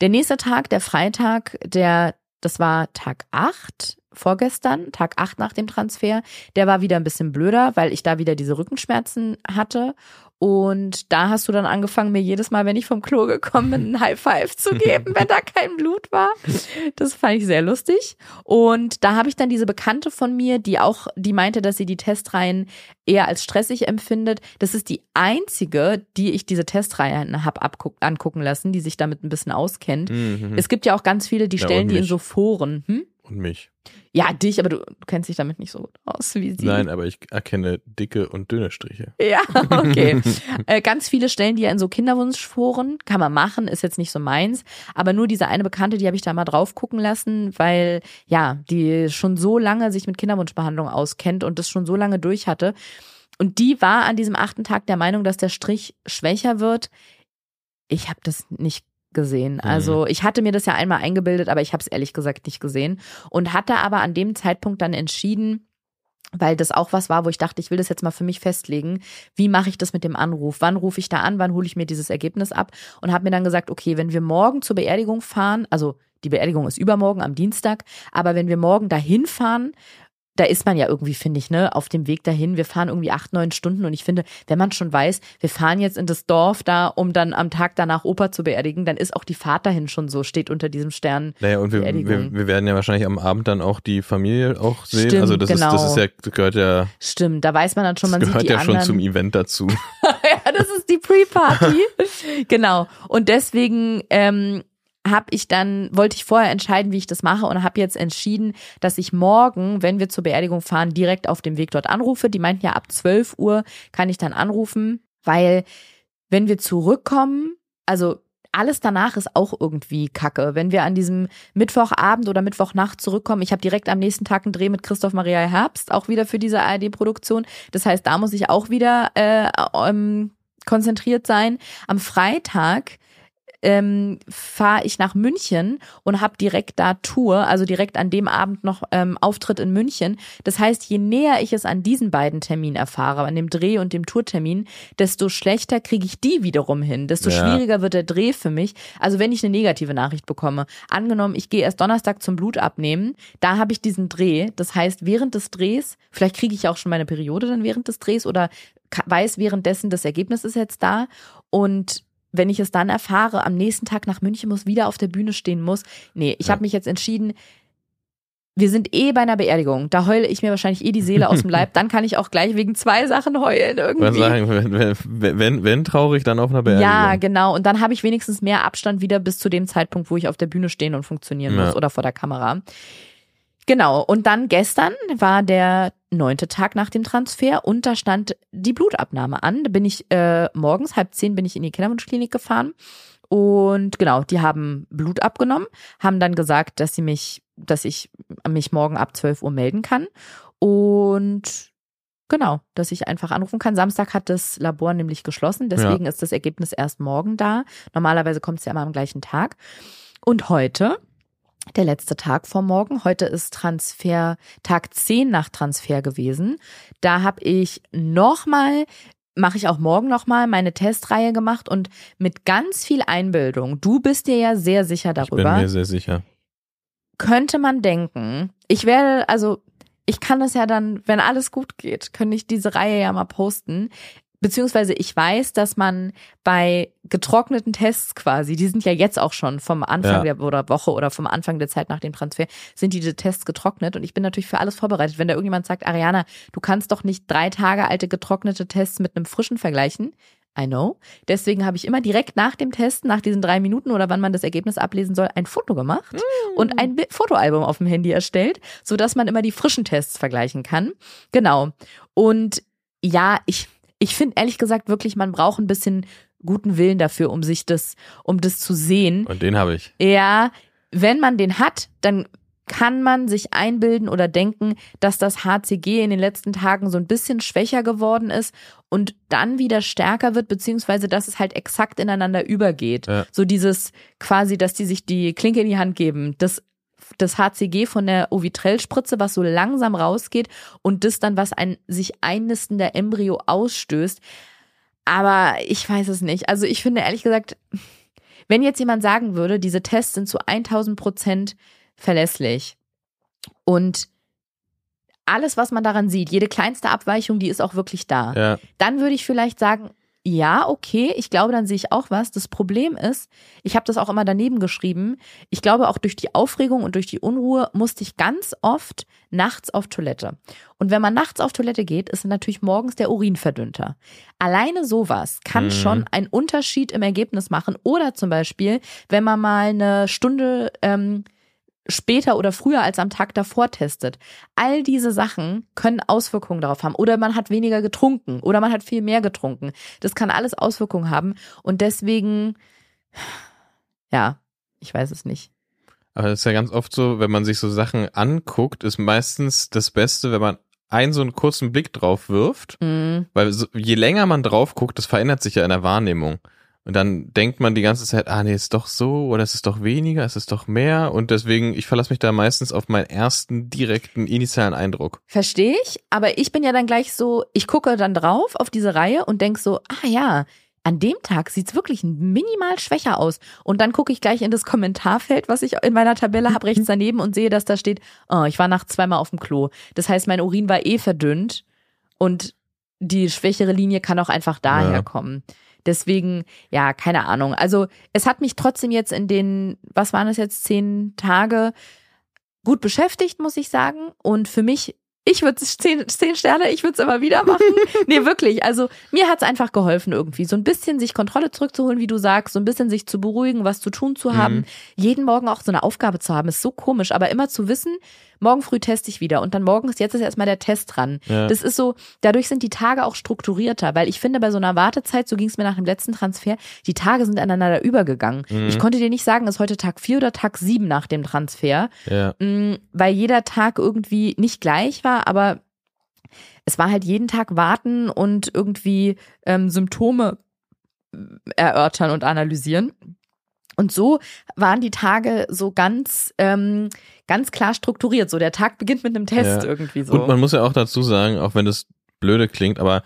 Der nächste Tag, der Freitag, der, das war Tag 8 vorgestern, Tag 8 nach dem Transfer, der war wieder ein bisschen blöder, weil ich da wieder diese Rückenschmerzen hatte. Und da hast du dann angefangen, mir jedes Mal, wenn ich vom Klo gekommen bin, ein High Five zu geben, wenn da kein Blut war. Das fand ich sehr lustig. Und da habe ich dann diese Bekannte von mir, die auch, die meinte, dass sie die Testreihen eher als stressig empfindet. Das ist die einzige, die ich diese Testreihen habe angucken lassen, die sich damit ein bisschen auskennt. Mhm. Es gibt ja auch ganz viele, die Ja, stellen und die in so Foren. Hm? Und mich. Ja, dich, aber du, du kennst dich damit nicht so gut aus wie sie. Nein, aber ich erkenne dicke und dünne Striche. Ja, okay. äh, ganz viele stellen die ja in so Kinderwunschforen. Kann man machen, ist jetzt nicht so meins. Aber nur diese eine Bekannte, die habe ich da mal drauf gucken lassen, weil ja, die schon so lange sich mit Kinderwunschbehandlung auskennt und das schon so lange durch hatte. Und die war an diesem achten Tag der Meinung, dass der Strich schwächer wird. Ich habe das nicht gesehen. Also ich hatte mir das ja einmal eingebildet, aber ich habe es ehrlich gesagt nicht gesehen und hatte aber an dem Zeitpunkt dann entschieden, weil das auch was war, wo ich dachte, ich will das jetzt mal für mich festlegen. Wie mache ich das mit dem Anruf? Wann rufe ich da an? Wann hole ich mir dieses Ergebnis ab? Und habe mir dann gesagt, okay, wenn wir morgen zur Beerdigung fahren, also die Beerdigung ist übermorgen am Dienstag, aber wenn wir morgen dahin fahren, da ist man ja irgendwie, finde ich, ne, auf dem Weg dahin. Wir fahren irgendwie acht, neun Stunden und ich finde, wenn man schon weiß, wir fahren jetzt in das Dorf da, um dann am Tag danach Opa zu beerdigen, dann ist auch die Fahrt dahin schon so, steht unter diesem Stern. Naja, und wir, wir, wir werden ja wahrscheinlich am Abend dann auch die Familie auch sehen. Stimmt, also das genau. ist, das ist ja, das gehört ja, Stimmt, da weiß man dann schon, man gehört sieht die ja anderen. schon zum Event dazu. ja, das ist die Pre-Party. genau. Und deswegen ähm, habe ich dann, wollte ich vorher entscheiden, wie ich das mache und habe jetzt entschieden, dass ich morgen, wenn wir zur Beerdigung fahren, direkt auf dem Weg dort anrufe. Die meinten ja, ab 12 Uhr kann ich dann anrufen, weil wenn wir zurückkommen, also alles danach ist auch irgendwie kacke. Wenn wir an diesem Mittwochabend oder Mittwochnacht zurückkommen, ich habe direkt am nächsten Tag einen Dreh mit Christoph Maria Herbst, auch wieder für diese ARD-Produktion. Das heißt, da muss ich auch wieder äh, ähm, konzentriert sein. Am Freitag ähm, fahre ich nach München und habe direkt da Tour, also direkt an dem Abend noch ähm, Auftritt in München. Das heißt, je näher ich es an diesen beiden Terminen erfahre, an dem Dreh und dem Tourtermin, desto schlechter kriege ich die wiederum hin, desto Ja. schwieriger wird der Dreh für mich. Also wenn ich eine negative Nachricht bekomme, angenommen, ich gehe erst Donnerstag zum Blut abnehmen, da habe ich diesen Dreh. Das heißt, während des Drehs, vielleicht kriege ich auch schon meine Periode dann während des Drehs oder weiß währenddessen, das Ergebnis ist jetzt da und wenn ich es dann erfahre, am nächsten Tag nach München muss, wieder auf der Bühne stehen muss. Nee, ich Ja. habe mich jetzt entschieden, wir sind eh bei einer Beerdigung. Da heule ich mir wahrscheinlich eh die Seele aus dem Leib. Dann kann ich auch gleich wegen zwei Sachen heulen irgendwie. sagen, wenn, wenn, wenn, wenn traurig, dann auf einer Beerdigung. Ja, genau. Und dann habe ich wenigstens mehr Abstand wieder bis zu dem Zeitpunkt, wo ich auf der Bühne stehen und funktionieren Ja. muss oder vor der Kamera. Genau. Und dann gestern war der neunte Tag nach dem Transfer und da stand die Blutabnahme an. Da bin ich äh, morgens halb zehn bin ich in die Kinderwunschklinik gefahren und genau, die haben Blut abgenommen, haben dann gesagt, dass sie mich, dass ich mich morgen ab 12 Uhr melden kann und Genau, dass ich einfach anrufen kann. Samstag hat das Labor nämlich geschlossen, deswegen ist das Ergebnis erst morgen da. Normalerweise kommt es ja immer am gleichen Tag. Und heute, der letzte Tag vor morgen, heute ist Transfer, Tag 10 nach Transfer gewesen. Da habe ich nochmal, mache ich auch morgen nochmal, meine Testreihe gemacht und mit ganz viel Einbildung, du bist dir ja sehr sicher Ich bin darüber, mir sehr sicher. könnte man denken, ich werde, also ich kann das ja dann, wenn alles gut geht, könnte ich diese Reihe ja mal posten. Beziehungsweise ich weiß, dass man bei getrockneten Tests quasi, die sind ja jetzt auch schon vom Anfang Ja. der oder Woche oder vom Anfang der Zeit nach dem Transfer, sind diese Tests getrocknet und ich bin natürlich für alles vorbereitet. Wenn da irgendjemand sagt, Ariana, du kannst doch nicht drei Tage alte getrocknete Tests mit einem frischen vergleichen. I know. Deswegen habe ich immer direkt nach dem Test, nach diesen drei Minuten oder wann man das Ergebnis ablesen soll, ein Foto gemacht und ein Fotoalbum auf dem Handy erstellt, so dass man immer die frischen Tests vergleichen kann. Genau. Und ja, ich, ich finde ehrlich gesagt wirklich, man braucht ein bisschen guten Willen dafür, um sich das, um das zu sehen. Und den habe ich. Ja, wenn man den hat, dann kann man sich einbilden oder denken, dass das HCG in den letzten Tagen so ein bisschen schwächer geworden ist und dann wieder stärker wird, beziehungsweise dass es halt exakt ineinander übergeht. Ja. So dieses quasi, dass die sich die Klinke in die Hand geben, das, das HCG von der Ovitrell-Spritze, was so langsam rausgeht und das dann, was ein sich einnistender Embryo ausstößt. Aber ich weiß es nicht. Also ich finde ehrlich gesagt, wenn jetzt jemand sagen würde, diese Tests sind zu 1000 Prozent verlässlich und alles, was man daran sieht, jede kleinste Abweichung, die ist auch wirklich da, Ja. dann würde ich vielleicht sagen, ja, okay, ich glaube, dann sehe ich auch was. Das Problem ist, ich habe das auch immer daneben geschrieben, ich glaube auch durch die Aufregung und durch die Unruhe musste ich ganz oft nachts auf Toilette. Und wenn man nachts auf Toilette geht, ist natürlich morgens der Urin verdünnter. Alleine sowas kann Mhm. schon einen Unterschied im Ergebnis machen. Oder zum Beispiel, wenn man mal eine Stunde ähm, später oder früher als am Tag davor testet. All diese Sachen können Auswirkungen darauf haben. Oder man hat weniger getrunken oder man hat viel mehr getrunken. Das kann alles Auswirkungen haben. Und deswegen, ja, ich weiß es nicht. Aber das ist ja ganz oft so, wenn man sich so Sachen anguckt, ist meistens das Beste, wenn man einen so einen kurzen Blick drauf wirft, Mm, weil so, je länger man drauf guckt, das verändert sich ja in der Wahrnehmung. Und dann denkt man die ganze Zeit, ah nee, ist doch so oder es ist doch weniger, es ist doch mehr. Und deswegen, ich verlasse mich da meistens auf meinen ersten direkten initialen Eindruck. Verstehe ich, aber ich bin ja dann gleich so, ich gucke dann drauf auf diese Reihe und denk so, ah ja, an dem Tag sieht's wirklich minimal schwächer aus. Und dann gucke ich gleich in das Kommentarfeld, was ich in meiner Tabelle habe, rechts daneben und sehe, dass da steht, oh, ich war nachts zweimal auf dem Klo. Das heißt, mein Urin war eh verdünnt und die schwächere Linie kann auch einfach daher Ja. kommen. Deswegen, ja, keine Ahnung. Also es hat mich trotzdem jetzt in den, was waren es jetzt, zehn Tage gut beschäftigt, muss ich sagen. Und für mich, ich würde es zehn, zehn Sterne, ich würde es immer wieder machen. nee, wirklich. Also mir hat es einfach geholfen irgendwie. So ein bisschen sich Kontrolle zurückzuholen, wie du sagst, so ein bisschen sich zu beruhigen, was zu tun zu haben. Mhm. Jeden Morgen auch so eine Aufgabe zu haben, ist so komisch. Aber immer zu wissen, morgen früh teste ich wieder und dann morgens, jetzt ist erstmal der Test dran. Ja. Das ist so, dadurch sind die Tage auch strukturierter, weil ich finde, bei so einer Wartezeit, so ging es mir nach dem letzten Transfer, die Tage sind aneinander übergegangen. Mhm. Ich konnte dir nicht sagen, ist heute Tag vier oder Tag sieben nach dem Transfer, Ja. mh, weil jeder Tag irgendwie nicht gleich war, aber es war halt jeden Tag warten und irgendwie ähm, Symptome erörtern und analysieren. Und so waren die Tage so ganz, ähm, ganz klar strukturiert. So der Tag beginnt mit einem Test Ja. irgendwie so. Und man muss ja auch dazu sagen, auch wenn das blöde klingt, aber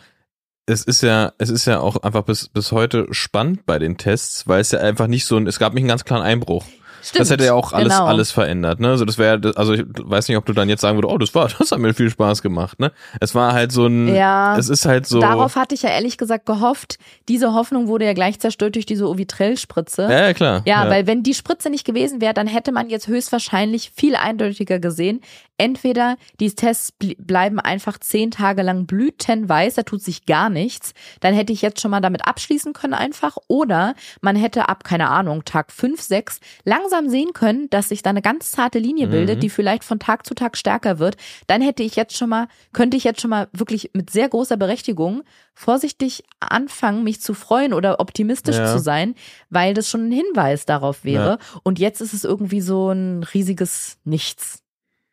es ist ja, es ist ja auch einfach bis, bis heute spannend bei den Tests, weil es ja einfach nicht so ein, es gab nicht einen ganz klaren Einbruch. Stimmt, das hätte ja auch alles, genau. alles verändert, ne? Also das wäre, also ich weiß nicht, ob du dann jetzt sagen würdest, oh, das war, das hat mir viel Spaß gemacht, ne? Es war halt so ein, Ja. es ist halt so, Darauf hatte ich ja ehrlich gesagt gehofft. Diese Hoffnung wurde ja gleich zerstört durch diese Ovitrell-Spritze. ja, ja, klar. Ja, weil wenn die Spritze nicht gewesen wäre, dann hätte man jetzt höchstwahrscheinlich viel eindeutiger gesehen. Entweder die Tests bl- bleiben einfach zehn Tage lang blütenweiß, da tut sich gar nichts. Dann hätte ich jetzt schon mal damit abschließen können einfach. Oder man hätte ab, keine Ahnung, Tag fünf, sechs langsam sehen können, dass sich da eine ganz zarte Linie bildet, Mhm. die vielleicht von Tag zu Tag stärker wird. Dann hätte ich jetzt schon mal, könnte ich jetzt schon mal wirklich mit sehr großer Berechtigung vorsichtig anfangen, mich zu freuen oder optimistisch Ja. zu sein, weil das schon ein Hinweis darauf wäre. Und jetzt ist es irgendwie so ein riesiges Nichts.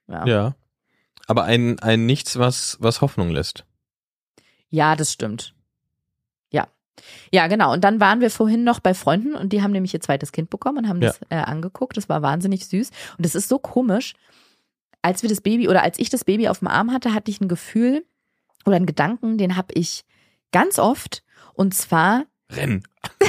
Ja, ja. Ja. Aber ein, ein Nichts, was, was Hoffnung lässt. das stimmt. Ja. Ja, genau. Und dann waren wir vorhin noch bei Freunden und die haben nämlich ihr zweites Kind bekommen und haben Ja. das äh, angeguckt. Das war wahnsinnig süß. Und es ist so komisch. Als wir das Baby oder als ich das Baby auf dem Arm hatte, hatte ich ein Gefühl oder einen Gedanken, den habe ich ganz oft. Und zwar Rennen.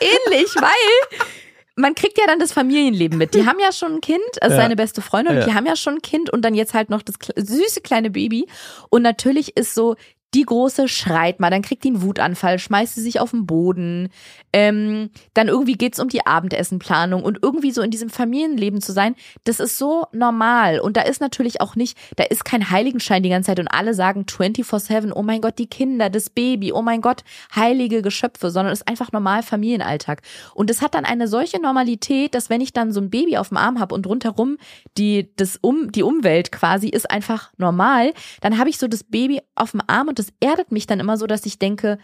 ähnlich, weil man kriegt ja dann das Familienleben mit. Die haben ja schon ein Kind, also Ja. seine beste Freundin, und die haben ja schon ein Kind und dann jetzt halt noch das süße kleine Baby. Und natürlich ist so, die große schreit mal, dann kriegt die einen Wutanfall, schmeißt sie sich auf den Boden. Ähm, dann irgendwie geht's um die Abendessenplanung und irgendwie so in diesem Familienleben zu sein, das ist so normal. Und da ist natürlich auch nicht, da ist kein Heiligenschein die ganze Zeit und alle sagen 24-7, oh mein Gott, die Kinder, das Baby, oh mein Gott, heilige Geschöpfe, sondern es ist einfach normal Familienalltag. Und es hat dann eine solche Normalität, dass wenn ich dann so ein Baby auf dem Arm habe und rundherum die, das um, die Umwelt quasi ist einfach normal, dann habe ich so das Baby auf dem Arm und das erdet mich dann immer so, dass ich denke,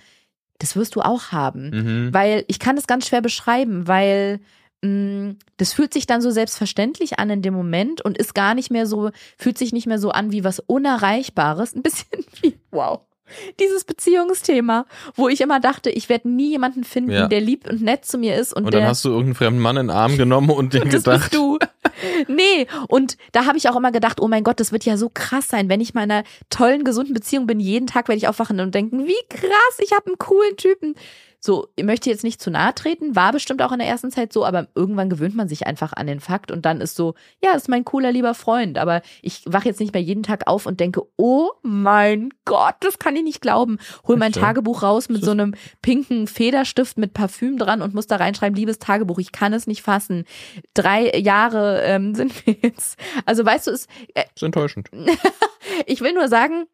das wirst du auch haben. Mhm. Weil ich kann das ganz schwer beschreiben, weil mh, das fühlt sich dann so selbstverständlich an in dem Moment und ist gar nicht mehr so, fühlt sich nicht mehr so an wie was Unerreichbares. Ein bisschen wie, wow. Dieses Beziehungsthema, wo ich immer dachte, ich werde nie jemanden finden, Ja. der lieb und nett zu mir ist und, Und der dann hast du irgendeinen fremden Mann in den Arm genommen und dir das bist gedacht, du. Nee, und da habe ich auch immer gedacht, oh mein Gott, das wird ja so krass sein, wenn ich mal in einer tollen, gesunden Beziehung bin. Jeden Tag werde ich aufwachen und denken, wie krass, ich habe einen coolen Typen. So, ich möchte jetzt nicht zu nahe treten, war bestimmt auch in der ersten Zeit so, aber irgendwann gewöhnt man sich einfach an den Fakt und dann ist so, ja, ist mein cooler, lieber Freund. Aber ich wache jetzt nicht mehr jeden Tag auf und denke, oh mein Gott, das kann ich nicht glauben. Hol mein? Tagebuch raus mit so einem pinken Federstift mit Parfüm dran und muss da reinschreiben, liebes Tagebuch, ich kann es nicht fassen. Drei Jahre ähm, sind wir jetzt. Also weißt du, es, äh, ist enttäuschend. ich will nur sagen,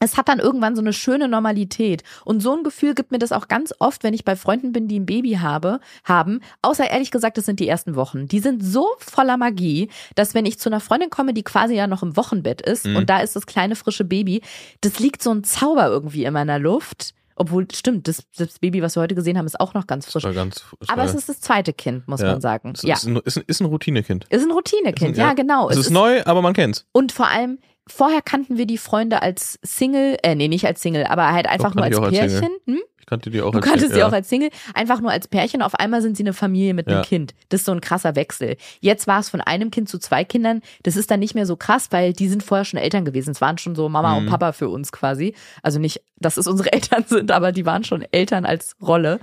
es hat dann irgendwann so eine schöne Normalität. Und so ein Gefühl gibt mir das auch ganz oft, wenn ich bei Freunden bin, die ein Baby habe, haben. Außer ehrlich gesagt, das sind die ersten Wochen. Die sind so voller Magie, dass wenn ich zu einer Freundin komme, die quasi ja noch im Wochenbett ist Mhm. und da ist das kleine frische Baby, das liegt so ein Zauber irgendwie in meiner Luft. Obwohl, stimmt, das, das Baby, was wir heute gesehen haben, ist auch noch ganz frisch. Ganz, Aber es ist das zweite Kind, muss Ja. man sagen. es Ja. ist, ein, ist, ein, ist ein Routinekind. Ist ein Routinekind, Ist ja, ja. genau. Es ist neu, aber man kennt's. Und vor allem, vorher kannten wir die Freunde als Single, äh, nee, nicht als Single, aber halt einfach Doch, nur als auch als Pärchen. Hm? Ich kannte die auch Du als kanntest sie ja. auch als Single, einfach nur als Pärchen. Auf einmal sind sie eine Familie mit einem Ja. Kind. Das ist so ein krasser Wechsel. Jetzt war es von einem Kind zu zwei Kindern. Das ist dann nicht mehr so krass, weil die sind vorher schon Eltern gewesen. Es waren schon so Mama und Mhm. Papa für uns quasi. Also nicht, dass es unsere Eltern sind, aber die waren schon Eltern als Rolle.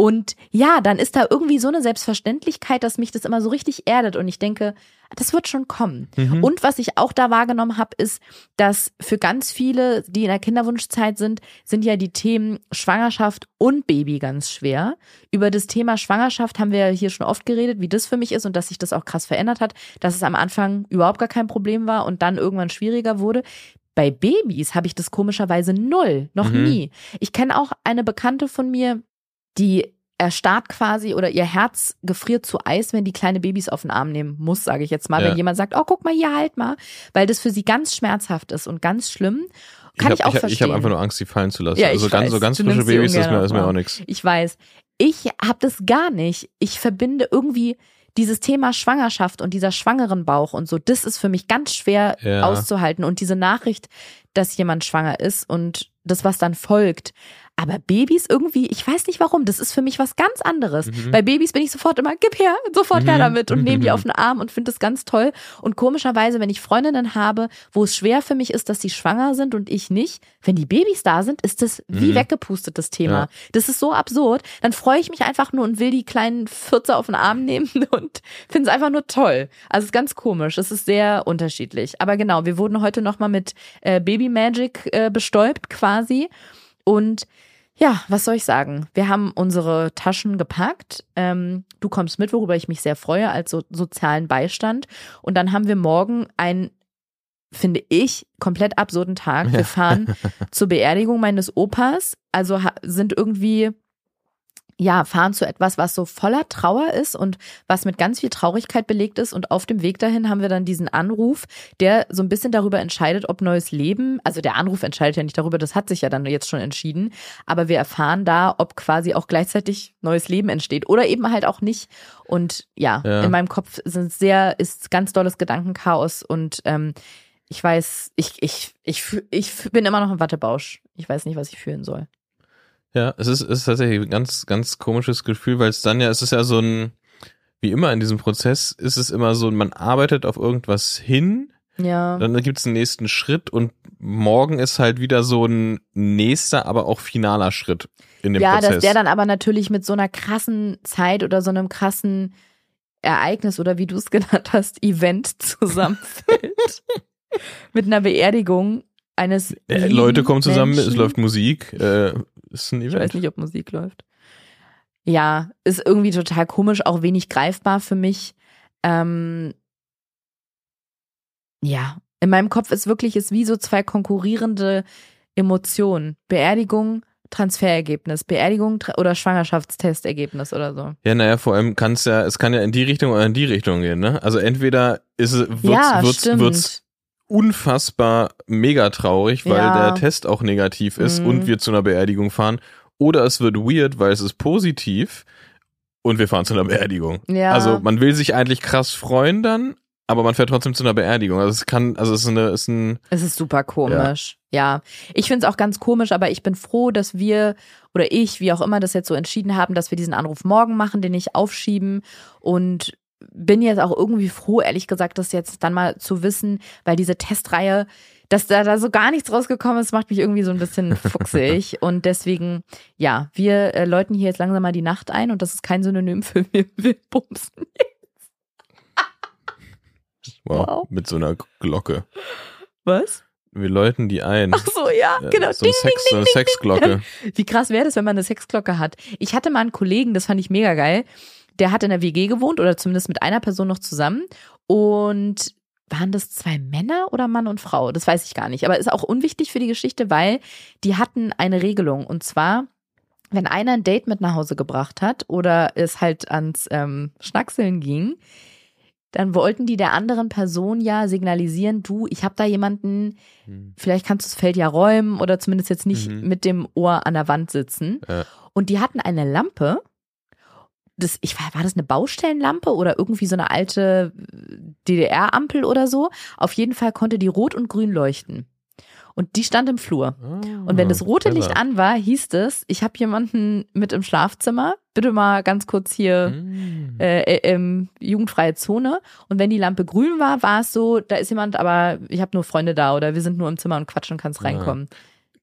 Und ja, dann ist da irgendwie so eine Selbstverständlichkeit, dass mich das immer so richtig erdet und ich denke, das wird schon kommen. Mhm. Und was ich auch da wahrgenommen habe, ist, dass für ganz viele, die in der Kinderwunschzeit sind, sind ja die Themen Schwangerschaft und Baby ganz schwer. Über das Thema Schwangerschaft haben wir ja hier schon oft geredet, wie das für mich ist und dass sich das auch krass verändert hat, dass es am Anfang überhaupt gar kein Problem war und dann irgendwann schwieriger wurde. Bei Babys habe ich das komischerweise null, noch Mhm. nie. Ich kenne auch eine Bekannte von mir, die erstarrt quasi oder ihr Herz gefriert zu Eis, wenn die kleine Babys auf den Arm nehmen muss, sage ich jetzt mal. Ja. Wenn jemand sagt, oh, guck mal hier, halt mal, weil das für sie ganz schmerzhaft ist und ganz schlimm. Kann ich, hab, auch ich, verstehen. Ich habe einfach nur Angst, sie fallen zu lassen. Ja, ich also ganz, so ganz Du frische Babys, das ist mir, ist mir auch nichts. Ich weiß. Ich habe das gar nicht. Ich verbinde irgendwie dieses Thema Schwangerschaft und dieser schwangeren Bauch und so, das ist für mich ganz schwer Ja. auszuhalten. Und diese Nachricht, dass jemand schwanger ist und das, was dann folgt. Aber Babys irgendwie, ich weiß nicht warum, das ist für mich was ganz anderes. Mhm. Bei Babys bin ich sofort immer, gib her, sofort her Mhm. damit und nehme die Mhm. auf den Arm und finde das ganz toll. Und komischerweise, wenn ich Freundinnen habe, wo es schwer für mich ist, dass sie schwanger sind und ich nicht, wenn die Babys da sind, ist das wie Mhm. weggepustet, das Thema. Ja. Das ist so absurd. Dann freue ich mich einfach nur und will die kleinen Fürze auf den Arm nehmen und finde es einfach nur toll. Also es ist ganz komisch. Es ist sehr unterschiedlich. Aber genau, wir wurden heute nochmal mit äh, Baby Magic äh, bestäubt quasi. Und ja, was soll ich sagen? Wir haben unsere Taschen gepackt. Ähm, du kommst mit, worüber ich mich sehr freue, als so sozialen Beistand. Und dann haben wir morgen einen, finde ich, komplett absurden Tag. Wir Ja. fahren zur Beerdigung meines Opas. Also sind irgendwie, ja, fahren zu etwas, was so voller Trauer ist und was mit ganz viel Traurigkeit belegt ist. Und auf dem Weg dahin haben wir dann diesen Anruf, der so ein bisschen darüber entscheidet, ob neues Leben, also der Anruf entscheidet ja nicht darüber, das hat sich ja dann jetzt schon entschieden, aber wir erfahren da, ob quasi auch gleichzeitig neues Leben entsteht oder eben halt auch nicht. Und ja, Ja. in meinem Kopf sind sehr, ist ganz dolles Gedankenchaos und ähm, ich weiß, ich, ich, ich, ich bin immer noch im Wattebausch. Ich weiß nicht, was ich fühlen soll. Ja, es ist, es ist tatsächlich ein ganz, ganz komisches Gefühl, weil es dann ja, es ist ja so ein, wie immer in diesem Prozess, ist es immer so, man arbeitet auf irgendwas hin, Ja. dann gibt es einen nächsten Schritt und morgen ist halt wieder so ein nächster, aber auch finaler Schritt in dem ja, Prozess. dass der dann aber natürlich mit so einer krassen Zeit oder so einem krassen Ereignis oder wie du es genannt hast, Event zusammenfällt. mit einer Beerdigung eines. äh, Leute kommen zusammen, es Menschen. läuft Musik, äh, ist ein Ich Event. weiß nicht, ob Musik läuft. Ja, ist irgendwie total komisch, auch wenig greifbar für mich. Ähm, ja, in meinem Kopf ist wirklich es wie so zwei konkurrierende Emotionen. Beerdigung, Transferergebnis, Beerdigung oder Schwangerschaftstestergebnis oder so. Ja, naja, vor allem kann es ja, es kann ja in die Richtung oder in die Richtung gehen, ne? Also entweder ist es, wird's, ja, wird's, wird's unfassbar mega traurig, weil Ja. der Test auch negativ ist Mhm. und wir zu einer Beerdigung fahren. Oder es wird weird, weil es ist positiv und wir fahren zu einer Beerdigung. ja. Also man will sich eigentlich krass freuen dann, aber man fährt trotzdem zu einer Beerdigung. Also es kann, also es ist eine, ist ein, Es ist super komisch. Ja. Ich finde es auch ganz komisch, aber ich bin froh, dass wir oder ich, wie auch immer, das jetzt so entschieden haben, dass wir diesen Anruf morgen machen, den nicht aufschieben. Und bin jetzt auch irgendwie froh, ehrlich gesagt, das jetzt dann mal zu wissen, weil diese Testreihe, dass da, da so gar nichts rausgekommen ist, macht mich irgendwie so ein bisschen fuchsig. Und deswegen, ja, wir äh, läuten hier jetzt langsam mal die Nacht ein und das ist kein Synonym für wir will bumsen. wow, Wow. mit so einer Glocke. Was? Wir läuten die ein. Ach so, ja, Ja, genau. So eine, Sex, so eine Sexglocke. Wie krass wäre das, wenn man eine Sexglocke hat? Ich hatte mal einen Kollegen, das fand ich mega geil. Der hat in der WG gewohnt oder zumindest mit einer Person noch zusammen. Und waren das zwei Männer oder Mann und Frau? Das weiß ich gar nicht. Aber ist auch unwichtig für die Geschichte, weil die hatten eine Regelung. Und zwar, wenn einer ein Date mit nach Hause gebracht hat oder es halt ans ähm, Schnackseln ging, dann wollten die der anderen Person ja signalisieren, du, ich habe da jemanden, Hm. vielleicht kannst du das Feld ja räumen oder zumindest jetzt nicht Mhm. mit dem Ohr an der Wand sitzen. Ja. Und die hatten eine Lampe. Das, ich war, war das eine Baustellenlampe oder irgendwie so eine alte, DDR-Ampel oder so. Auf jeden Fall konnte die rot und grün leuchten. Und die stand im Flur. Und wenn das rote Licht an war, hieß es, ich habe jemanden mit im Schlafzimmer. Bitte mal ganz kurz hier Mm. äh, äh, ähm, jugendfreie Zone. Und wenn die Lampe grün war, war es so, da ist jemand, aber ich habe nur Freunde da oder wir sind nur im Zimmer und quatschen, kannst reinkommen.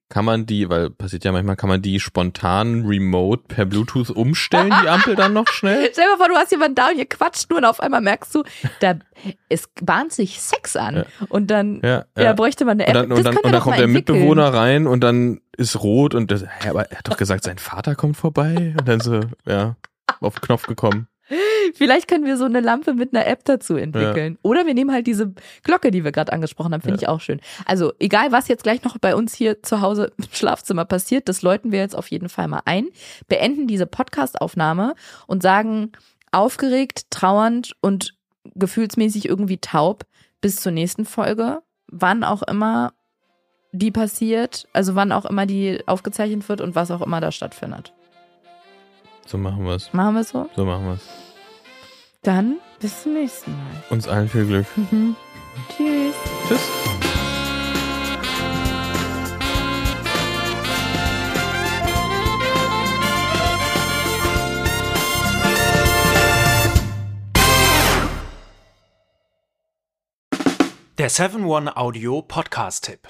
Kann man die, weil passiert ja manchmal, kann man die spontan remote per Bluetooth umstellen, die Ampel dann noch schnell? Stell dir vor, du hast jemanden da und ihr quatscht nur und auf einmal merkst du, da es bahnt sich Sex an. Ja. Und dann Ja, ja. ja. bräuchte man eine Und App. dann, das und dann, und dann kommt der. Mitbewohner rein und dann ist rot und das, hä, aber er hat doch gesagt, sein Vater kommt vorbei und dann so, ja, auf den Knopf gekommen. Vielleicht können wir so eine Lampe mit einer App dazu entwickeln. Oder wir nehmen halt diese Glocke, die wir gerade angesprochen haben, finde Ja. ich auch schön. Also egal, was jetzt gleich noch bei uns hier zu Hause im Schlafzimmer passiert, das läuten wir jetzt auf jeden Fall mal ein, beenden diese Podcast-Aufnahme und sagen aufgeregt, trauernd und gefühlsmäßig irgendwie taub bis zur nächsten Folge, wann auch immer die passiert, also wann auch immer die aufgezeichnet wird und was auch immer da stattfindet. So machen wir's. Machen wir so? So machen wir's. Dann bis zum nächsten Mal. Uns allen viel Glück. Mhm. Tschüss. Tschüss. Der 7-One-Audio-Podcast-Tipp.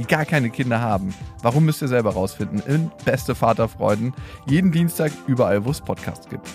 die gar keine Kinder haben. Warum müsst ihr selber rausfinden? In Beste Vaterfreuden. Jeden Dienstag überall, wo es Podcasts gibt.